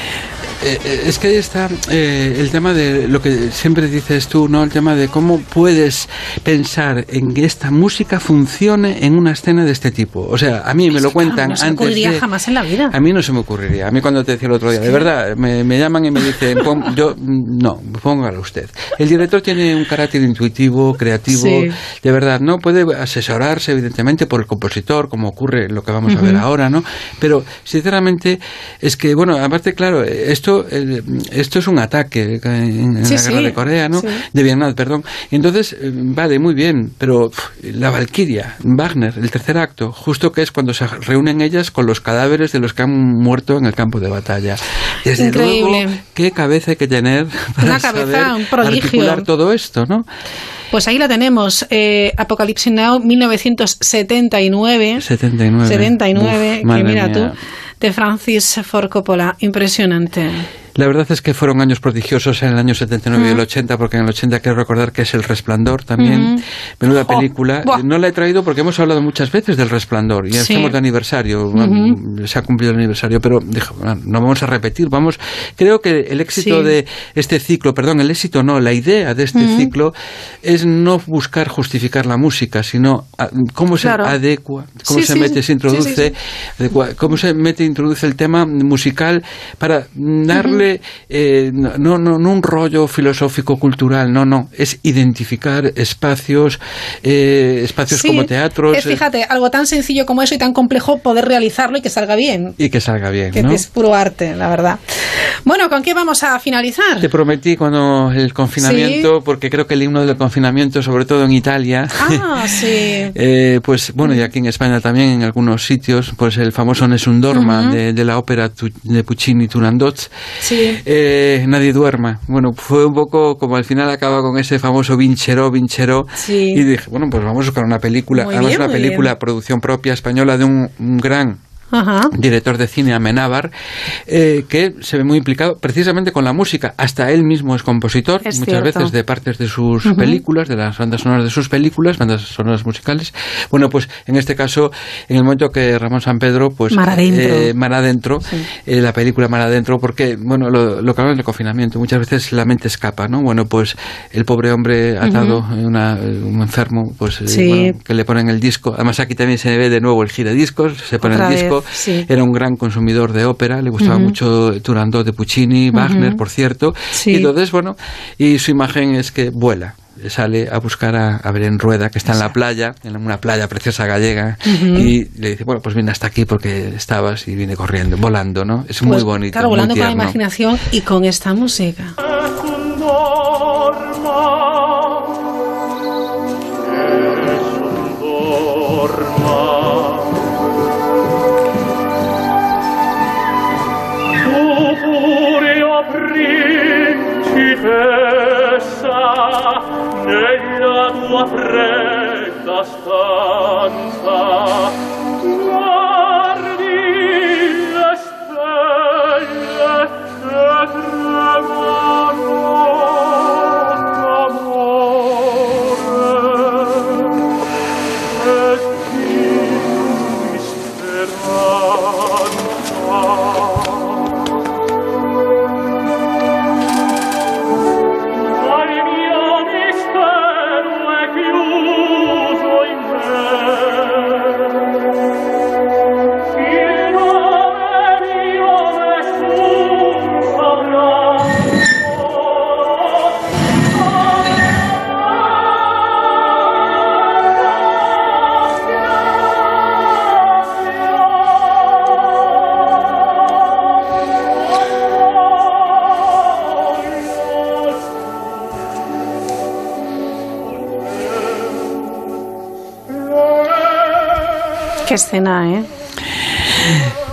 Speaker 21: Eh, es que ahí está eh, el tema de lo que siempre dices tú, ¿no? El tema de cómo puedes pensar en que esta música funcione en una escena de este tipo. O sea, a mí me lo cuentan
Speaker 2: no se me
Speaker 21: antes
Speaker 2: ocurriría
Speaker 21: de...
Speaker 2: jamás en la vida.
Speaker 21: A mí no se me ocurriría. A mí cuando te decía el otro día, de verdad, me, me llaman y me dicen, pon- <laughs> yo, mm, no, póngalo usted. El director tiene un carácter intuitivo, creativo,
Speaker 23: Sí.
Speaker 21: de verdad, ¿no? Puede asesorarse, evidentemente, por el compositor, como ocurre lo que vamos a ver ahora, ¿no? Pero, sinceramente, es que, bueno, aparte, claro, esto, eh, esto es un ataque en, en
Speaker 23: Sí,
Speaker 21: la guerra
Speaker 23: sí,
Speaker 21: de Corea, ¿no?
Speaker 23: sí.
Speaker 21: De Vietnam, perdón. Entonces, eh, vale, muy bien, pero pf, la Valquiria, Wagner, el tercer acto, justo que es cuando se reúnen ellas con los cadáveres de los que han muerto en el campo de batalla. Desde
Speaker 2: Increíble.
Speaker 21: luego, qué cabeza hay que tener para
Speaker 2: Una cabeza,
Speaker 21: saber
Speaker 2: un prodigio.
Speaker 21: articular todo esto, ¿no?
Speaker 2: Pues ahí la tenemos. Eh, Apocalypse Now, 1979.
Speaker 21: 79.
Speaker 2: 79,
Speaker 21: Uf,
Speaker 2: que mira
Speaker 21: mía.
Speaker 2: tú, de Francis Ford Coppola. Impresionante.
Speaker 21: La verdad es que fueron años prodigiosos en el año 79 y el
Speaker 2: Ujú.
Speaker 21: 80, porque en el 80 quiero recordar que es El Resplandor también. Menuda película.
Speaker 2: buah.
Speaker 21: No la he traído porque hemos hablado muchas veces del Resplandor y
Speaker 2: Sí.
Speaker 21: estamos de aniversario. Se ha cumplido el aniversario, pero dijo, "Bueno, no vamos a repetir. Vamos. Creo que el éxito
Speaker 2: Sí.
Speaker 21: de este ciclo, perdón, el éxito no, la idea de este ciclo es no buscar justificar la música, sino ah, cómo se
Speaker 2: Claro.
Speaker 21: adecua, cómo
Speaker 2: Sí,
Speaker 21: se mete, se introduce adecua- cómo se mete, introduce el tema musical para darle eh, no, no, no un rollo filosófico cultural, no, no, es identificar espacios, eh, espacios
Speaker 2: Sí,
Speaker 21: como teatros
Speaker 2: Es,
Speaker 21: eh,
Speaker 2: fíjate, algo tan sencillo como eso y tan complejo poder realizarlo y que salga bien.
Speaker 21: y que salga bien,
Speaker 2: Que
Speaker 21: ¿no?
Speaker 2: es puro arte, la verdad. Bueno, ¿con qué vamos a finalizar?
Speaker 21: Te prometí cuando el confinamiento, porque creo que el himno del confinamiento, sobre todo en Italia,
Speaker 2: Ah, <laughs> sí.
Speaker 21: Eh, pues bueno, y aquí en España también en algunos sitios, pues el famoso Nessun Dorma
Speaker 2: Ujú.
Speaker 21: de, de la ópera de Puccini Turandot,
Speaker 2: Sí.
Speaker 21: Eh, Nadie duerma. Bueno, fue un poco como al final acaba con ese famoso Vincheró, Vincheró,
Speaker 2: Sí.
Speaker 21: y dije, bueno, pues vamos a buscar una película,
Speaker 2: Muy
Speaker 21: además
Speaker 2: bien,
Speaker 21: una película
Speaker 2: bien.
Speaker 21: producción propia española de un, un gran
Speaker 2: Ajá.
Speaker 21: director de cine Amenábar, eh, que se ve muy implicado precisamente con la música. Hasta él mismo es compositor,
Speaker 2: Es
Speaker 21: muchas
Speaker 2: cierto.
Speaker 21: veces de partes de sus películas, de las bandas sonoras de sus películas, bandas sonoras musicales. Bueno, pues en este caso, en el momento que Ramón San Pedro, pues
Speaker 2: Mar adentro.
Speaker 21: eh, Mar adentro, eh, la película Mar adentro, porque bueno, lo, lo que hablan del confinamiento, muchas veces la mente escapa, ¿no? Bueno, pues el pobre hombre atado, en una- un enfermo, pues eh,
Speaker 2: Sí.
Speaker 21: bueno, que le ponen el disco. Además aquí también se ve de nuevo el giradiscos, se pone
Speaker 2: Otra
Speaker 21: el
Speaker 2: vez, sí.
Speaker 21: Era un gran consumidor de ópera, le gustaba mucho Turandot de Puccini, Wagner, por cierto.
Speaker 2: Sí.
Speaker 21: Y entonces, bueno, y su imagen es que vuela. Sale a buscar a, a Belén Rueda, que está en la playa, en una playa preciosa gallega, y le dice, bueno, pues vine hasta aquí porque estabas y vine corriendo, volando, ¿no? Es muy
Speaker 2: Pues,
Speaker 21: bonito,
Speaker 2: Claro,
Speaker 21: muy
Speaker 2: volando con la imaginación y con esta música.
Speaker 24: fredda stanza.
Speaker 2: Qué escena, ¿eh?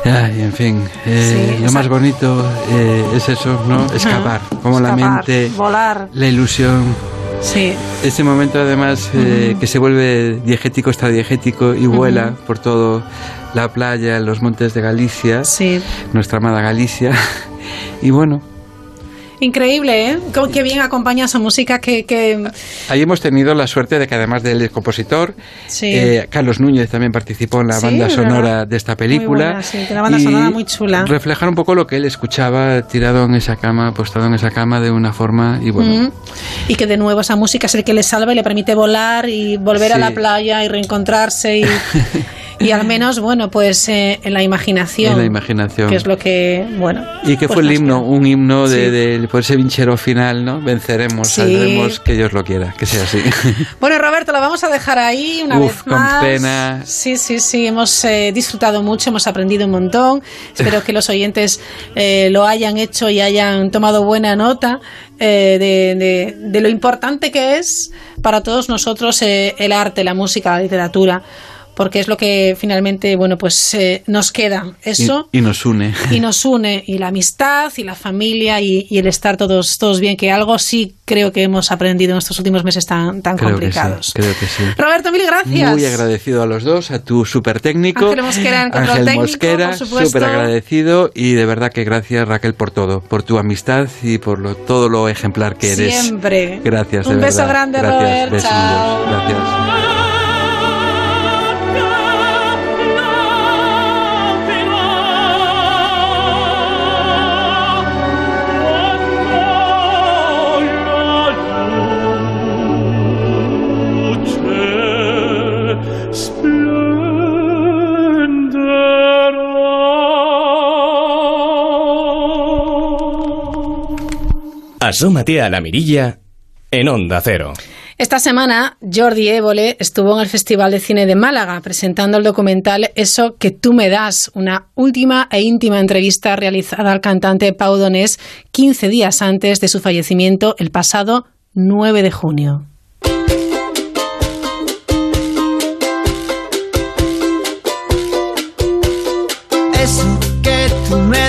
Speaker 21: Ay, en fin, eh,
Speaker 2: Sí,
Speaker 21: lo más bonito eh, es eso, ¿no? Escapar, como la
Speaker 2: Escapar,
Speaker 21: mente,
Speaker 2: volar.
Speaker 21: la ilusión.
Speaker 2: Sí.
Speaker 21: Ese momento además eh, que se vuelve diegético, extradiegético y vuela por todo la playa, los montes de Galicia, nuestra amada Galicia. <laughs> Y bueno,
Speaker 2: Increíble, ¿eh? Qué bien acompaña esa música que... que...
Speaker 21: ahí hemos tenido la suerte de que además del compositor,
Speaker 2: Sí.
Speaker 21: eh, Carlos Núñez también participó en la
Speaker 2: Sí,
Speaker 21: banda sonora
Speaker 2: verdad.
Speaker 21: de esta
Speaker 2: Muy
Speaker 21: película.
Speaker 2: buena, sí, una banda
Speaker 21: y
Speaker 2: sonora muy chula.
Speaker 21: Reflejar un poco lo que él escuchaba tirado en esa cama, postado en esa cama de una forma y bueno.
Speaker 2: Mm. Y que de nuevo esa música es el que le salva y le permite volar y volver a la playa y reencontrarse y, <laughs> y al menos, bueno, pues eh, en la imaginación.
Speaker 21: En la imaginación.
Speaker 2: Que es lo que, bueno.
Speaker 21: Y que
Speaker 2: pues
Speaker 21: fue el himno, un himno de,
Speaker 2: Sí.
Speaker 21: de- por ese vinchero final, ¿no? Venceremos,
Speaker 2: Sí.
Speaker 21: saldremos, que Dios lo quiera, que sea así. <laughs>
Speaker 2: Bueno, Roberto, lo vamos a dejar ahí una
Speaker 21: Uf,
Speaker 2: vez
Speaker 21: con
Speaker 2: más.
Speaker 21: pena.
Speaker 2: Sí, sí, sí, hemos eh, disfrutado mucho, hemos aprendido un montón. Espero que los oyentes eh, lo hayan hecho y hayan tomado buena nota eh, de, de- de lo importante que es para todos nosotros eh, el arte, la música, la literatura, porque es lo que finalmente, bueno, pues eh, nos queda. Eso
Speaker 21: Y, y nos une.
Speaker 2: y nos une y la amistad y la familia y, y el estar todos todos bien que algo sí creo que hemos aprendido en estos últimos meses tan tan
Speaker 21: Creo que
Speaker 2: complicados
Speaker 21: sí, creo que sí.
Speaker 2: Roberto mil gracias
Speaker 21: Muy agradecido a los dos, a tu super técnico.
Speaker 2: Ángel Mosquera en
Speaker 21: Ángel
Speaker 2: técnico,
Speaker 21: Mosquera, súper agradecido y de verdad que gracias Raquel por todo, por tu amistad y por lo, todo lo ejemplar que eres.
Speaker 2: siempre
Speaker 21: Gracias, de
Speaker 2: un beso grande
Speaker 21: Gracias,
Speaker 2: Robert chao
Speaker 21: Gracias.
Speaker 23: Asómate a la mirilla en Onda Cero.
Speaker 2: Esta semana Jordi Évole estuvo en el Festival de Cine de Málaga presentando el documental Eso que tú me das, una última e íntima entrevista realizada al cantante Pau Donés 15 días antes de su fallecimiento el pasado 9 de junio.
Speaker 22: Eso que tú me das es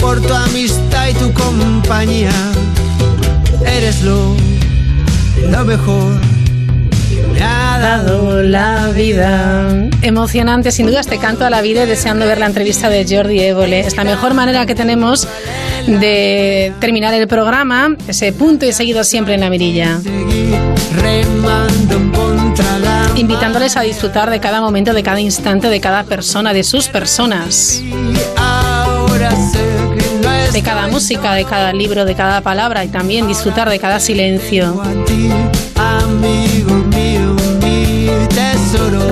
Speaker 22: por tu amistad y tu compañía. Eres lo, lo mejor que me ha
Speaker 2: dado la vida. Emocionante, sin duda, este canto a la vida y deseando ver la entrevista de Jordi Évole. Es la mejor manera que tenemos de terminar el programa, ese punto y seguido siempre en la mirilla. Invitándoles a disfrutar de cada momento, de cada instante, de cada persona, de sus personas.
Speaker 22: ahora
Speaker 2: de cada música, de cada libro, de cada palabra y también disfrutar de cada silencio.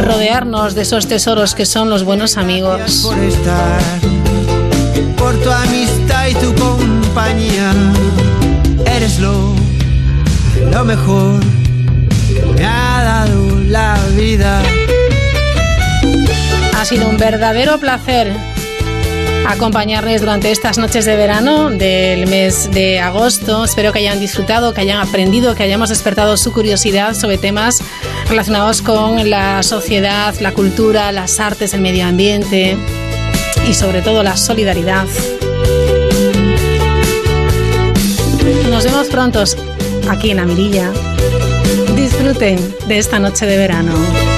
Speaker 2: Rodearnos de esos tesoros que son los buenos amigos.
Speaker 22: Por tu amistad y tu compañía, eres lo, lo mejor que me ha dado la vida. Ha sido un verdadero placer acompañarles durante estas noches de verano del mes de agosto. Espero que hayan disfrutado, que hayan aprendido, que hayamos despertado su curiosidad sobre temas relacionados con la sociedad, la cultura, las artes, el medio ambiente y sobre todo la solidaridad. Nos vemos pronto aquí en la mirilla. Disfruten de esta noche de verano.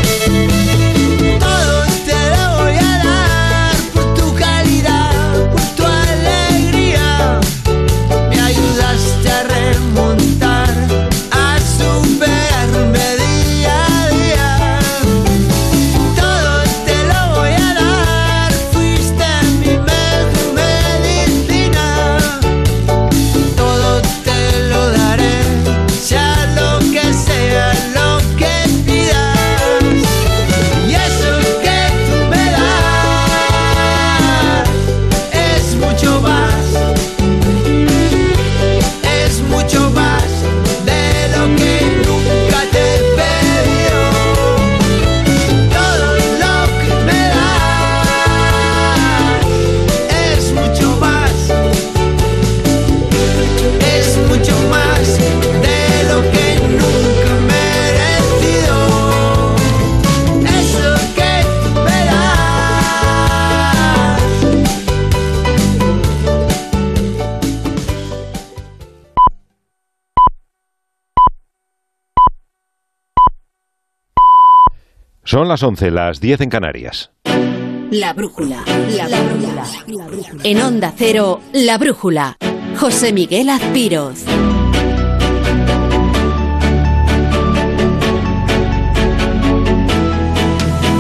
Speaker 25: Las 11, las 10 en Canarias.
Speaker 26: La brújula, la brújula. En Onda Cero, la brújula. José Miguel Azpiroz.